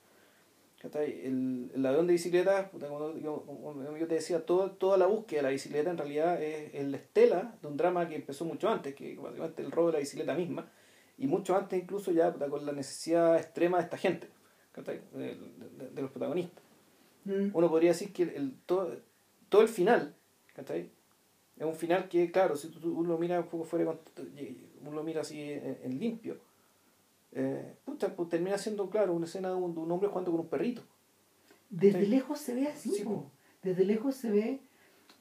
El, el ladrón de bicicleta, como yo, te decía, todo, toda la búsqueda de la bicicleta en realidad es, la estela de un drama que empezó mucho antes, que básicamente el robo de la bicicleta misma, y mucho antes incluso ya con la necesidad extrema de esta gente, de, de, los protagonistas. Mm. Uno podría decir que el, todo, todo el final, ¿cachai? Es un final que, claro, si tú, uno lo mira un poco fuera, uno lo mira así en, limpio, eh, pues termina siendo, claro, una escena de un, hombre jugando con un perrito. Desde lejos se ve así, desde lejos se ve...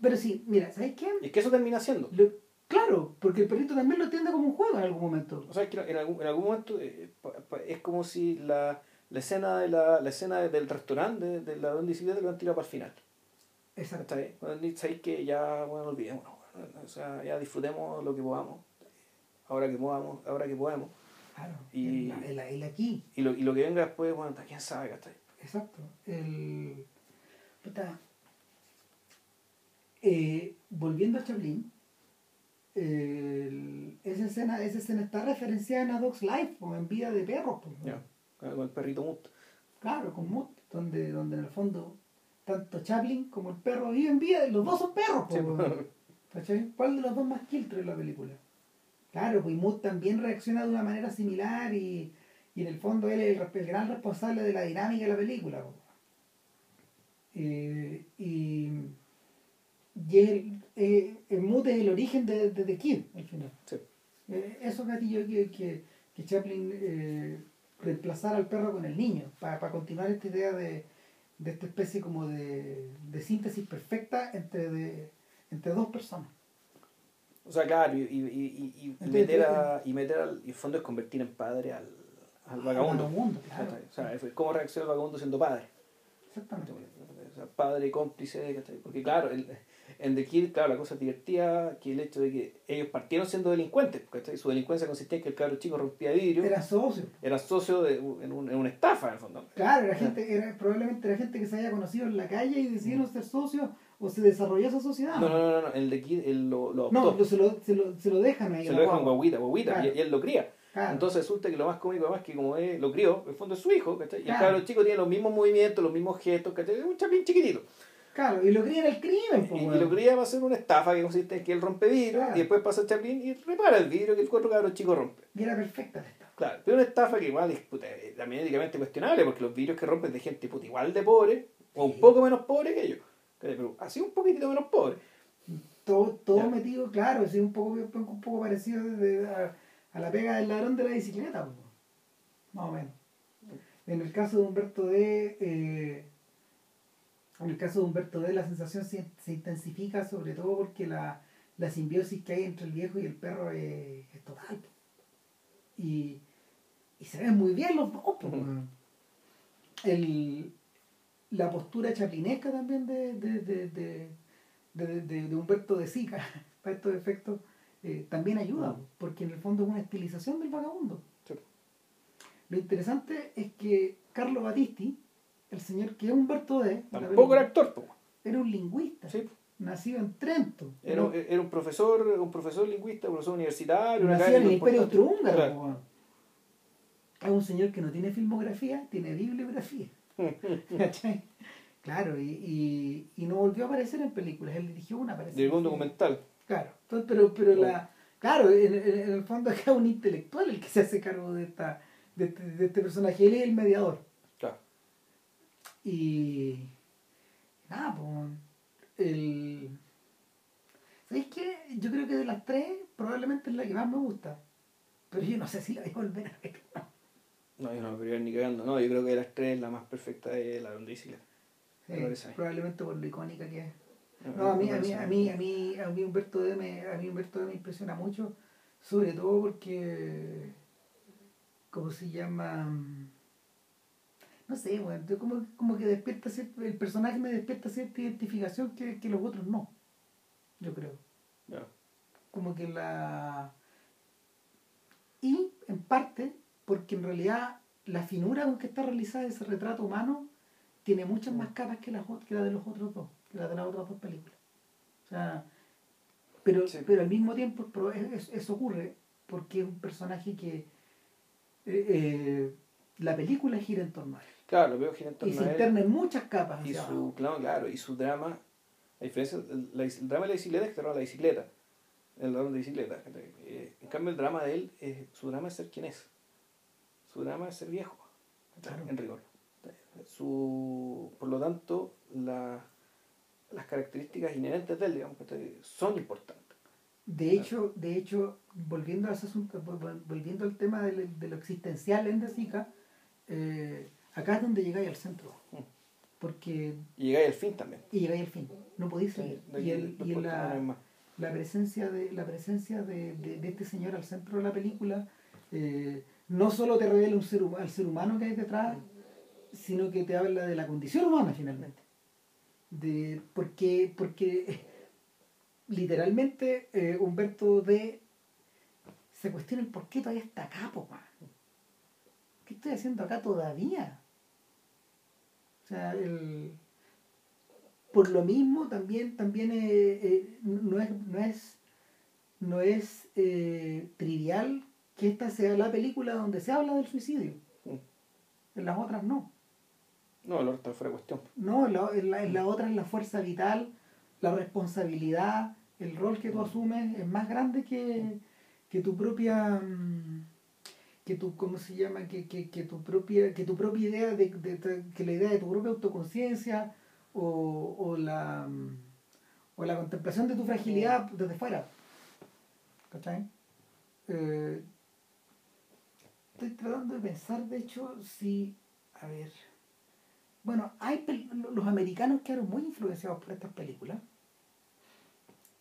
Pero sí, mira, ¿sabes qué? Es que eso termina siendo. claro, porque el perrito también lo entiende como un juego en algún momento. O sea, es que en algún, en algún momento eh, es como si la, la escena de la, la escena del restaurante de, de la donde lo han tirado para el final. Exacto. Cuando sabéis que ya, bueno, olvidemos, o sea, ya disfrutemos lo que podamos, ahora que podamos, ahora que podemos. Claro, y, el, el, aquí. Y lo, y lo que venga después, bueno, quién sabe, ¿cachai? Exacto. El, puta, eh, volviendo a Chaplin, el, esa, escena, esa escena está referenciada en A Dog's Life, o en Vida de Perros. Pues, ya, con el perrito Mut. Claro, con Mut, donde, donde en el fondo tanto Chaplin como el perro viven vida, los dos son perros, ¿Cuál de los dos más quiltro en la película? Claro, pues Mood también reacciona de una manera similar y, y en el fondo él es el, gran responsable de la dinámica de la película. Eh, y y el, eh, el Mood es el origen de, de The Kid, al final. Sí. Eh, eso gatillo que, que, que Chaplin eh, reemplazara al perro con el niño, para continuar esta idea de, de esta especie como de, de síntesis perfecta entre, de, entre dos personas. O sea, claro, y, y, y, meter, a, y meter al y fondo es convertir en padre al, al vagabundo. O sea, es cómo reacciona el vagabundo siendo padre. Exactamente. O sea, padre cómplice, porque claro, el, en The Kid, claro, la cosa divertida que el hecho de que ellos partieron siendo delincuentes, ¿cachai? Su delincuencia consistía en que el cabro chico rompía vidrio. Era socio. Era socio de, en, un, en una estafa, en el fondo. Claro, era gente, era, probablemente era gente que se haya conocido en la calle y decidieron ser socios o se desarrolló esa sociedad. No, no, no, no, el de Kid él lo, lo No, se lo, se, lo, se lo dejan ahí. Se lo dejan guaguita, guaguita, y, él lo cría. Entonces resulta que lo más cómico además que como es, lo crió, en el fondo es su hijo, ¿cachai? Y el cabro chico tiene los mismos movimientos, los mismos gestos, ¿cachai? Es un chapín chiquitito. Claro, y lo cría en el crimen. y, lo cría para hacer una estafa que consiste en que él rompe vidrio y después pasa a Chaplin y repara el vidrio que el cuatro cabros chico rompe. Y era perfecta la estafa. Claro, pero una estafa que igual es puta, también éticamente cuestionable porque los vidrios que rompen de gente puta, igual de pobre o un poco menos pobre que ellos. Pero así un poquitito menos pobre. Todo, todo metido, claro, así un poco, un poco parecido a, la pega del ladrón de la bicicleta. Más o menos. En el caso de Humberto D. Eh, en el caso de Humberto D, la sensación se, intensifica sobre todo porque la, simbiosis que hay entre el viejo y el perro es, total. Y, se ven muy bien los dos. el, la postura chaplinesca también de, de, Humberto de Sica [LAUGHS] para estos efectos eh, también ayuda, porque en el fondo es una estilización del vagabundo. Lo interesante es que Carlo Battisti, el señor que es Humberto D. Tampoco era actor, Era un lingüista. Sí. Nacido en Trento. Era, era, un profesor, un profesor lingüista, profesor universitario. Nacido en el Imperio Austrohúngaro. Es un señor que no tiene filmografía, tiene bibliografía. [LAUGHS] ¿Cachai? Claro, y, y, no volvió a aparecer en películas, él dirigió una parece. Dirigió un documental. Claro, entonces, pero, pero la, claro, en, el fondo es un intelectual el que se hace cargo de esta de, de este personaje, él es el mediador. Claro. Y nada, pues el ¿Sabéis qué? Yo creo que de las tres probablemente es la que más me gusta. Pero yo no sé si la voy a volver a ver. No, yo no me ni cagando. No, yo creo que de las tres la más perfecta es la donde Sí, probablemente por lo icónica que es. No, a mí, a mí, a mí, a mí, a mí Humberto D me, a mí Humberto D me impresiona mucho, sobre todo porque, ¿cómo se llama? No sé, bueno, como, como que despierta el personaje me despierta cierta identificación que, que los otros no, yo creo. Como que la... Y, en parte, porque en realidad la finura con que está realizada ese retrato humano tiene muchas más capas que la, que la de los otros dos, que la de las otras dos películas. O sea, pero, pero al mismo tiempo eso ocurre porque es un personaje que eh, eh, la película gira en torno a él. Claro, veo gira en torno a él. Y se interna en muchas capas. Y su, claro, claro, y su drama, a diferencia, el, drama de la bicicleta es que la bicicleta, el drama de bicicleta. Eh, en cambio el drama de él, su drama es ser quien es. Su drama es ser viejo, en rigor. Su, por lo tanto, las características inherentes de él, digamos, son importantes. De hecho, de hecho, volviendo a ese asunto, volviendo al tema de, lo existencial en Desica, eh, acá es donde llegáis al centro. Mm. Porque. Y llegáis al fin también. Y llegáis al fin. No podéis seguir. y, el, y la, la, presencia de la presencia de, de, este señor al centro de la película eh, no solo te revela un ser, al ser humano que hay detrás, sino que te habla de la condición humana finalmente. De, porque, porque [LAUGHS] literalmente eh, Humberto D se cuestiona el por qué todavía está acá, po, ¿Qué estoy haciendo acá todavía? O sea, el, por lo mismo también, también eh, eh, no es, no es, no es trivial que esta sea la película donde se habla del suicidio. Mm. En las otras no. No, la otra fuera cuestión. No, en la, en la, otra es la fuerza vital, la responsabilidad, el rol que tú asumes es más grande que, que tu propia mm, que tu cómo se llama que, que, que tu propia que tu propia idea de, de, que la idea de tu propia autoconciencia o, o la mm, o la contemplación de tu fragilidad desde fuera ¿cachai? Eh, estoy tratando de pensar de hecho si a ver bueno, hay los americanos quedaron muy influenciados por estas películas.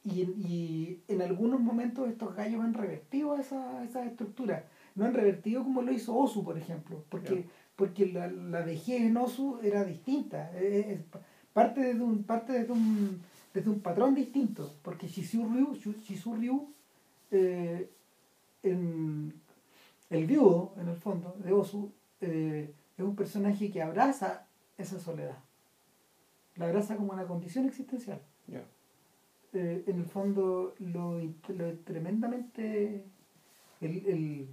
Y, y en algunos momentos estos gallos han revertido esa, esa estructura. No han revertido como lo hizo Osu, por ejemplo, porque, porque la, la, vejez en Osu era distinta. Es, parte desde un, parte desde un, desde un patrón distinto, porque Shizu Ryu, Shizu Ryu eh, en el viudo, en el fondo, de Osu, eh, es un personaje que abraza esa soledad. La abraza como una condición existencial. Eh, en el fondo, lo, tremendamente. El,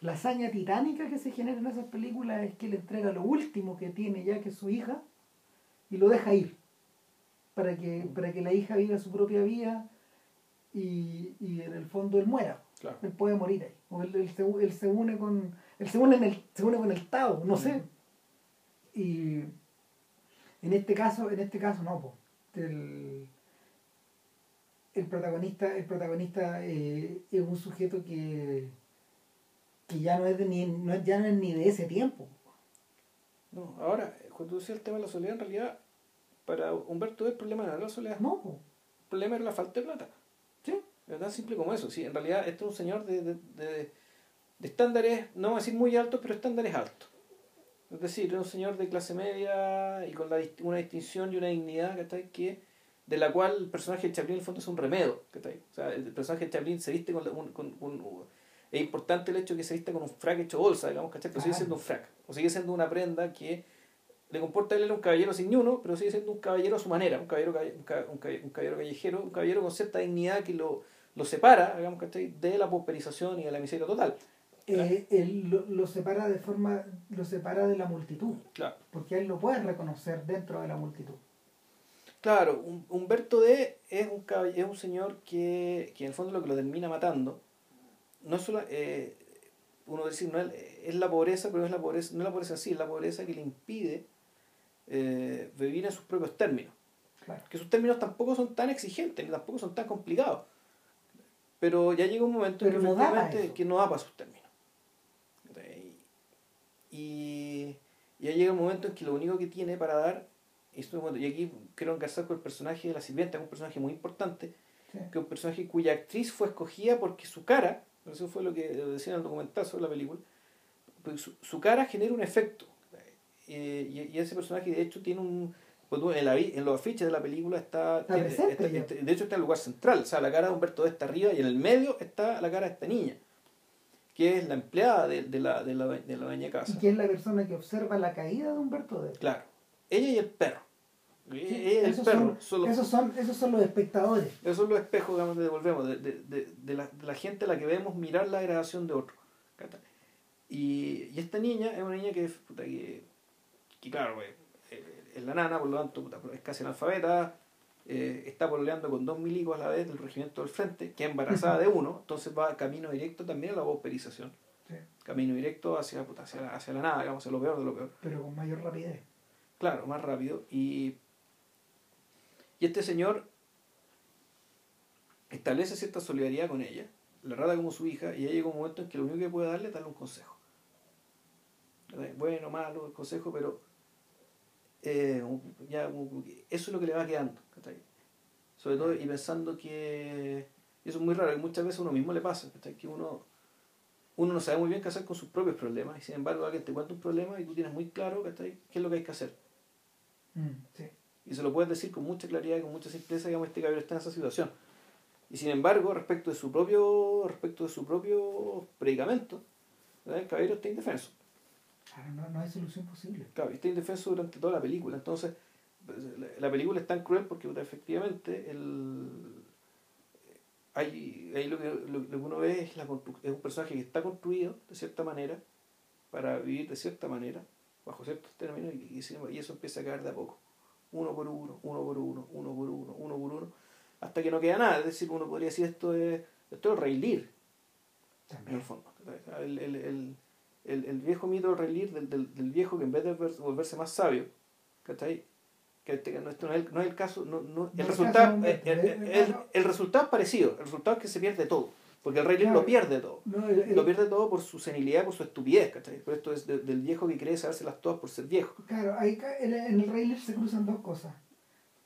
la hazaña titánica que se genera en esas películas es que le entrega lo último que tiene ya, que es su hija, y lo deja ir. Para que, mm. para que la hija viva su propia vida y, en el fondo él muera. Él puede morir ahí. O él, se, une con. Él se une, en el, se une con el Tao, no sé. Mm. Y en este caso, en este caso no, el, protagonista, el protagonista eh, es un sujeto que, que ya no es de ni, no, ya no es ni de ese tiempo. No, ahora, cuando tú decías el tema de la soledad, en realidad, para Humberto el problema no era la soledad. No, el problema era la falta de plata. Es tan simple como eso. Sí, en realidad, este es un señor de, de, de, de estándares, no voy a decir muy altos, pero estándares altos. Es decir, es un señor de clase media y con la, una distinción y una dignidad que de la cual el personaje de Chaplin en el fondo es un remedio. O sea, el personaje de Chaplin se viste con, con, es importante el hecho de que se vista con un frac hecho bolsa, digamos, ¿cachai? Pero sigue siendo un frac. O sigue siendo una prenda que le comporta a él un caballero sin ni uno, pero sigue siendo un caballero a su manera, un caballero, un caballero, callejero, un caballero con cierta dignidad que lo, lo separa, digamos, ¿cachai? De la pauperización y de la miseria total. eh, él lo, lo separa de forma, lo separa de la multitud, Claro. porque él lo puede reconocer dentro de la multitud. Claro, Hum- Humberto D es un, es un señor que, que en el fondo lo que lo termina matando, no solo, eh, uno decir, no es, es la pobreza, pero no es la pobreza, no es la pobreza en sí, es la pobreza que le impide eh, vivir en sus propios términos. Claro. Que sus términos tampoco son tan exigentes, ni tampoco son tan complicados. Pero ya llega un momento en que no efectivamente que no da para sus términos. Y ya llega un momento en que lo único que tiene para dar, bueno, y aquí quiero encarzar con el personaje de la sirvienta, que es un personaje muy importante, Sí. que es un personaje cuya actriz fue escogida porque su cara, eso fue lo que decía en el documental sobre la película, porque su, su cara genera un efecto. Eh, y, y ese personaje de hecho tiene un... pues en, la en los afiches de la película está, Está tiene- presente está- ya. está- de hecho está en el lugar central, o sea, la cara de Humberto D está arriba y en el medio está la cara de esta niña, que es la empleada de, de la, de, la, de la dueña casa. Y que es la persona que observa la caída de Humberto D. Claro, ella y el perro. Sí, ella y el perro son, son los esos, son, esos son los espectadores. Esos son los espejos, digamos, que devolvemos, de, de, de, de la, de la gente a la que vemos mirar la degradación de otro. Y, y esta niña es una niña que, que, que claro, eh, es la nana, por lo tanto, puta, es casi analfabeta, eh, está pololeando con dos milicos a la vez del regimiento del frente, que es embarazada de uno, entonces va camino directo también a la pauperización, Sí, camino directo hacia, puta, hacia, la, hacia la nada, digamos, hacia lo peor de lo peor. pero con mayor rapidez. Claro, más rápido. Y, y este señor establece cierta solidaridad con ella, la trata como su hija, y ella llega un momento en que lo único que puede darle es darle un consejo. Bueno, malo, el consejo, pero eh, ya, eso es lo que le va quedando. ¿cachai? Sobre todo, y pensando que y eso es muy raro, que muchas veces a uno mismo le pasa, ¿cachai? que uno, uno no sabe muy bien qué hacer con sus propios problemas, y sin embargo alguien te cuenta un problema y tú tienes muy claro ¿cachai? qué es lo que hay que hacer. Mm, sí. Y se lo puedes decir con mucha claridad y con mucha simpleza, digamos, este caballero está en esa situación. Y sin embargo, respecto de su propio, respecto de su propio predicamento, ¿verdad? el caballero está indefenso. Claro, no, no hay solución posible. Claro, y está indefenso durante toda la película. Entonces, la, la película es tan cruel porque efectivamente el, hay, ahí lo que, lo, lo que uno ve es, la es un personaje que está construido de cierta manera para vivir de cierta manera, bajo ciertos términos, y, eso empieza a caer de a poco. Uno por uno, uno por uno, uno por uno, uno por uno, hasta que no queda nada. Es decir, uno podría decir esto es, esto es el rey Lear, en También. el fondo. El, el, el, el, el viejo mito del rey Lear, del, del, del viejo que en vez de ver- volverse más sabio, ¿cachai? Que este- no, esto no, es el, no es el caso, no, no, el, es resultado, el, el- eh, el- resultado es parecido, el resultado es que se pierde todo, porque el rey Claro. lo pierde todo. No, el- el- Lo pierde todo por su senilidad, por su estupidez, ¿cachai? Por esto es de- del viejo que cree sabérselas todas por ser viejo. Claro, ahí en, en el Rey se cruzan dos cosas.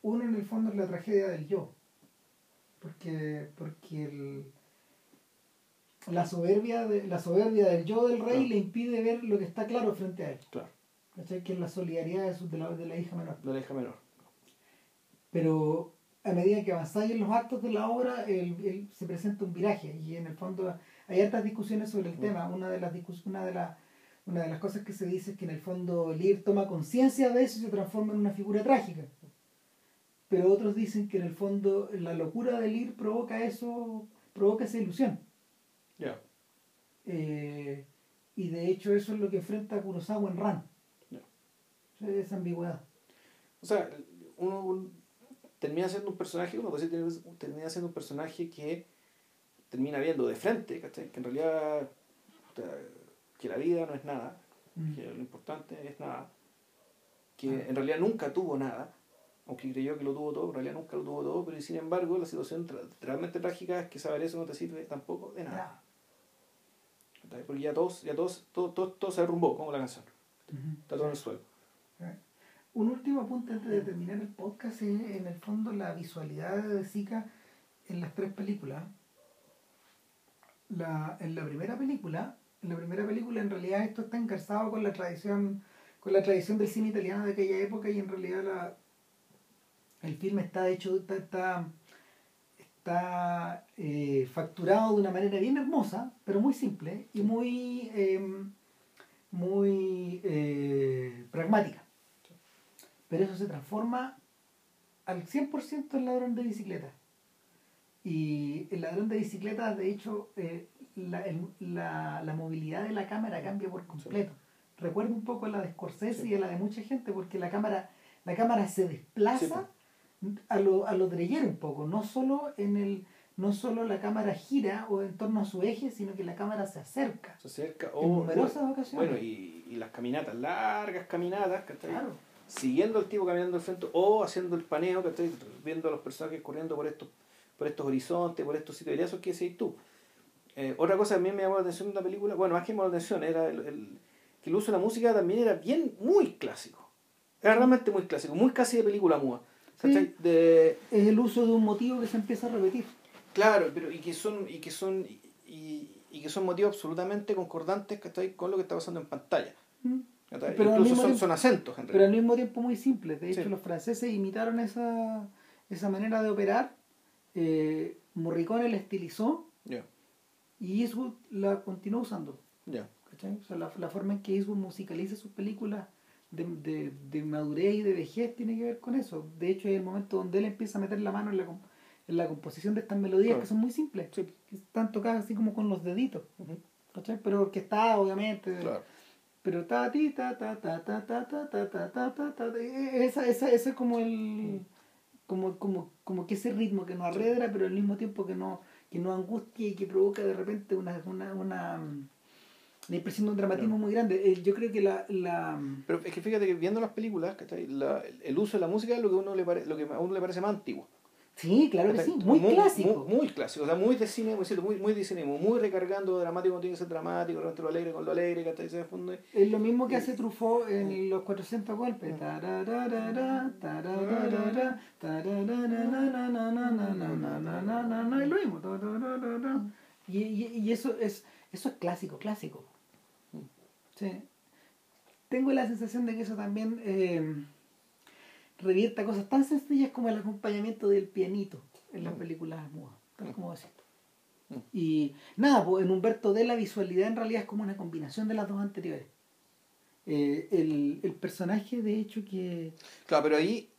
Uno en el fondo es la tragedia del yo. Porque, porque el, la soberbia de, la soberbia del yo del rey Claro. le impide ver lo que está claro frente a él. Claro. ¿Cachai? Que es la solidaridad de, su- de, la, de la hija menor. De la hija menor. Pero a medida que avanzáis en los actos de la obra, el- se presenta un viraje y en el fondo hay hartas discusiones sobre el Mm. tema. Una de las una de las una de las cosas que se dice es que en el fondo Lear toma conciencia de eso y se transforma en una figura trágica. Pero otros dicen que en el fondo la locura de Lear provoca eso, provoca esa ilusión. Ya. Eh, y de hecho eso es lo que enfrenta Kurosawa en Ran. Ya. Esa ambigüedad. O sea, uno un- termina siendo un personaje, uno puede decir, termina- siendo un personaje que termina viendo de frente, ¿cachai? Que en realidad que la vida no es nada, Mm. que lo importante es nada, que en realidad nunca tuvo nada, aunque creyó que lo tuvo todo, en realidad nunca lo tuvo todo, pero sin embargo la situación tra- realmente trágica es que saber eso no te sirve tampoco de nada. Porque ya todos, ya todos, todo, todo, todo se derrumbó, como la canción, está todo en el suelo. Un último apunte antes de terminar el podcast es en el fondo la visualidad de Zika en las tres películas. La, en la primera película, en la primera película en realidad esto está encarzado con la tradición, con la tradición del cine italiano de aquella época y en realidad la, el filme está hecho, está, está, está, eh, facturado de una manera bien hermosa, pero muy simple y muy, eh, muy eh, pragmática. Pero eso se transforma al 100% en ladrón de bicicleta. Y el ladrón de bicicletas, de hecho, eh, la, la, la, movilidad de la cámara cambia por completo. Recuerda un poco a la de Scorsese y a la de mucha gente, porque la cámara, la cámara se desplaza a lo, a lo un poco, no solo en el no solo la cámara gira o en torno a su eje, sino que la cámara se acerca. Se acerca. O, en numerosas ocasiones. Bueno, y, y, las caminatas, largas caminatas, que claro. siguiendo al tipo caminando al frente o haciendo el paneo, que viendo a los personajes corriendo por estos, por estos horizontes, por estos sitios. Y eso que decís tú. Eh, otra cosa que a mí me llamó la atención de la película, bueno, más que me llamó la atención, era el, que el uso de la música también era bien, muy clásico. Era realmente muy clásico, muy casi de película muda. De... Es el uso de un motivo que se empieza a repetir. Claro, pero y que son, y que son, y, y que son motivos absolutamente concordantes con lo que está pasando en pantalla. Mm. Pero Incluso son, son, acentos en Pero al mismo tiempo muy simples. De hecho, los franceses imitaron esa, esa manera de operar. Eh, Morricone la estilizó y Eastwood la continuó usando. O sea, la, la, forma en que Eastwood musicaliza sus películas de, de, de, madurez y de vejez tiene que ver con eso. De hecho, es el momento donde él empieza a meter la mano en la, en la composición de estas melodías que son muy simples, que están tocadas así como con los deditos, Pero que está obviamente. Pero ta ti ta ta ta ta ta ta ta ta ta ta ta esa esa ese es como el como como como que ese ritmo que no arredra, pero al mismo tiempo que no que no angustia y que provoca de repente una una, una impresión de un dramatismo muy grande. Yo creo que la, la... Pero es que fíjate que viendo las películas, la, el uso de la música es lo que, uno le pare, lo que a uno le parece más antiguo. Sí, claro que sí, muy, clásico. Muy, clásico, o sea, muy de cine, muy, muy, de cine, muy recargando dramático tiene que ser dramático, lo alegre con lo alegre, que hasta fondo. Es lo mismo que hace Truffaut en los 400 golpes. Es lo mismo. Y, y, y eso es eso es clásico, clásico. Sí. Tengo la sensación de que eso también eh, revierta cosas tan sencillas como el acompañamiento del pianito en las mm. películas mudas, tal mm. como decís mm. Y nada, pues en Humberto D la visualidad en realidad es como una combinación de las dos anteriores. Eh, el, el, personaje, de hecho, que... Claro, pero ahí,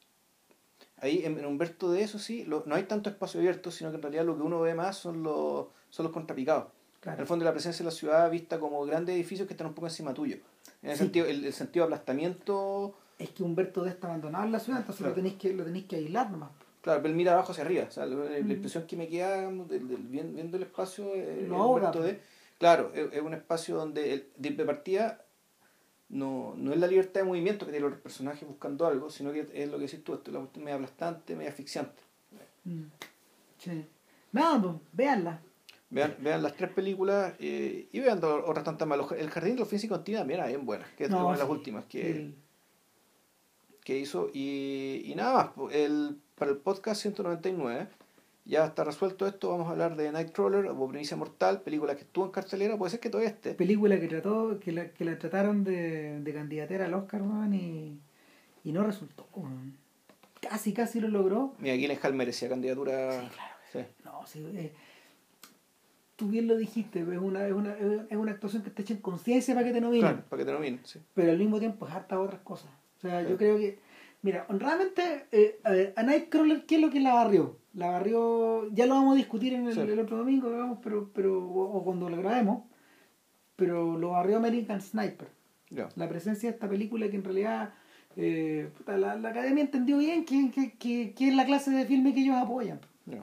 ahí en, Humberto D eso sí, no hay tanto espacio abierto, sino que en realidad lo que uno ve más son los, son los contrapicados. En el fondo la presencia de la ciudad vista como grandes edificios que están un poco encima tuyo. En el, sentido, el, sentido de aplastamiento... Es que Humberto D está abandonado en la ciudad, entonces lo, tenéis que, lo tenéis que aislar nomás. Claro, pero él mira abajo hacia arriba. O sea, la, impresión que me queda viendo el espacio eh, Humberto D, claro, es, un espacio donde el, de partida no, no es la libertad de movimiento que tienen los personajes buscando algo, sino que es lo que decís tú, esto es la cuestión medio aplastante, medio asfixiante. Mm. Sí. Nada, pues, véanla. Vean, vean las tres películas eh, y vean otras tantas más. El Jardín de los Físicos Continua también bien buena, que es una de las últimas que, que hizo. Y, y nada más, el, para el podcast 199 ya está resuelto esto. Vamos a hablar de Nightcrawler Primicia Mortal, película que estuvo en cartelera, puede ser que todavía esté. Película que trató que la, que la trataron de, de candidatera al Oscar, y, y no resultó. Casi, casi lo logró. Mira, Hall merecía candidatura. Sí, claro. Sí. No, sí, eh, tú bien lo dijiste, es una, es una, es una actuación que te echa en conciencia para que te nominen. Claro, para que te nominen, sí. Pero al mismo tiempo es harta otras cosas. O sea, yo creo que, mira, honradamente, eh, a, Nightcrawler, ¿qué es lo que la barrió? La barrió, ya lo vamos a discutir en el, otro domingo, digamos, pero, pero, o, cuando lo grabemos, pero lo barrió American Sniper. La presencia de esta película que en realidad eh, la, la, academia entendió bien que, que, que, que, es la clase de filme que ellos apoyan.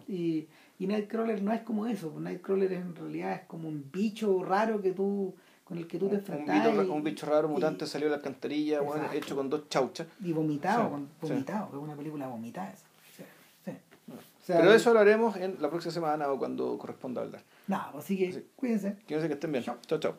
Y y Nightcrawler no es como eso, pues Nightcrawler en realidad es como un bicho raro que tú con el que tú te enfrentas. Un, bicho, raro mutante salió de la alcantarilla, hecho con dos chauchas. Y vomitado, vomitado, es una película vomitada esa. Sí, Pero de eso hablaremos en la próxima semana o cuando corresponda hablar. Nada, así que cuídense. Cuídense que estén bien. Chao, chao.